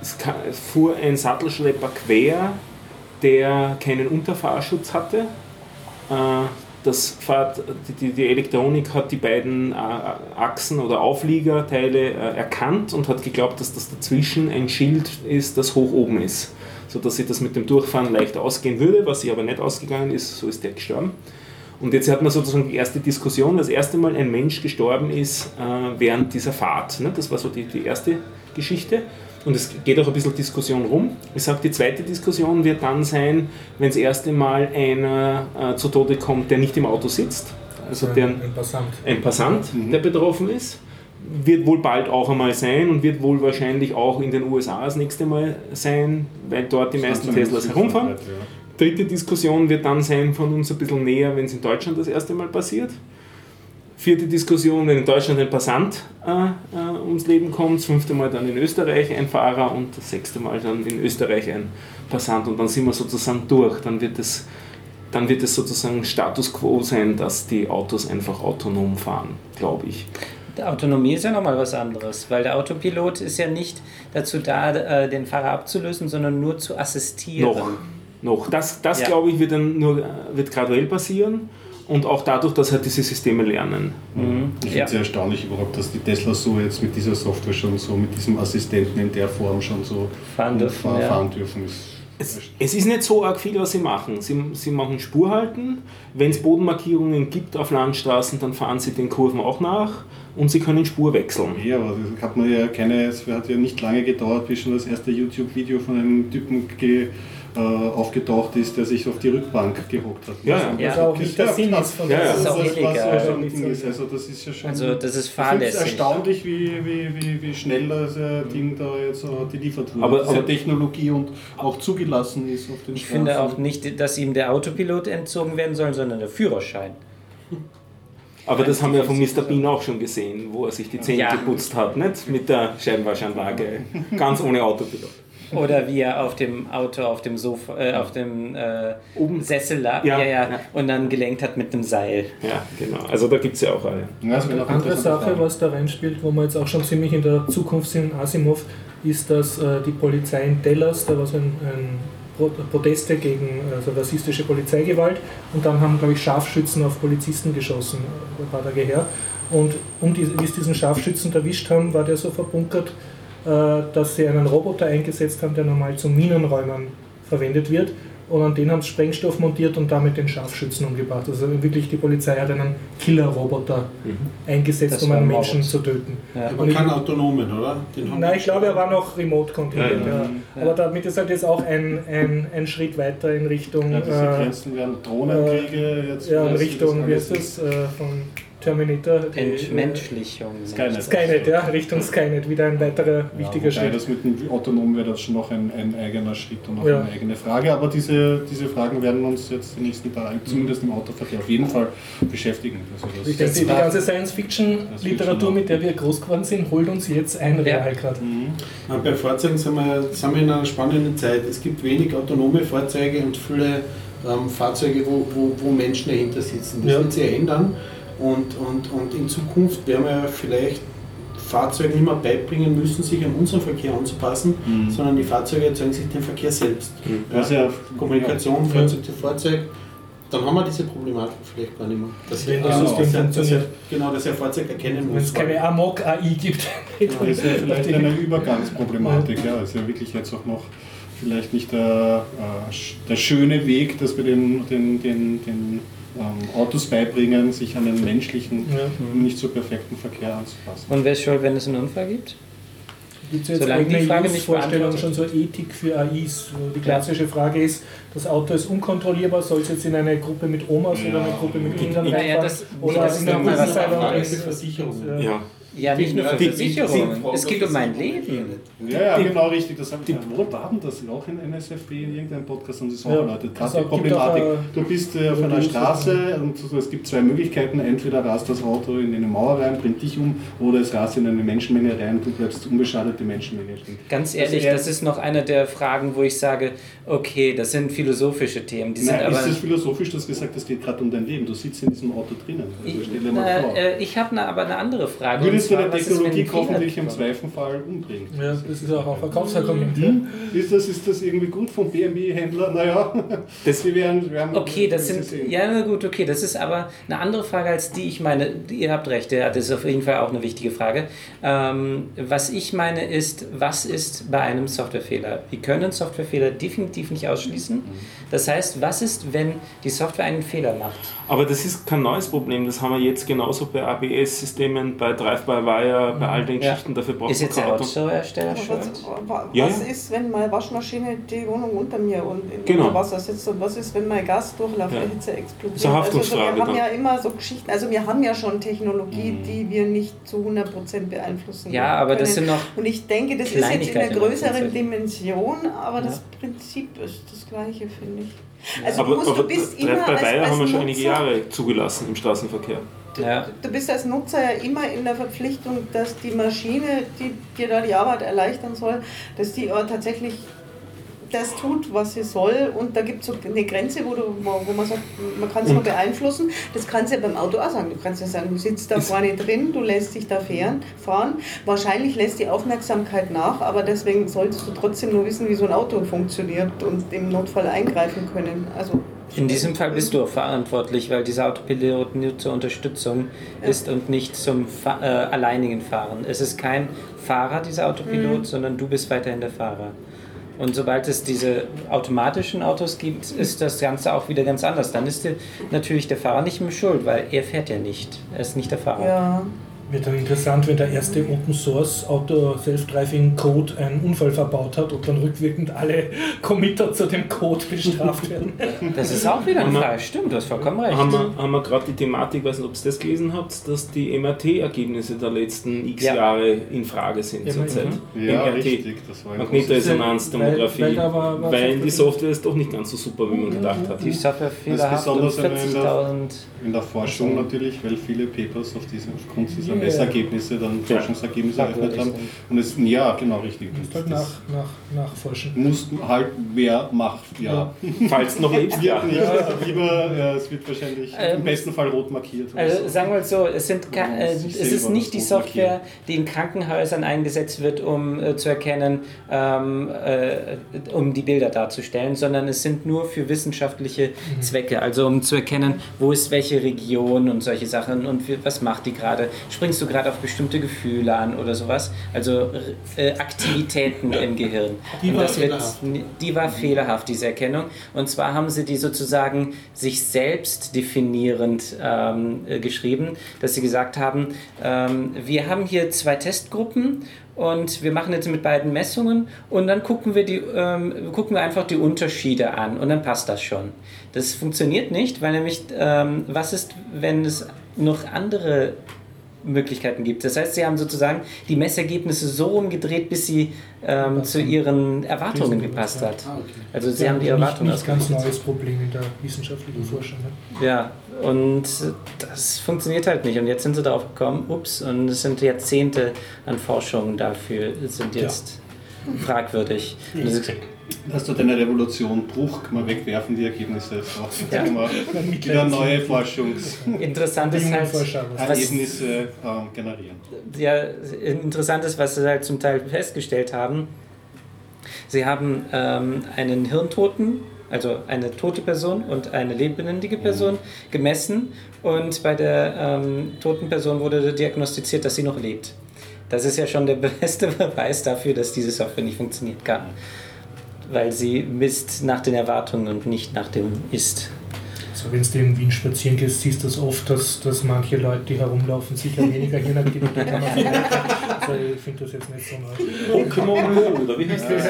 es, ka- es fuhr ein Sattelschlepper quer, der keinen Unterfahrschutz hatte. Äh, das Fahrt, die, die Elektronik hat die beiden äh, Achsen oder Aufliegerteile äh, erkannt und hat geglaubt, dass das dazwischen ein Schild ist, das hoch oben ist, sodass sich das mit dem Durchfahren leicht ausgehen würde, was sich aber nicht ausgegangen ist, so ist der gestorben. Und jetzt hat man sozusagen die erste Diskussion, das erste Mal ein Mensch gestorben ist äh, während dieser Fahrt. Ne? Das war so die, die erste Geschichte. Und es geht auch ein bisschen Diskussion rum. Ich sage, die zweite Diskussion wird dann sein, wenn das erste Mal einer äh, zu Tode kommt, der nicht im Auto sitzt. Also der, ein, Passant. ein Passant, Mhm. der betroffen ist. Wird wohl bald auch einmal sein und wird wohl wahrscheinlich auch in den USA das nächste Mal sein, weil dort die meisten Teslas herumfahren. Dritte Diskussion wird dann sein von uns ein bisschen näher, wenn es in Deutschland das erste Mal passiert. Vierte Diskussion, wenn in Deutschland ein Passant äh, äh, ums Leben kommt. Das fünfte Mal dann in Österreich ein Fahrer und das sechste Mal dann in Österreich ein Passant. Und dann sind wir sozusagen durch. Dann wird es, dann wird es sozusagen Status quo sein, dass die Autos einfach autonom fahren, glaube ich. Die Autonomie ist ja nochmal was anderes, weil der Autopilot ist ja nicht dazu da, äh, den Fahrer abzulösen, sondern nur zu assistieren. Noch. Noch. Das, das Ja. glaube ich, wird dann nur äh, wird graduell passieren. Und auch dadurch, dass halt diese Systeme lernen. Mhm. Ich finde Ja. es sehr erstaunlich überhaupt, dass die Tesla so jetzt mit dieser Software schon so, mit diesem Assistenten in der Form schon so Fahren dürfen, ja. fahren dürfen. Ist Es, es ist nicht so arg viel, was sie machen. Sie, sie machen Spurhalten. Wenn es Bodenmarkierungen gibt auf Landstraßen, dann fahren sie den Kurven auch nach und sie können Spur wechseln. Ja, aber das hat man ja keine, es hat ja nicht lange gedauert, bis schon das erste YouTube-Video von einem Typen ge, äh, aufgetaucht ist, der sich auf die Rückbank gehockt hat. Ja, Also, ja. Was auch nicht der Sinn ist von Ja, ja. der Das ist auch was- was illegal. so ein Ding ist. Also das ist ja schon. Also das ist es fahrlässig. erstaunlich, wie, wie, wie, wie schnell das äh, Ding da jetzt so geliefert wurde. Aber- ja aber- Technologie und auch zugelassen ist auf den Ich finde auch nicht, dass ihm der Autopilot entzogen werden soll, sondern der Führerschein. Aber das haben wir von Mr. Bean auch schon gesehen, wo er sich die Zähne Ja. geputzt hat, nicht? Mit der Scheibenwaschanlage. Ganz ohne Autopilot. Oder wie er auf dem Auto, auf dem Sofa, äh, auf dem äh, Oben. Sessel lag Ja, ja, ja, ja. und dann gelenkt hat mit einem Seil. Ja, genau. Also da gibt es ja auch alle. Ja, auch Andere. Sache, was da reinspielt, wo wir jetzt auch schon ziemlich in der Zukunft sind, Asimov, ist, dass äh, die Polizei in Dallas, da war so ein, ein Pro- Proteste gegen also rassistische Polizeigewalt und dann haben, glaube ich, Scharfschützen auf Polizisten geschossen, äh, ein paar Tage her. Und um die, wie es diesen Scharfschützen erwischt haben, war der so verbunkert, äh, dass sie einen Roboter eingesetzt haben, der normal zum Minenräumern verwendet wird. Und an den haben sie Sprengstoff montiert und damit den Scharfschützen umgebracht. Also wirklich die Polizei hat einen Killer-Roboter eingesetzt, Das um einen. Menschen zu töten. Ja. Aber keinen autonomen, oder? Den haben Nein, ich glaube, er war noch remote controlled. Ja, ja. Ja, Aber damit ist halt jetzt auch ein, ein, ein Schritt weiter in Richtung, Ja, diese äh, Grenzen werden Drohnenkriege jetzt. ja, in Richtung, wie heißt das, äh, von Terminator? Entmenschlichung. Skynet. Skynet, ja, Richtung Skynet, wieder ein weiterer wichtiger ja, wobei Schritt. das mit dem Autonom wäre das schon noch ein, ein eigener Schritt und auch Ja. eine eigene Frage. Aber diese, diese Fragen werden uns jetzt die nächsten Tage, zumindest im Autoverkehr, auf jeden Fall beschäftigen. Also das, Ich denke, die, die ganze Science-Fiction-Literatur, mit der wir groß geworden sind, holt uns jetzt ein. Real gerade. Ja, Bei Fahrzeugen sind wir, sind wir in einer spannenden Zeit. Es gibt wenig autonome Fahrzeuge und viele ähm, Fahrzeuge, wo, wo, wo Menschen dahinter sitzen. Das Ja. wird sich ändern und, und, und in Zukunft werden wir vielleicht Fahrzeugen nicht mehr beibringen müssen, sich an unseren Verkehr anzupassen, Mhm. sondern die Fahrzeuge erzeugen sich den Verkehr selbst. Was ja, Kommunikation, Ja. Fahrzeug zu Fahrzeug, dann haben wir diese Problematik vielleicht gar nicht mehr. Dass Wenn das System dass er- funktioniert. er- Genau, dass er Fahrzeug erkennen Wenn muss. es keine Amok-AI gibt, Das ist ja vielleicht eine Übergangsproblematik. Ja, ist ja wirklich jetzt auch noch vielleicht nicht der, äh, der schöne Weg, dass wir den, den, den, den ähm, Autos beibringen, sich an den menschlichen, Ja. nicht so perfekten Verkehr anzupassen. Und wer ist schuld, wenn es einen Unfall gibt? Gibt es jetzt Solange die eigene Frage nicht Vorstellungen schon so Ethik für AIs? Die klassische Frage ist, das Auto ist unkontrollierbar, soll es jetzt in eine Gruppe mit Omas oder eine Gruppe mit Kindern Ja, ja, reinfahren? das- oder das ist irgendwie- Versicherungen. Ja. Ja, nicht nur für Die- Versicherungen. Es geht um mein Leben. Ja, ja, genau richtig. Das die, wo war denn das? Auch in NSFB, in irgendeinem Podcast haben sie es auch Ja, erläutert. das Gerade die Problematik. äh, Du bist äh, auf einer Straße und so, es gibt zwei Möglichkeiten. Entweder rast das Auto in eine Mauer rein, bringt dich um, oder es rast in eine Menschenmenge rein, du bleibst unbeschadet, die Menschenmenge stimmt. Ganz ehrlich, eher- das ist noch eine der Fragen, wo ich sage, okay, das sind philosophische Themen. Die sind Nein, aber. ist das philosophisch, du hast gesagt, es geht gerade um dein Leben. Du sitzt in diesem Auto drinnen. Also. Na, äh, ich habe aber eine andere Frage. Würdest du und eine ist, Technologie die dich im? Zweifelfall umbringt? Ja, das ist auch ein Verkaufsargument. ja. Hm? Ist, das, ist das irgendwie gut vom BMW-Händler? Naja, Das- wir werden, wir haben, Okay, das wir sind, sehen. ja na gut, okay, das ist aber eine andere Frage als die ich meine. Ihr habt recht, ja, das ist auf jeden Fall auch eine wichtige Frage. Ähm, was ich meine ist, was ist bei einem Softwarefehler? Wir können Softwarefehler definitiv nicht ausschließen. Das heißt, was ist, wenn die Software einen Fehler macht? Aber das ist kein neues Problem, das haben wir jetzt genauso bei ABS-Systemen, bei Drive-by-Wire, bei all den Ja. Geschichten, dafür braucht Ist man jetzt der Aber schuld? was, wa- Ja, was ja. ist, wenn meine Waschmaschine die Wohnung unter mir und in Genau. unter Wasser sitzt und was ist, wenn mein Gas durch Ja. Hitze explodiert? Das ist eine also Haftungsfrage wir haben dann. ja immer so Geschichten, also wir haben ja schon Technologie, Mhm. die wir nicht zu 100% beeinflussen Ja, aber das können. sind noch Und ich denke, das ist jetzt in einer größeren. Dimension, aber das Prinzip ist das gleiche, finde ich. Also Aber, du, musst, aber du bist immer als, Drive-by-Wire als haben wir schon einige Jahre zugelassen im Straßenverkehr. Ja. Du bist als Nutzer ja immer in der Verpflichtung, dass die Maschine, die dir da die Arbeit erleichtern soll, dass die auch tatsächlich das tut, was sie soll. Und da gibt es so eine Grenze, wo, du, wo, man sagt, man kann es nur beeinflussen. Das kannst du ja beim Auto auch sagen. Du kannst ja sagen, du sitzt da vorne drin, du lässt dich da fahren, fahren. Wahrscheinlich lässt die Aufmerksamkeit nach, aber deswegen solltest du trotzdem nur wissen, wie so ein Auto funktioniert und im Notfall eingreifen können. Also In diesem Fall bist du auch verantwortlich, weil dieser Autopilot nur zur Unterstützung ist und nicht zum Fa äh, alleinigen Fahren. Es ist kein Fahrer, dieser Autopilot, sondern du bist weiterhin der Fahrer. Und sobald es diese automatischen Autos gibt, ist das Ganze auch wieder ganz anders. Dann ist der, natürlich der Fahrer nicht mehr schuld, weil er fährt ja nicht. Er ist nicht der Fahrer. Ja. Wird dann interessant, wenn der erste Open Source Auto Self-Driving Code einen Unfall verbaut hat, ob dann rückwirkend alle Committer zu dem Code bestraft werden. Das ist auch wieder wir- Frage. Stimmt, du hast vollkommen recht. Haben wir, haben wir gerade die Thematik, weiß nicht, ob ihr das gelesen habt, dass die MRT-Ergebnisse der letzten x Ja. Jahre in Frage sind Ja, zurzeit. Ja, MRT. richtig. Das war ein Magnetresonanztomographie. Weil- weil war- war Weil die Software ist doch nicht ganz so super, wie man gedacht hat. Die Software fehlerhaft und besonders, wenn man in der- 40.000. In der Forschung natürlich, weil viele Papers auf diese, aufgrund dieser Ja. Messergebnisse dann Ja. Forschungsergebnisse eröffnet haben. Und es, ja, genau, richtig. Musst halt Das nach, nach, nachforschen. muss halt wer macht, ja. Falls noch lebst, ja. Lieber, ja, es wird wahrscheinlich Ähm, im besten Fall rot markiert. Also so. sagen wir mal so, es, sind äh, es ist nicht die Software, markieren. die in Krankenhäusern eingesetzt wird, um äh, zu erkennen, ähm, äh, um die Bilder darzustellen, sondern es sind nur für wissenschaftliche Zwecke, also um zu erkennen, wo ist welche Region und solche Sachen und was macht die gerade. Springst du gerade auf bestimmte Gefühle an oder sowas? Also äh, Aktivitäten im Gehirn. Die Und war das wird, fehlerhaft. die war fehlerhaft, diese Erkennung. Und zwar haben sie die sozusagen sich selbst definierend ähm, äh, geschrieben, dass sie gesagt haben, ähm, wir haben hier zwei Testgruppen und wir machen jetzt mit beiden Messungen und dann gucken wir, die, ähm, gucken wir einfach die Unterschiede an und dann passt das schon. Das funktioniert nicht, weil nämlich, ähm, was ist, wenn es noch andere Möglichkeiten gibt. Das heißt, sie haben sozusagen die Messergebnisse so umgedreht, bis sie ähm, zu ihren Erwartungen gepasst hat. Ah, okay. Also sie Ja, haben die nicht, Erwartungen nicht ganz ausgerichtet. neues Problem in der wissenschaftlichen Forschung. Ne? Ja, und das funktioniert halt nicht. Und jetzt sind sie darauf gekommen, ups, und es sind Jahrzehnte an Forschung dafür, sind jetzt fragwürdig. Und das ist, Hast du deine Revolution Bruch, kann man wegwerfen, die Ergebnisse. So. Ja. Kann man wieder neue Forschungsergebnisse interessant ist halt, was, ähm, generieren. ja, interessant ist, was sie halt zum Teil festgestellt haben. Sie haben ähm, einen Hirntoten, also eine tote Person und eine lebendige Person gemessen und bei der ähm, toten Person wurde diagnostiziert, dass sie noch lebt. Das ist ja schon der beste Beweis dafür, dass diese Software nicht funktioniert kann. Weil sie misst nach den Erwartungen und nicht nach dem Ist. So, wenn du in Wien spazieren gehst, siehst du das oft, dass, dass manche Leute, die herumlaufen, sicher weniger Hirnaktivität haben. Leute. Also ich finde das jetzt nicht so neu. Pokémon Go, oder wie heißt das?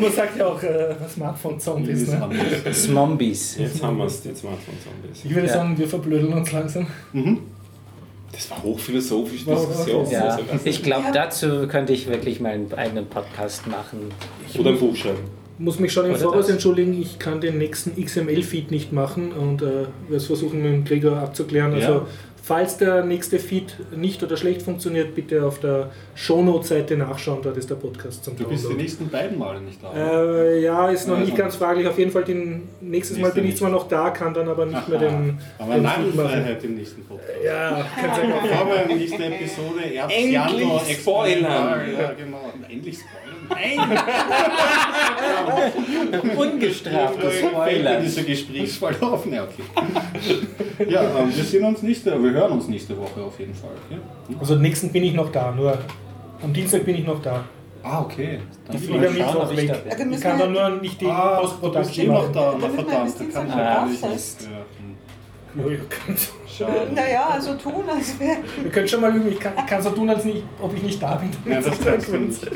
Man sagt ja auch äh, Smartphone-Zombies. Ne? Smombies. Jetzt haben wir es, die Smartphone-Zombies. Ich würde Ja. sagen, wir verblödeln uns langsam. Das war hochphilosophisch, Wow, Diskussion. Ja, Also, ich glaube, dazu könnte ich wirklich meinen eigenen Podcast machen. Oder ein Buch schreiben. muss mich schon im Voraus entschuldigen, ich kann den nächsten XML-Feed nicht machen und äh, werde es versuchen mit dem Gregor abzuklären. Also Ja. Falls der nächste Feed nicht oder schlecht funktioniert, bitte auf der Shownote-Seite nachschauen, dort ist der Podcast zum Du bist die nächsten beiden Male nicht da. Äh, ja, ist noch Ja, nicht ganz fraglich. Auf jeden Fall den, nächstes Mal bin ich nicht. zwar noch da, kann dann aber nicht mehr den, Aber den. Narrenfreiheit im nächsten Podcast. Ja, kann sein. Bevor wir in die nächste Episode Erbs Endlich Januar spoilern. Ja, genau. Endlich spoilern. Nein! Ungestraftes Ich bin Spoilern. dieser Gesprächsverlauf. Ja, okay. Ja, ähm, wir sehen uns nächste, wir hören uns nächste Woche auf jeden Fall. Ja? Also nächsten bin ich noch da, nur am Dienstag bin ich noch da. Ah, okay. Dann Ich vielleicht fliege am schauen, Mittwoch ob ich weg. da bin. Ich Also müssen kann dann nur nicht die Ah, du bist Postproduktion eh noch da. Na verdammt, da kann ich Dienstag natürlich Verkaufsfest. nicht. Ja, hm. Ja, könnt- Schade. Naja, also tun, als wäre. Wir können schon mal üben, ich kann, ich kann so tun, als nicht, ob ich nicht da bin. Ja, das kannst du nicht.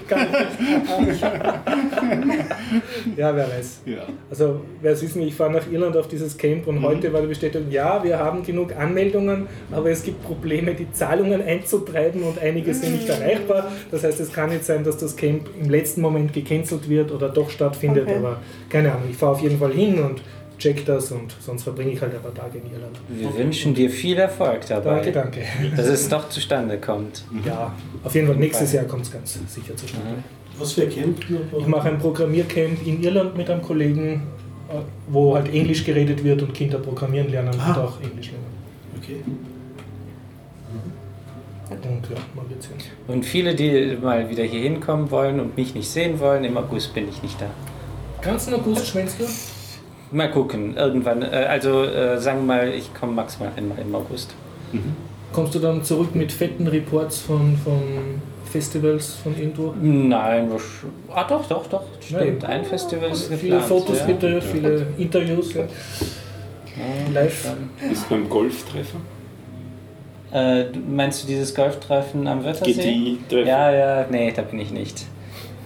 Ja, wer weiß. Ja. Also, wer es wissen, ich fahre nach Irland auf dieses Camp Mhm. und heute war die Bestätigung, ja, wir haben genug Anmeldungen, aber es gibt Probleme, die Zahlungen einzutreiben und einige sind nicht erreichbar. Das heißt, es kann nicht sein, dass das Camp im letzten Moment gecancelt wird oder doch stattfindet, Okay. aber keine Ahnung. Ich fahre auf jeden Fall hin und check das und sonst verbringe ich halt ein paar Tage in Irland. Wir wünschen dir viel Erfolg dabei, Danke, danke. dass es doch zustande kommt. Ja, auf jeden Fall nächstes Jahr kommt es ganz sicher zustande. Was für ein Camp? Ich mache ein Programmiercamp in Irland mit einem Kollegen, äh, wo halt Englisch geredet wird und Kinder programmieren lernen und Ah. auch Englisch lernen. Okay. Und ja. Und viele, die mal wieder hier hinkommen wollen und mich nicht sehen wollen, im August bin ich nicht da. Ganzen August schwänzt du? Mal gucken, irgendwann. Äh, also äh, sagen wir mal, ich komme maximal einmal im August. Kommst du dann zurück mit fetten Reports von, von Festivals, von irgendwo? Nein, was, ah doch, doch, doch, stimmt. Ein Festival ist Viele geplant. Fotos ja. bitte, viele Interviews. Ja. Live. Ist beim Golftreffer? Äh, meinst du dieses Golftreffen am Wörthersee? GTI-Treffen? Ja, ja, nee, da bin ich nicht.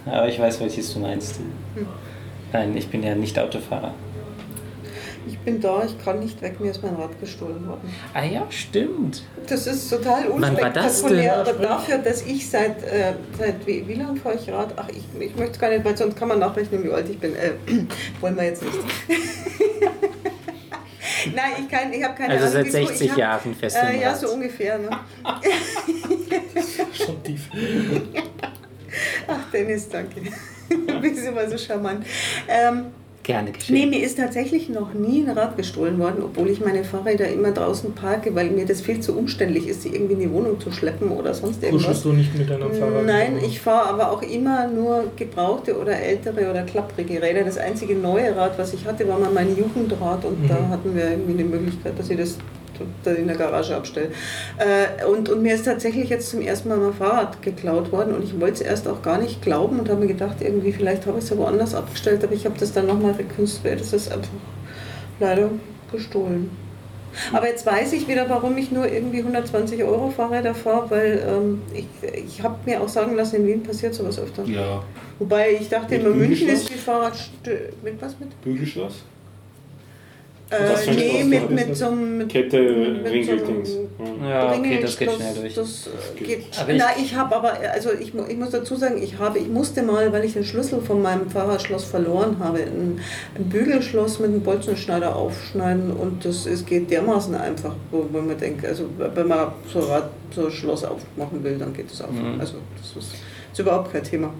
Aber ich weiß, welches du meinst. Nein, ich bin ja nicht Autofahrer. Ich bin da, ich kann nicht weg, mir ist mein Rad gestohlen worden. Ah ja, stimmt. Das ist total Wann war das unspektakulär, denn? aber dafür, dass ich seit, äh, seit wie, wie lange fahre ich Rad? Ach, ich, ich möchte es gar nicht, weil sonst kann man nachrechnen, wie alt ich bin. Äh, wollen wir jetzt nicht. Nein, ich, kann- ich habe keine Also Ahnung. seit wieso. Ich 60 hab- Jahren fest Äh, ja, so ungefähr. Ne? Schon tief. Ach, Dennis, danke. Du bist immer so charmant. Ähm, Gerne geschehen. Nee, mir ist tatsächlich noch nie ein Rad gestohlen worden, obwohl ich meine Fahrräder immer draußen parke, weil mir das viel zu umständlich ist, sie irgendwie in die Wohnung zu schleppen oder sonst irgendwas. Kuschelst du nicht mit deinem Fahrrad? Nein, ich fahre aber auch immer nur gebrauchte oder ältere oder klapprige Räder. Das einzige neue Rad, was ich hatte, war mal mein Jugendrad und da Mhm. hatten wir irgendwie eine Möglichkeit, dass ich das da in der Garage abstelle. Äh, und, und mir ist tatsächlich jetzt zum ersten Mal mein Fahrrad geklaut worden und ich wollte es erst auch gar nicht glauben und habe mir gedacht, irgendwie vielleicht habe ich es ja woanders abgestellt, aber ich habe das dann nochmal rekonstruiert. Das ist einfach leider gestohlen. Aber jetzt weiß ich wieder, warum ich nur irgendwie 120 Euro Fahrräder fahre, weil ähm, ich, ich habe mir auch sagen lassen, in Wien passiert sowas öfter. Ja. Wobei ich dachte Mit immer, München ist die Fahrradstö... Mit was mit? Bügelschloss? Äh, nee, mit, mit so einem... mit- Kette, mit so Ringeldings. Ja. Okay, das geht schnell durch. Das äh, geht. Na, ich habe aber, also ich, ich muss dazu sagen, ich habe, ich musste mal, weil ich den Schlüssel von meinem Fahrradschloss verloren habe, ein, ein Bügelschloss mit einem Bolzenschneider aufschneiden und das ist, geht dermaßen einfach, wo, wo man denkt, also wenn man so ein Rad, so ein Schloss aufmachen will, dann geht das auch. Mhm. Also das ist, ist überhaupt kein Thema.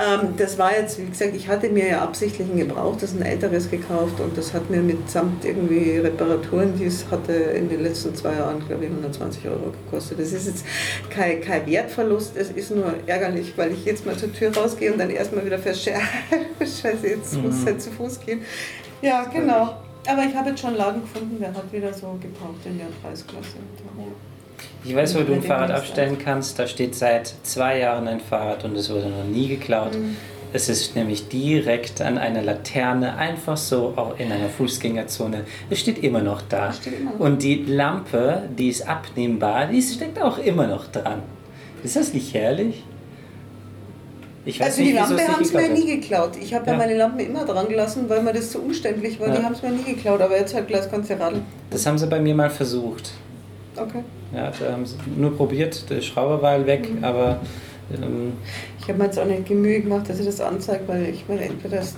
Ähm, das war jetzt, wie gesagt, ich hatte mir ja absichtlich ein gebrauchtes, ein älteres gekauft und das hat mir mitsamt irgendwie Reparaturen, die es hatte in den letzten zwei Jahren, glaube ich, 120 Euro gekostet. Das ist jetzt kein, kein Wertverlust, es ist nur ärgerlich, weil ich jetzt mal zur Tür rausgehe und dann erstmal wieder feststelle, scheiße, jetzt muss es halt zu Fuß gehen. Ja, genau. Aber ich habe jetzt schon einen Laden gefunden, der hat wieder so gebraucht in der Preisklasse. Ich weiß, wo du ein Fahrrad abstellen kannst. Da steht seit zwei Jahren ein Fahrrad und es wurde noch nie geklaut. Mhm. Es ist nämlich direkt an einer Laterne, einfach so auch in einer Fußgängerzone. Es steht immer noch da. Immer noch. Und die Lampe, die ist abnehmbar, die steckt auch immer noch dran. Ist das nicht herrlich? Also die nicht, wieso Lampe haben es mir nie geklaut. Ich habe ja. Ja. meine Lampen immer dran gelassen, weil mir das zu umständlich war. Die Ja. haben es mir nie geklaut, aber jetzt halt gleich kannst du radeln. hat. Das haben sie bei mir mal versucht. Okay. Ja, da haben sie nur probiert, der Schrauber war weg, Mhm. aber ähm, Ich habe mir jetzt auch nicht die Mühe gemacht, dass ich das anzeige, weil ich meine, entweder das,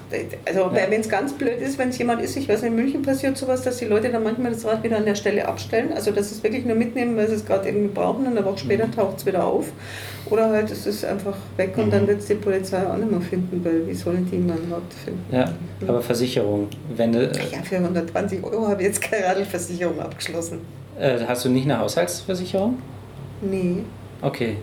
also Ja. wenn es ganz blöd ist, wenn es jemand ist, ich weiß, in München passiert sowas, dass die Leute dann manchmal das Rad wieder an der Stelle abstellen. Also dass sie es wirklich nur mitnehmen, weil sie es gerade irgendwie brauchen und eine Woche später taucht es wieder auf. Oder halt es ist einfach weg und dann wird es die Polizei auch nicht mehr finden, weil wie sollen die mein Rad finden? ja, aber Versicherung. Wenn du, Ja, für 120 Euro habe ich jetzt keine Radlversicherung abgeschlossen. Äh, hast du nicht eine Haushaltsversicherung? Nee, Okay,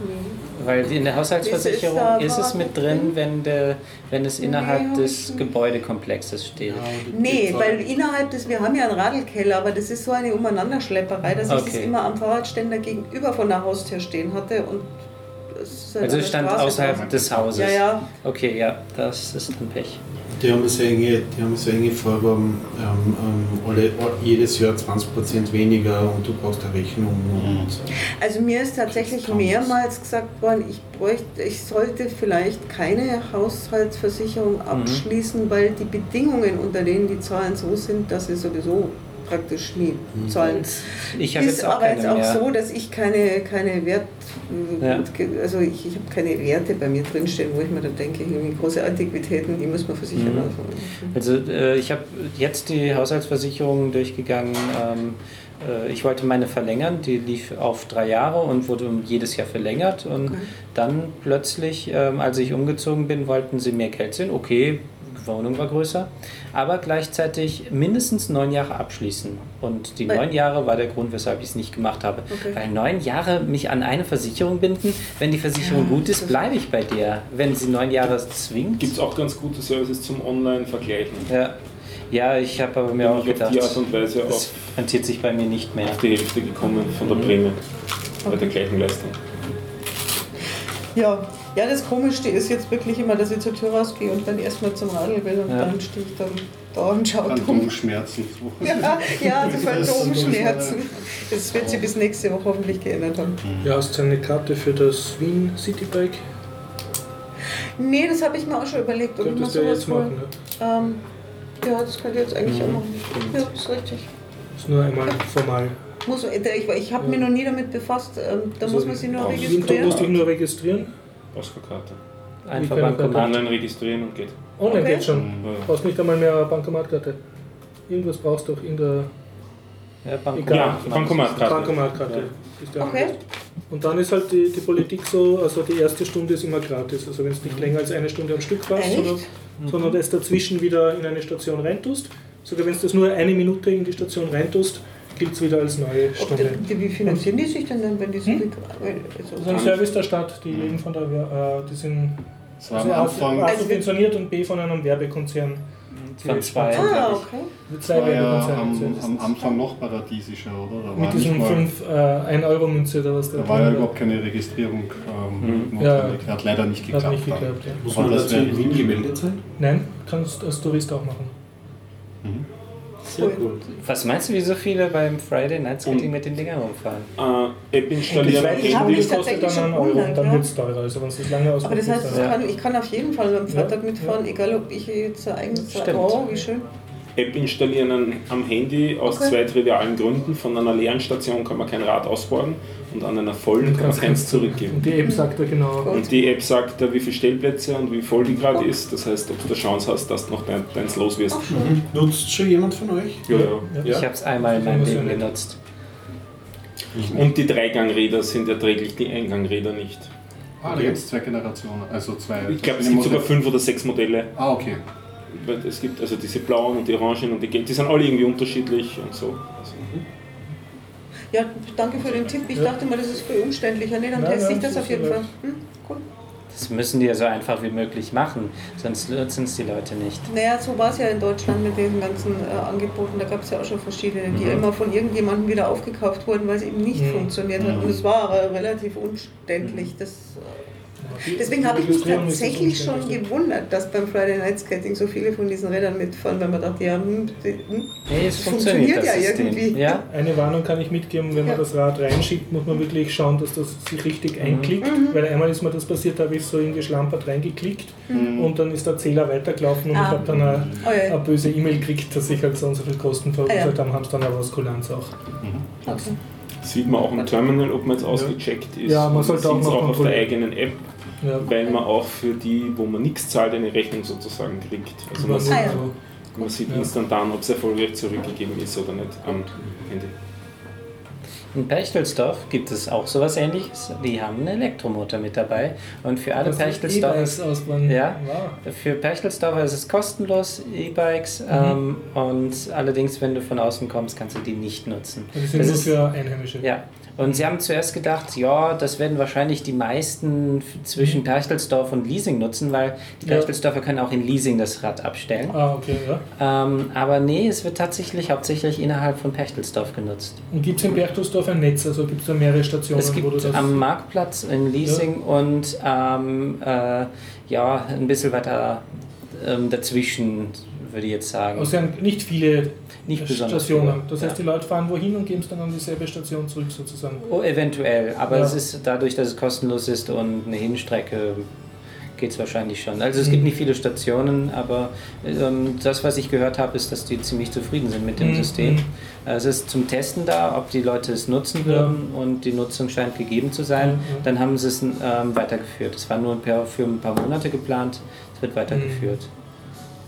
nee. weil in der Haushaltsversicherung Ist ist, es mit drin, wenn, der, wenn es innerhalb hab des ich. Gebäudekomplexes steht. Nee, weil innerhalb des, wir haben ja einen Radlkeller, aber das ist so eine Umeinanderschlepperei, dass ich Okay. es immer am Fahrradständer gegenüber von der Haustür stehen hatte und es ist halt Also stand Straße außerhalb des Hauses. Ja, ja. Okay, ja, das ist ein Pech. Die haben so enge, die haben so enge Vorgaben, ähm, ähm, alle, jedes Jahr 20% weniger und du brauchst eine Rechnung und so. Also mir ist tatsächlich mehrmals gesagt worden, ich bräuchte, ich sollte vielleicht keine Haushaltsversicherung Mhm. abschließen, weil die Bedingungen, unter denen die Zahlen so sind, dass sie sowieso praktisch nie Mhm. zahlen. Ich habe ist jetzt auch aber jetzt auch mehr. so, dass ich keine, keine Wert, Ja. also ich, ich habe keine Werte bei mir drinstehen, wo ich mir dann denke, irgendwie große Antiquitäten, die muss man versichern. Mhm. Also, äh, ich habe jetzt die Haushaltsversicherung durchgegangen. Ähm, äh, ich wollte meine verlängern, die lief auf drei Jahre und wurde jedes Jahr verlängert. Und Okay. dann plötzlich, ähm, als ich umgezogen bin, wollten sie mehr Geld sehen. Okay, Wohnung war größer, aber gleichzeitig mindestens neun Jahre abschließen. Und die Weil- neun Jahre war der Grund, weshalb ich es nicht gemacht habe. Okay. Weil neun Jahre mich an eine Versicherung binden, wenn die Versicherung Ja, gut ist, bleibe ich bei der. Wenn sie neun Jahre zwingt. Gibt es auch ganz gute Services zum Online-Vergleichen. Ja. Ja, ich habe aber mir bin auch gedacht, die Art und Weise das rentiert sich bei mir nicht mehr. auf die Hälfte gekommen von der Prämie bei der gleichen Leistung. Ja. Ja, das Komischste ist jetzt wirklich immer, dass ich zur Tür rausgehe und dann erstmal zum Radl will und Ja. dann stehe ich dann da und schaue. Phantomschmerzen. Ja, ja, also Phantomschmerzen. Das wird sich bis nächste Woche hoffentlich geändert haben. Ja, hast du eine Karte für das Wien Citybike? Nee, das habe ich mir auch schon überlegt. ich Könntest du ja sowas jetzt machen. Ja. Ähm, ja, das könnt ihr jetzt eigentlich auch machen. Ja, ist richtig. Ist nur einmal formal. Muss, ich ich habe mich noch nie damit befasst. Ähm, da Also, muss man sich nur brauchst du- musst dich registrieren. nur registrieren. Brauchst keine Karte. Einfach Bankomat. Online registrieren und geht. Online Okay. geht schon. Ja. Brauchst nicht einmal mehr eine Bankomatkarte. Irgendwas brauchst du auch in der Ja, Bankomat. Ja, Bankomatkarte. Bankomatkarte. Ja. Okay. Und dann ist halt die, die Politik so, also die erste Stunde ist immer gratis. Also wenn du nicht länger als eine Stunde am Stück warst, sondern, sondern das dazwischen wieder in eine Station reintust. Sogar wenn du das nur eine Minute in die Station reintust, gilt es wieder als neue Stunde. die, wie finanzieren die sich denn dann, wenn die so Hm? viel. Das ist Also, ein Service der Stadt, die leben von der, äh, die sind also Anfang, A Also- subventioniert und B von einem Werbekonzern. Von zwei. ah, okay. Mit zwei war ja Werbekonzernen. am, am Anfang noch paradiesischer, oder? Da Mit diesem mal, 5 äh, 1-Euro-Münze oder was da war ja überhaupt keine Registrierung ähm, Mhm. notwendig. Hat leider nicht geklappt. Hat nicht geklappt. Ja. Muss man das dazu in Wien gemeldet sein? Nein, kannst du als Tourist auch machen. Mhm. Sehr gut. Was meinst du, wie so viele beim Friday Night Skating mit den Dingern rumfahren? Äh, App Die installieren. zweite Ich habe Stunde mich kostet tatsächlich dann schon einen Euro und dann ja. wird es teurer. Also wenn es lange Aber das heißt, ich Ja. kann, ich kann auf jeden Fall am Freitag Ja, mitfahren, egal ob ich jetzt eigenes Stimmt. Oh, wie schön. App installieren an- am Handy aus Okay. zwei trivialen Gründen. Von einer leeren Station kann man kein Rad ausborgen und an einer vollen kann man keins zurückgeben. Und die App sagt ja genau. Und die App sagt dir, wie viele Stellplätze und wie voll die gerade ist. Das heißt, ob du eine Chance hast, dass du noch dein, deins los wirst. Schön. Nutzt schon jemand von euch? Ja, ja. Ja. Ich habe es einmal in meinem Leben genutzt. Und die Dreigangräder sind erträglich, die Eingangräder nicht. Ah, da gibt es zwei Generationen, also zwei. Ich glaube, es gibt sogar fünf oder sechs Modelle. Ah, okay. Es gibt also diese blauen und die orangen und die gelben, die sind alle irgendwie unterschiedlich und so. Also, Ja, danke für den Tipp. Ich Ja. dachte mal, das ist viel umständlicher. Nee, dann teste ich das auf jeden Fall. Hm, cool. Das müssen die ja so einfach wie möglich machen, sonst nutzen es die Leute nicht. Naja, so war es ja in Deutschland mit diesen ganzen äh, Angeboten. Da gab es ja auch schon verschiedene, die Mhm. immer von irgendjemandem wieder aufgekauft wurden, weil es eben nicht Mhm. funktioniert hat. Und es war aber relativ umständlich. Das, äh, deswegen habe ich mich tatsächlich schon gewundert, dass beim Friday Night Skating so viele von diesen Rädern mitfahren, weil man dachte, ja, hm, hm, Nee, es Das funktioniert, funktioniert ja System. irgendwie. Ja, Eine Warnung kann ich mitgeben, wenn man Ja. das Rad reinschiebt, muss man wirklich schauen, dass das sich richtig einklickt, Mhm. weil einmal ist mir das passiert, da habe ich so in geschlampert reingeklickt und dann ist der Zähler weitergelaufen und Ah. ich habe dann eine, Oh ja. eine böse E-Mail gekriegt, dass ich halt so und so viel Kosten verursacht Ah ja. habe, haben es dann aber aus Kulanz auch. okay. sieht man auch im Terminal, ob man jetzt ausgecheckt ist. Ja, man sollte auch noch auch auf der eigenen App, Ja. weil man auch für die, wo man nichts zahlt, eine Rechnung sozusagen kriegt. Also man, Über- sieht, so. man sieht Ja. instantan, ob es erfolgreich zurückgegeben ist oder nicht am Handy. in Perchtelsdorf gibt es auch sowas ähnliches. Die haben einen Elektromotor mit dabei und für alle Das Perchtelsdorfer ausbauen. Ja. Wow. Für Perchtelsdorfer ist es kostenlos, E-Bikes, Mhm. ähm, und allerdings, wenn du von außen kommst, kannst du die nicht nutzen. Die sind Das nur ist- für Einheimische. Ja, und sie haben zuerst gedacht, ja, das werden wahrscheinlich die meisten zwischen Perchtelsdorf und Leasing nutzen, weil die Mhm. Ja. Perchtelsdorfer können auch in Leasing das Rad abstellen. Ah, okay, ja. Ähm, aber nee, es wird tatsächlich hauptsächlich innerhalb von Perchtelsdorf genutzt. Und gibt es in Berchtesdorf ein Netz? Also gibt es da mehrere Stationen, Es wo du gibt das. am Marktplatz in Leasing und ähm, äh, ja, ein bisschen weiter ähm, dazwischen, würde ich jetzt sagen. also sind nicht viele Nicht Stationen. Das heißt, Ja. die Leute fahren wohin und geben es dann an dieselbe Station zurück, sozusagen. Oh, eventuell, aber Ja. es ist dadurch, dass es kostenlos ist und eine Hinstrecke geht es wahrscheinlich schon. Also es gibt Mhm. nicht viele Stationen, aber ähm, das, was ich gehört habe, ist, dass die ziemlich zufrieden sind mit dem Mhm. System. Es ist zum Testen da, ob die Leute es nutzen Ja. würden und die Nutzung scheint gegeben zu sein. Ja, ja. Dann haben sie es ähm, weitergeführt. Es war nur für ein paar Monate geplant, es wird weitergeführt.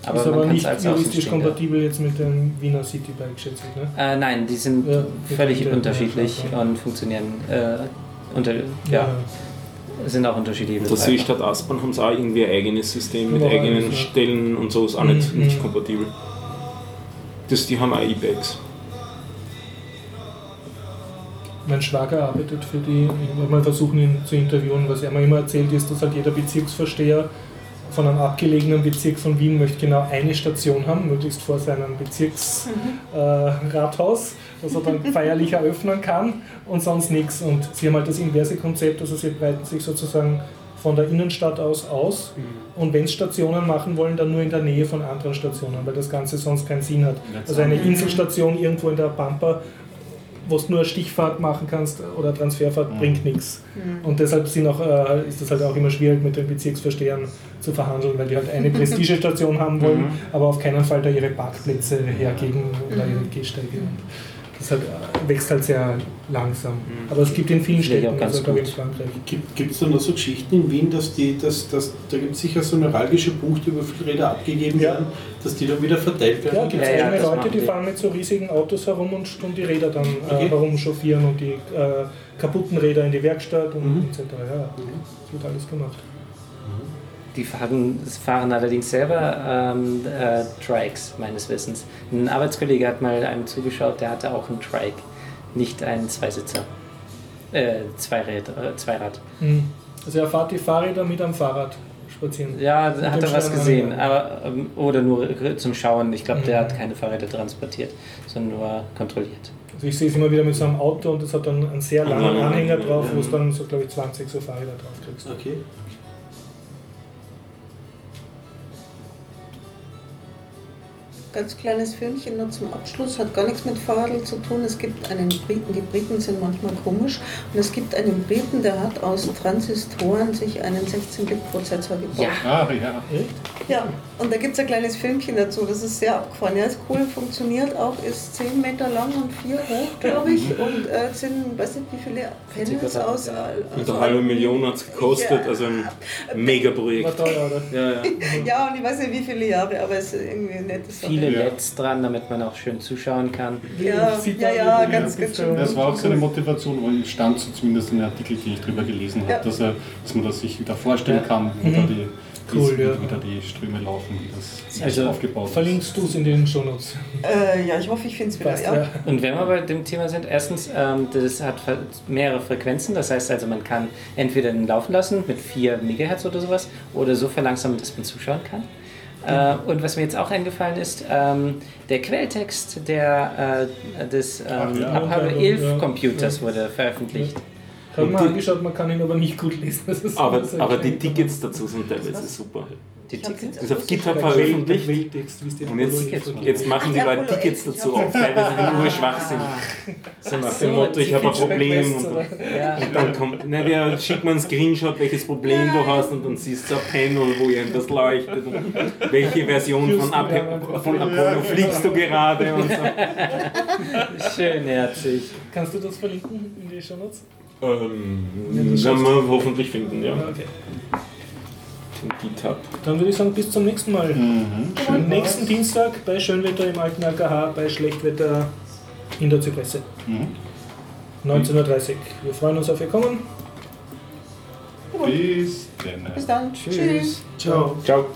Aber ist aber nicht als juristisch kompatibel jetzt mit dem Wiener Citybike, schätze ich. Ne? Äh, nein, die sind Ja, völlig unterschiedlich ja, und funktionieren äh, unter, ja, sind auch unterschiedliche Der Betreiber. Seestadt Aspern haben sie auch irgendwie ein eigenes System mit eigenen ja. Stellen und so, ist auch nicht, Mhm. nicht kompatibel. Das, die haben auch E-Bikes. Mein Schwager arbeitet für die, ich wollte mal versuchen, ihn zu interviewen. Was er mir immer erzählt ist, dass halt jeder Bezirksvorsteher von einem abgelegenen Bezirk von Wien möchte genau eine Station haben, möglichst vor seinem Bezirksrathaus, äh, dass er dann feierlich eröffnen kann und sonst nichts. Und sie haben halt das inverse Konzept, also sie breiten sich sozusagen von der Innenstadt aus aus und wenn sie Stationen machen wollen, dann nur in der Nähe von anderen Stationen, weil das Ganze sonst keinen Sinn hat. Also eine Inselstation irgendwo in der Pampa, wo du nur Stichfahrt machen kannst oder Transferfahrt, bringt nichts. Und deshalb sind auch, äh, ist das halt auch immer schwierig mit den Bezirksverstehern zu verhandeln, weil die halt eine Prestigestation haben wollen, aber auf keinen Fall da ihre Parkplätze hergeben oder ihre Gehsteige. Das halt, äh, wächst halt sehr langsam. Aber es gibt in vielen Städten, auch ganz also ich in gut. Frankreich. Gibt es da noch so Geschichten in Wien, dass die, dass, dass, da gibt es sicher so neuralgische Punkte, wo viele Räder abgegeben Ja. werden, dass die dann wieder verteilt werden? Ja, gibt es Ja, ja, Leute, die die. fahren mit so riesigen Autos herum und tun die Räder dann äh, Okay. herumchauffieren und die äh, kaputten Räder in die Werkstatt und Mhm. etc. Ja, das wird alles gemacht. Die fahren, fahren allerdings selber ähm, äh, Trikes, meines Wissens. Ein Arbeitskollege hat mal einem zugeschaut, der hatte auch einen Trike, nicht einen Zweisitzer. Äh, Zweirad. Äh, Zweirad. Mhm. Also er fährt die Fahrräder mit am Fahrrad spazieren. Ja, Mit da hat er was gesehen, aber, ähm, oder nur zum Schauen. Ich glaube, der Mhm. hat keine Fahrräder transportiert, sondern nur kontrolliert. Also ich sehe es immer wieder mit so einem Auto und das hat dann einen sehr langen Anhänger drauf, wo es dann so, glaube ich, 20 so Fahrräder drauf kriegst. Okay. Ganz kleines Filmchen nur zum Abschluss, hat gar nichts mit Fahrradl zu tun. Es gibt einen Briten, die Briten sind manchmal komisch, und es gibt einen Briten, der hat aus Transistoren sich einen 16-Bit-Prozessor gebaut. Ja. Ah, ja. Ja, und da gibt es ein kleines Filmchen dazu, das ist sehr abgefahren. Ja, ist cool, funktioniert auch, ist 10 Meter lang und 4 hoch, glaube ich, und äh, sind, weiß nicht wie viele Panels aus. Und eine halbe Million hat es gekostet, Ja. also ein War Mega-Projekt. teuer, oder? Ja, ja. Ja, und ich weiß nicht wie viele Jahre, aber es ist irgendwie eine nette Sache. Viele Ja. LEDs dran, damit man auch schön zuschauen kann. Ja, ja, ja, ganz, ein ganz schön. Das war auch seine Motivation, weil es stand so zumindest in den Artikel, die ich drüber gelesen habe, Ja. dass, er, dass man das sich wieder vorstellen Ja. kann, wie, da die, Cool, wie ja. wieder die Ströme laufen, wie das Also, aufgebaut ist. Verlinkst du es in den Shownotes? Äh, ja, ich hoffe, ich finde es wieder. Passt, Ja. ja. Und wenn wir bei dem Thema sind, erstens, ähm, das hat mehrere Frequenzen, das heißt also, man kann entweder den laufen lassen mit 4 MHz oder sowas oder so verlangsamen, dass man zuschauen kann. Äh, und was mir jetzt auch eingefallen ist, ähm, der Quelltext der, äh, des ähm, Ach ja. Abhabe Ja, 11 ja. Computers wurde veröffentlicht. Ich habe mir angeschaut, man kann ihn aber nicht gut lesen. Das ist Aber, das aber die Tickets dazu sind teilweise super. Die Tickets. jetzt- Das ist auf GitHub veröffentlicht. Und jetzt, jetzt machen die Leute Tickets 11, dazu auf, teilweise die nur Schwachsinn. So nach dem Motto, ich habe ein Problem. Und, und dann kommt, na, der schickt mir einen Screenshot, welches Problem du hast, und dann siehst du ein Panel, wo irgendwas leuchtet. Und welche Version von, Ape, von Apollo fliegst du gerade und so. Schönherzig. Kannst du das verlinken in die Shownotes? Ähm, Ja, werden wir hoffentlich finden, ja. Okay. Den GitHub. Dann würde ich sagen, bis zum nächsten Mal. Mhm. Am nächsten Dienstag bei Schönwetter im alten AKH, bei Schlechtwetter in der Zypresse. Mhm. 19.30 Uhr. Wir freuen uns auf Ihr Kommen. Bis dann. Bis dann. Tschüss. Ciao. Ciao.